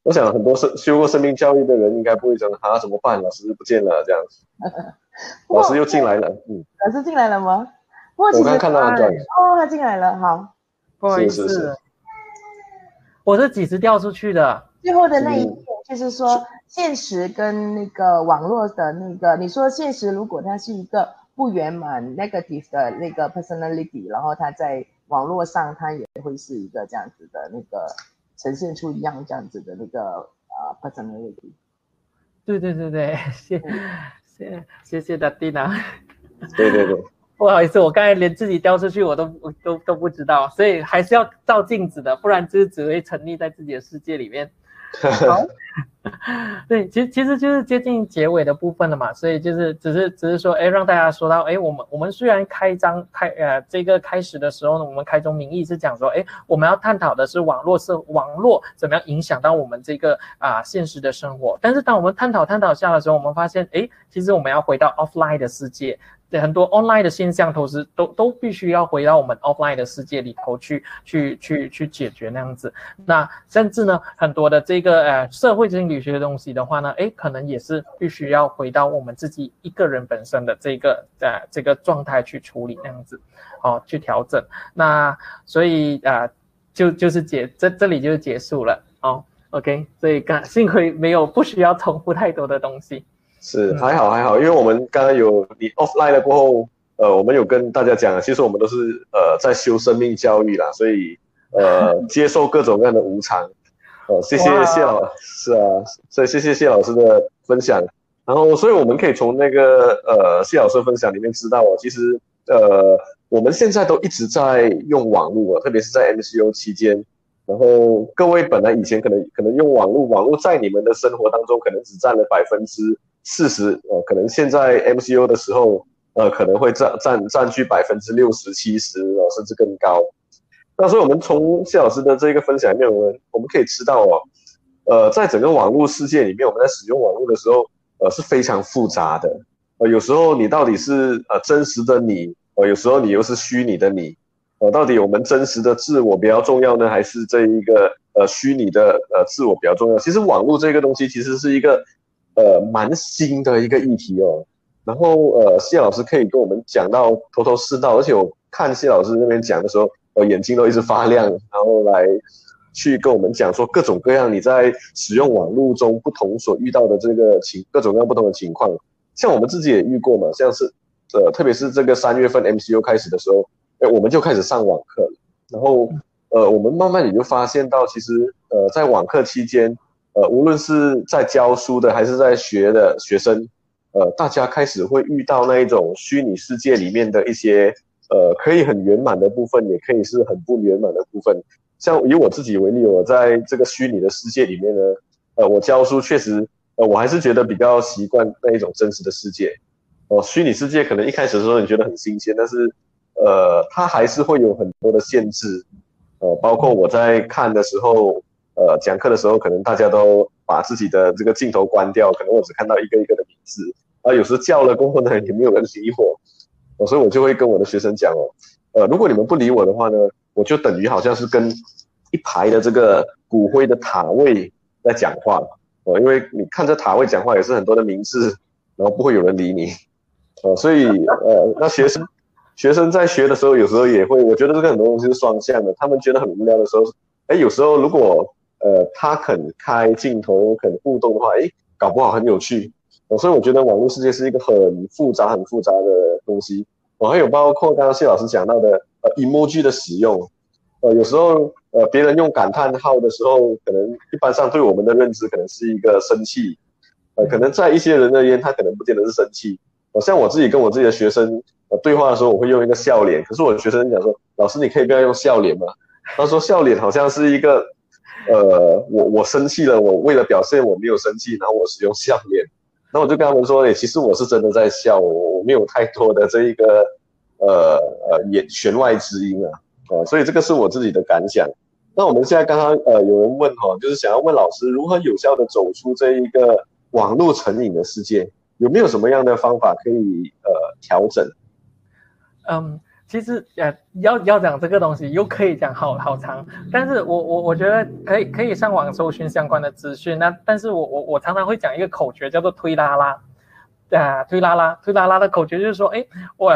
我想很多生修过生命教育的人应该不会讲啊，怎么办？老师不见了这样子，老师又进来了，嗯，老师进来了吗？我刚刚看到他转哦，他进来了，好，不好意思，是是是我是几时掉出去的？最后的那一点就是说，现实跟那个网络的那个，你说现实如果它是一个不圆满 negative 的那个 personality，然后它在网络上它也会是一个这样子的那个。呈现出一样这样子的那个呃 personality。对对对对，谢谢谢谢的蒂娜。对对对，不好意思，我刚才连自己掉出去我都都都不知道，所以还是要照镜子的，不然就是只会沉溺在自己的世界里面。好，对，其实其实就是接近结尾的部分了嘛，所以就是只是只是说，哎，让大家说到，哎，我们我们虽然开张开呃这个开始的时候呢，我们开宗明义是讲说，哎，我们要探讨的是网络是网络怎么样影响到我们这个啊、现实的生活，但是当我们探讨探讨下的时候，我们发现，哎，其实我们要回到 offline 的世界。对，很多 online 的现象，同时都都必须要回到我们 offline 的世界里头去去去去解决那样子。那甚至呢，很多的这个呃社会心理学的东西的话呢，诶，可能也是必须要回到我们自己一个人本身的这个呃这个状态去处理那样子，哦，去调整。那所以啊、就就是结这这里就结束了哦。OK，所以刚幸亏没有不需要重复太多的东西。是还好还好，因为我们刚刚有你 offline 了过后，呃，我们有跟大家讲，其实我们都是呃在修生命教育啦，所以呃 接受各种各样的无常，呃，谢谢谢老师，是啊，所以谢谢谢老师的分享，然后所以我们可以从那个呃谢老师的分享里面知道哦，其实呃我们现在都一直在用网络啊，特别是在 MCU 期间，然后各位本来以前可能可能用网络，网络在你们的生活当中可能只占了百分之。四十，呃，可能现在 MCO 的时候，呃，可能会占占占据百分之六十、七十，呃，甚至更高。那所以，我们从谢老师的这个分享里面，我们我们可以知道哦，呃，在整个网络世界里面，我们在使用网络的时候，呃，是非常复杂的。呃，有时候你到底是呃真实的你，呃，有时候你又是虚拟的你，呃，到底我们真实的自我比较重要呢，还是这一个呃虚拟的呃自我比较重要？其实网络这个东西其实是一个。呃，蛮新的一个议题哦，然后呃，谢老师可以跟我们讲到头头是道，而且我看谢老师那边讲的时候，我眼睛都一直发亮，然后来去跟我们讲说各种各样你在使用网络中不同所遇到的这个情，各种各样不同的情况，像我们自己也遇过嘛，像是呃，特别是这个三月份 MCU 开始的时候，哎，我们就开始上网课了，然后呃，我们慢慢也就发现到，其实呃，在网课期间。呃，无论是在教书的还是在学的学生，呃，大家开始会遇到那一种虚拟世界里面的一些，呃，可以很圆满的部分，也可以是很不圆满的部分。像以我自己为例，我在这个虚拟的世界里面呢，呃，我教书确实，呃，我还是觉得比较习惯那一种真实的世界。哦、呃，虚拟世界可能一开始的时候你觉得很新鲜，但是，呃，它还是会有很多的限制。呃，包括我在看的时候。呃，讲课的时候，可能大家都把自己的这个镜头关掉，可能我只看到一个一个的名字，啊，有时叫了过后呢，也没有人理我，哦，所以我就会跟我的学生讲哦，呃，如果你们不理我的话呢，我就等于好像是跟一排的这个骨灰的塔位在讲话，哦，因为你看着塔位讲话也是很多的名字，然后不会有人理你，哦，所以呃，那学生学生在学的时候，有时候也会，我觉得这个很多东西是双向的，他们觉得很无聊的时候，哎，有时候如果呃，他肯开镜头，肯互动的话，诶，搞不好很有趣。哦，所以我觉得网络世界是一个很复杂、很复杂的东西。哦，还有包括刚刚谢老师讲到的，呃，emoji 的使用。呃，有时候，呃，别人用感叹号的时候，可能一般上对我们的认知可能是一个生气。呃，可能在一些人而言，他可能不见得是生气。呃，像我自己跟我自己的学生呃对话的时候，我会用一个笑脸。可是我的学生讲说，老师你可以不要用笑脸吗？他说笑脸好像是一个，呃，我我生气了，我为了表现我没有生气，然后我使用笑脸。那我就跟他们说，诶，其实我是真的在笑，我我没有太多的这一个，呃呃言弦外之音啊，呃，所以这个是我自己的感想。那我们现在刚刚呃有人问哈，就是想要问老师如何有效的走出这一个网络成瘾的世界，有没有什么样的方法可以呃调整？嗯，其实呃要要讲这个东西又可以讲好好长，但是我我我觉得可以可以上网搜寻相关的资讯。那但是我我我常常会讲一个口诀叫做推拉拉，啊推拉拉推拉拉的口诀就是说，哎我。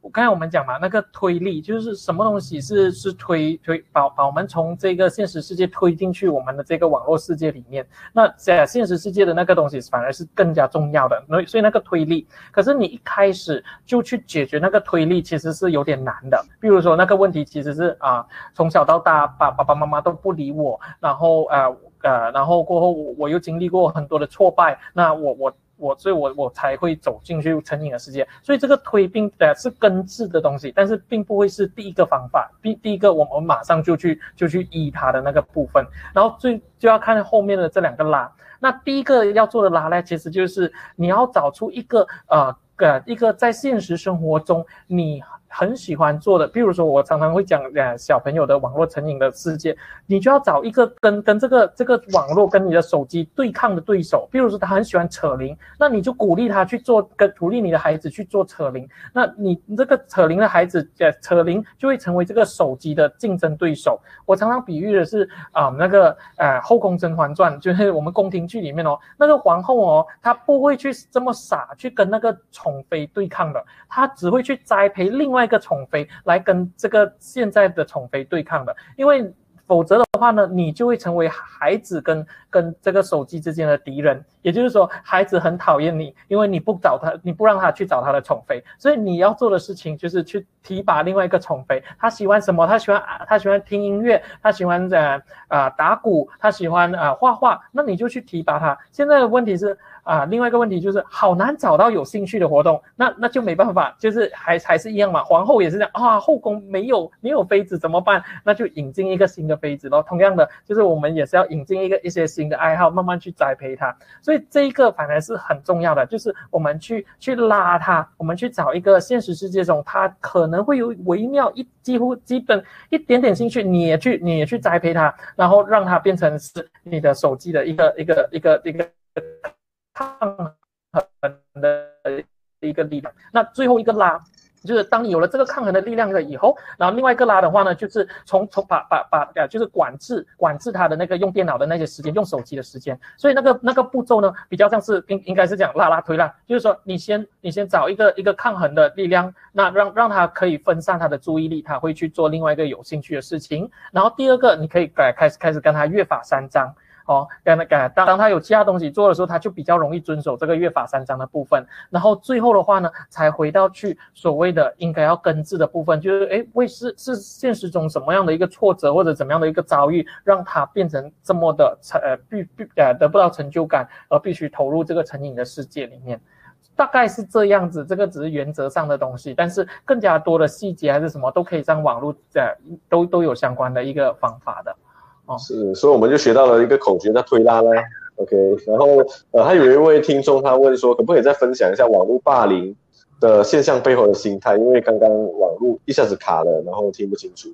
我刚才我们讲嘛，那个推力就是什么东西是是推推把把我们从这个现实世界推进去我们的这个网络世界里面。那在现实世界的那个东西反而是更加重要的。所以所以那个推力，可是你一开始就去解决那个推力，其实是有点难的。比如说那个问题其实是啊，从小到大爸爸爸妈妈都不理我，然后呃呃，然后过后我我又经历过很多的挫败，那我我。我所以我，我才会走进去成瘾的世界。所以，这个推并呃是根治的东西，但是并不会是第一个方法。第第一个，我们马上就去就去医它的那个部分，然后最就要看后面的这两个拉。那第一个要做的拉呢，其实就是你要找出一个呃个一个在现实生活中你。很喜欢做的，比如说我常常会讲，呃，小朋友的网络成瘾的世界，你就要找一个跟跟这个这个网络跟你的手机对抗的对手。比如说他很喜欢扯铃，那你就鼓励他去做，跟鼓励你的孩子去做扯铃。那你这个扯铃的孩子，呃，扯铃就会成为这个手机的竞争对手。我常常比喻的是啊，那个呃《后宫甄嬛传》，就是我们宫廷剧里面哦，那个皇后哦，她不会去这么傻去跟那个宠妃对抗的，她只会去栽培另外。另外一个宠妃来跟这个现在的宠妃对抗的，因为否则的话呢，你就会成为孩子跟跟这个手机之间的敌人。也就是说，孩子很讨厌你，因为你不找他，你不让他去找他的宠妃，所以你要做的事情就是去提拔另外一个宠妃。他喜欢什么？他喜欢啊他喜欢听音乐，他喜欢呃啊打鼓，他喜欢啊画画，那你就去提拔他。现在的问题是。啊，另外一个问题就是好难找到有兴趣的活动，那那就没办法，就是还还是一样嘛。皇后也是这样啊，后宫没有没有妃子怎么办？那就引进一个新的妃子咯。同样的，就是我们也是要引进一个一些新的爱好，慢慢去栽培他。所以这一个反而是很重要的，就是我们去去拉它，我们去找一个现实世界中它可能会有微妙一几乎基本一点点兴趣，你也去你也去栽培它，然后让它变成是你的手机的一个一个。一个一个抗衡的一个力量，那最后一个拉，就是当你有了这个抗衡的力量了以后，然后另外一个拉的话呢，就是从从把把把呃，就是管制管制他的那个用电脑的那些时间，用手机的时间。所以那个那个步骤呢，比较像是应应该是讲拉拉推拉，就是说你先你先找一个一个抗衡的力量，那让让他可以分散他的注意力，他会去做另外一个有兴趣的事情。然后第二个，你可以改开始开始跟他约法三章。哦，跟那个当当他有其他东西做的时候，他就比较容易遵守这个约法三章的部分。然后最后的话呢，才回到去所谓的应该要根治的部分，就是哎，为是是现实中什么样的一个挫折或者怎么样的一个遭遇，让他变成这么的成呃必必呃得不到成就感，而必须投入这个成瘾的世界里面，大概是这样子。这个只是原则上的东西，但是更加多的细节还是什么都可以上网络呃都都有相关的一个方法的。是，所以我们就学到了一个口诀，叫推拉呢。OK，然后呃，还有一位听众他问说，可不可以再分享一下网络霸凌的现象背后的心态？因为刚刚网络一下子卡了，然后听不清楚。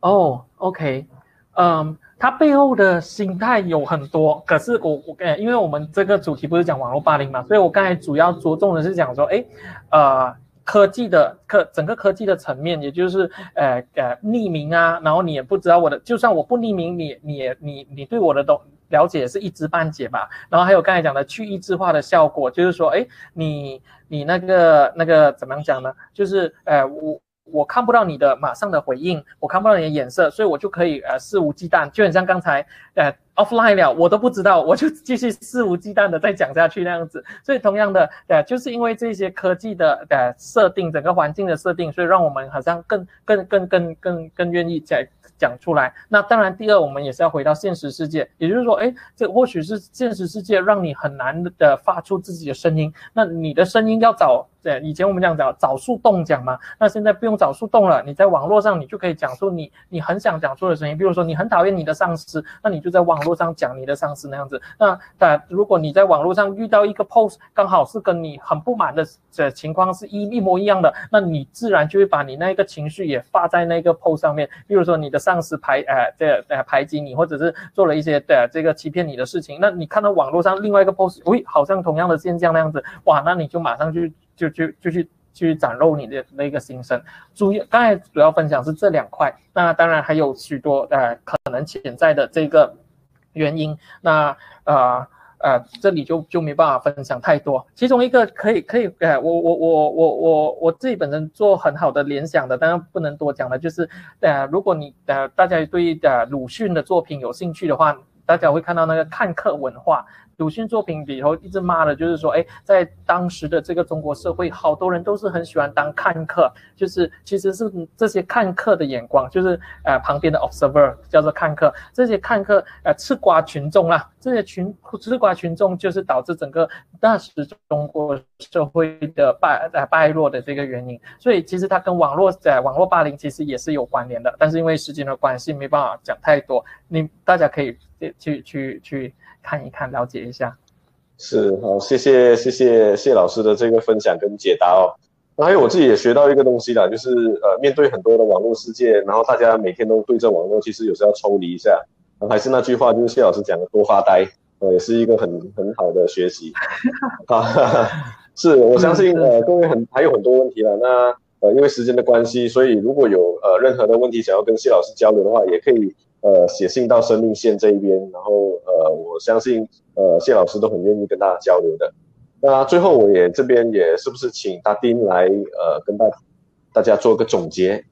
哦，OK，嗯，它背后的心态有很多，可是我我呃，因为我们这个主题不是讲网络霸凌嘛，所以我刚才主要着重的是讲说，哎，呃。科技的科整个科技的层面，也就是呃呃匿名啊，然后你也不知道我的，就算我不匿名，你你也你你对我的都了解是一知半解吧。然后还有刚才讲的去抑制化的效果，就是说，哎，你你那个那个怎么样讲呢？就是呃我我看不到你的马上的回应，我看不到你的眼色，所以我就可以呃肆无忌惮，就很像刚才呃。Offline 了，我都不知道，我就继续肆无忌惮的再讲下去那样子。所以同样的，对，就是因为这些科技的呃设定，整个环境的设定，所以让我们好像更更更更更更愿意在。讲出来，那当然，第二，我们也是要回到现实世界，也就是说，哎，这或许是现实世界让你很难的发出自己的声音，那你的声音要找。对，以前我们讲找找树洞讲嘛，那现在不用找树洞了，你在网络上你就可以讲出你你很想讲出的声音。比如说你很讨厌你的上司，那你就在网络上讲你的上司那样子。那但如果你在网络上遇到一个 post，刚好是跟你很不满的这情况是一一模一样的，那你自然就会把你那个情绪也发在那个 post 上面。比如说你的上司排呃这呃排挤你，或者是做了一些的这个欺骗你的事情，那你看到网络上另外一个 post，喂，好像同样的现象那样子，哇，那你就马上去。就就就去去展露你的那个心声，主要刚才主要分享是这两块，那当然还有许多呃可能潜在的这个原因，那呃呃这里就就没办法分享太多。其中一个可以可以呃我我我我我我自己本身做很好的联想的，当然不能多讲了，就是呃如果你呃大家对呃鲁迅的作品有兴趣的话，大家会看到那个看客文化。鲁迅作品里头一直骂的，就是说，哎，在当时的这个中国社会，好多人都是很喜欢当看客，就是其实是这些看客的眼光，就是呃旁边的 observer 叫做看客，这些看客呃吃瓜群众啦，这些群吃瓜群众就是导致整个当时中国社会的败呃败落的这个原因，所以其实它跟网络在、网络霸凌其实也是有关联的，但是因为时间的关系没办法讲太多，你大家可以去去。去看一看，了解一下，是好，谢谢谢谢谢老师的这个分享跟解答哦。那还有我自己也学到一个东西啦，就是呃，面对很多的网络世界，然后大家每天都对着网络，其实有时候要抽离一下。还是那句话，就是谢老师讲的，多发呆，呃，也是一个很很好的学习。啊，是我相信呃，各位很还有很多问题了。那呃，因为时间的关系，所以如果有呃任何的问题想要跟谢老师交流的话，也可以。呃，写信到生命线这一边，然后呃，我相信呃，谢老师都很愿意跟大家交流的。那最后我也这边也是不是请大丁来呃，跟大大家做个总结，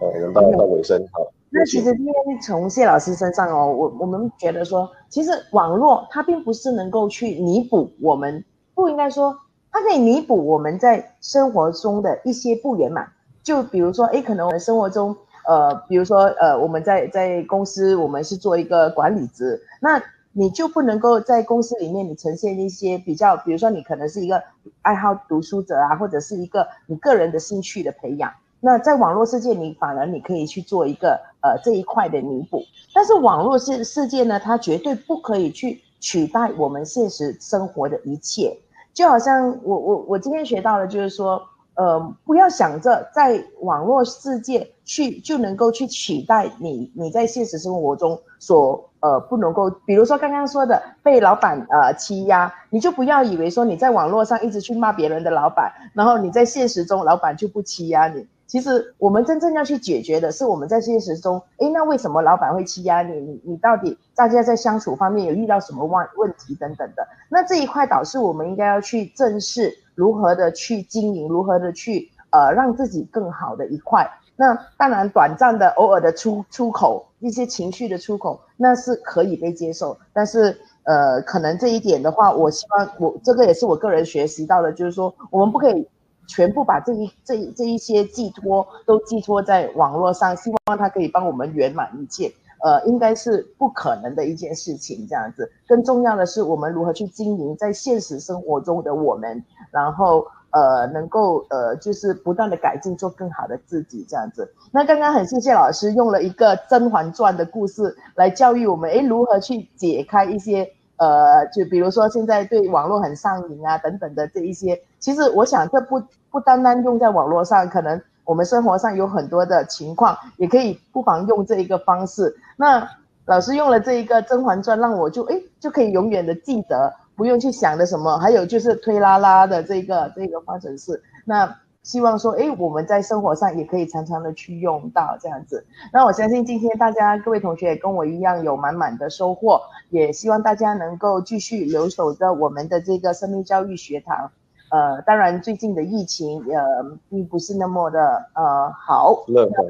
呃，我们到到尾声好。那其实今天从谢老师身上哦，我我们觉得说，其实网络它并不是能够去弥补我们，不应该说它可以弥补我们在生活中的一些不圆满。就比如说，哎，可能我们生活中。呃，比如说，呃，我们在在公司，我们是做一个管理职，那你就不能够在公司里面，你呈现一些比较，比如说你可能是一个爱好读书者啊，或者是一个你个人的兴趣的培养。那在网络世界，你反而你可以去做一个呃这一块的弥补。但是网络世世界呢，它绝对不可以去取代我们现实生活的一切。就好像我我我今天学到的，就是说。呃，不要想着在网络世界去就能够去取代你你在现实生活中所呃不能够，比如说刚刚说的被老板呃欺压，你就不要以为说你在网络上一直去骂别人的老板，然后你在现实中老板就不欺压你。其实我们真正要去解决的是我们在现实中，诶，那为什么老板会欺压你？你你到底大家在相处方面有遇到什么问问题等等的？那这一块导致我们应该要去正视。如何的去经营，如何的去呃让自己更好的一块。那当然，短暂的偶尔的出出口一些情绪的出口，那是可以被接受。但是呃，可能这一点的话，我希望我这个也是我个人学习到的，就是说我们不可以全部把这一这一这一些寄托都寄托在网络上，希望他可以帮我们圆满一切。呃，应该是不可能的一件事情，这样子。更重要的是，我们如何去经营在现实生活中的我们，然后呃，能够呃，就是不断的改进，做更好的自己，这样子。那刚刚很谢谢老师用了一个《甄嬛传》的故事来教育我们，诶，如何去解开一些呃，就比如说现在对网络很上瘾啊等等的这一些。其实我想，这不不单单用在网络上，可能。我们生活上有很多的情况，也可以不妨用这一个方式。那老师用了这一个《甄嬛传》，让我就诶就可以永远的记得，不用去想的什么。还有就是推拉拉的这个这个方程式。那希望说，哎我们在生活上也可以常常的去用到这样子。那我相信今天大家各位同学也跟我一样有满满的收获，也希望大家能够继续留守着我们的这个生命教育学堂。呃，当然，最近的疫情呃并不是那么的呃好。乐观。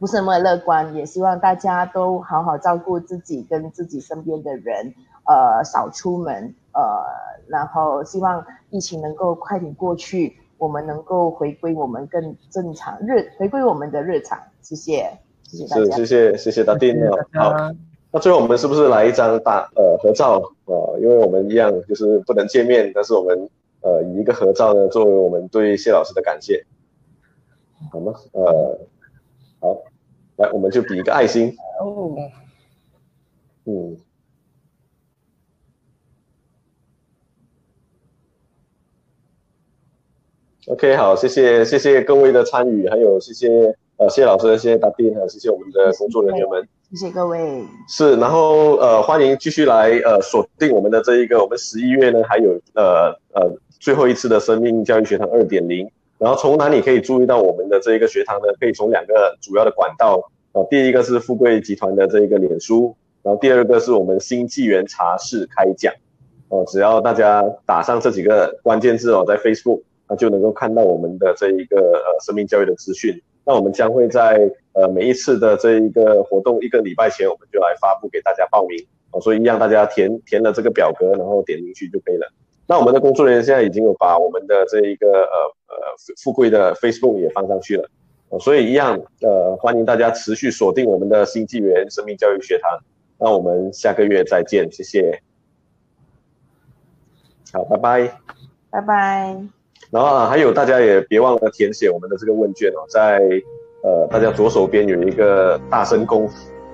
不是那么乐观，也希望大家都好好照顾自己跟自己身边的人，呃，少出门，呃，然后希望疫情能够快点过去，我们能够回归我们更正常日，回归我们的日常。谢谢，谢谢大家。是，谢谢，谢谢大丁。好，那最后我们是不是来一张大呃合照啊、呃？因为我们一样就是不能见面，但是我们呃以一个合照呢作为我们对谢老师的感谢，好吗？呃。好，来，我们就比一个爱心。哦，嗯，OK，好，谢谢，谢谢各位的参与，还有谢谢呃谢谢老师，谢谢大斌，还有谢谢我们的工作人员们，谢谢各位。是，然后呃欢迎继续来呃锁定我们的这一个，我们十一月呢还有呃呃最后一次的生命教育学堂二点零。然后从哪里可以注意到我们的这一个学堂呢？可以从两个主要的管道啊，第一个是富贵集团的这一个脸书，然后第二个是我们新纪元茶室开讲，哦，只要大家打上这几个关键字哦，在 Facebook 那就能够看到我们的这一个呃生命教育的资讯。那我们将会在呃每一次的这一个活动一个礼拜前，我们就来发布给大家报名哦，所以让大家填填了这个表格，然后点进去就可以了。那我们的工作人员现在已经有把我们的这一个呃。呃，富贵的 Facebook 也放上去了，所以一样，呃，欢迎大家持续锁定我们的新纪元生命教育学堂。那我们下个月再见，谢谢。好，拜拜，拜拜。然后啊，还有大家也别忘了填写我们的这个问卷哦，在呃大家左手边有一个大声公，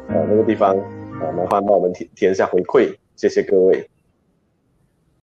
呃那个地方，啊，麻烦帮我们填填一下回馈，谢谢各位。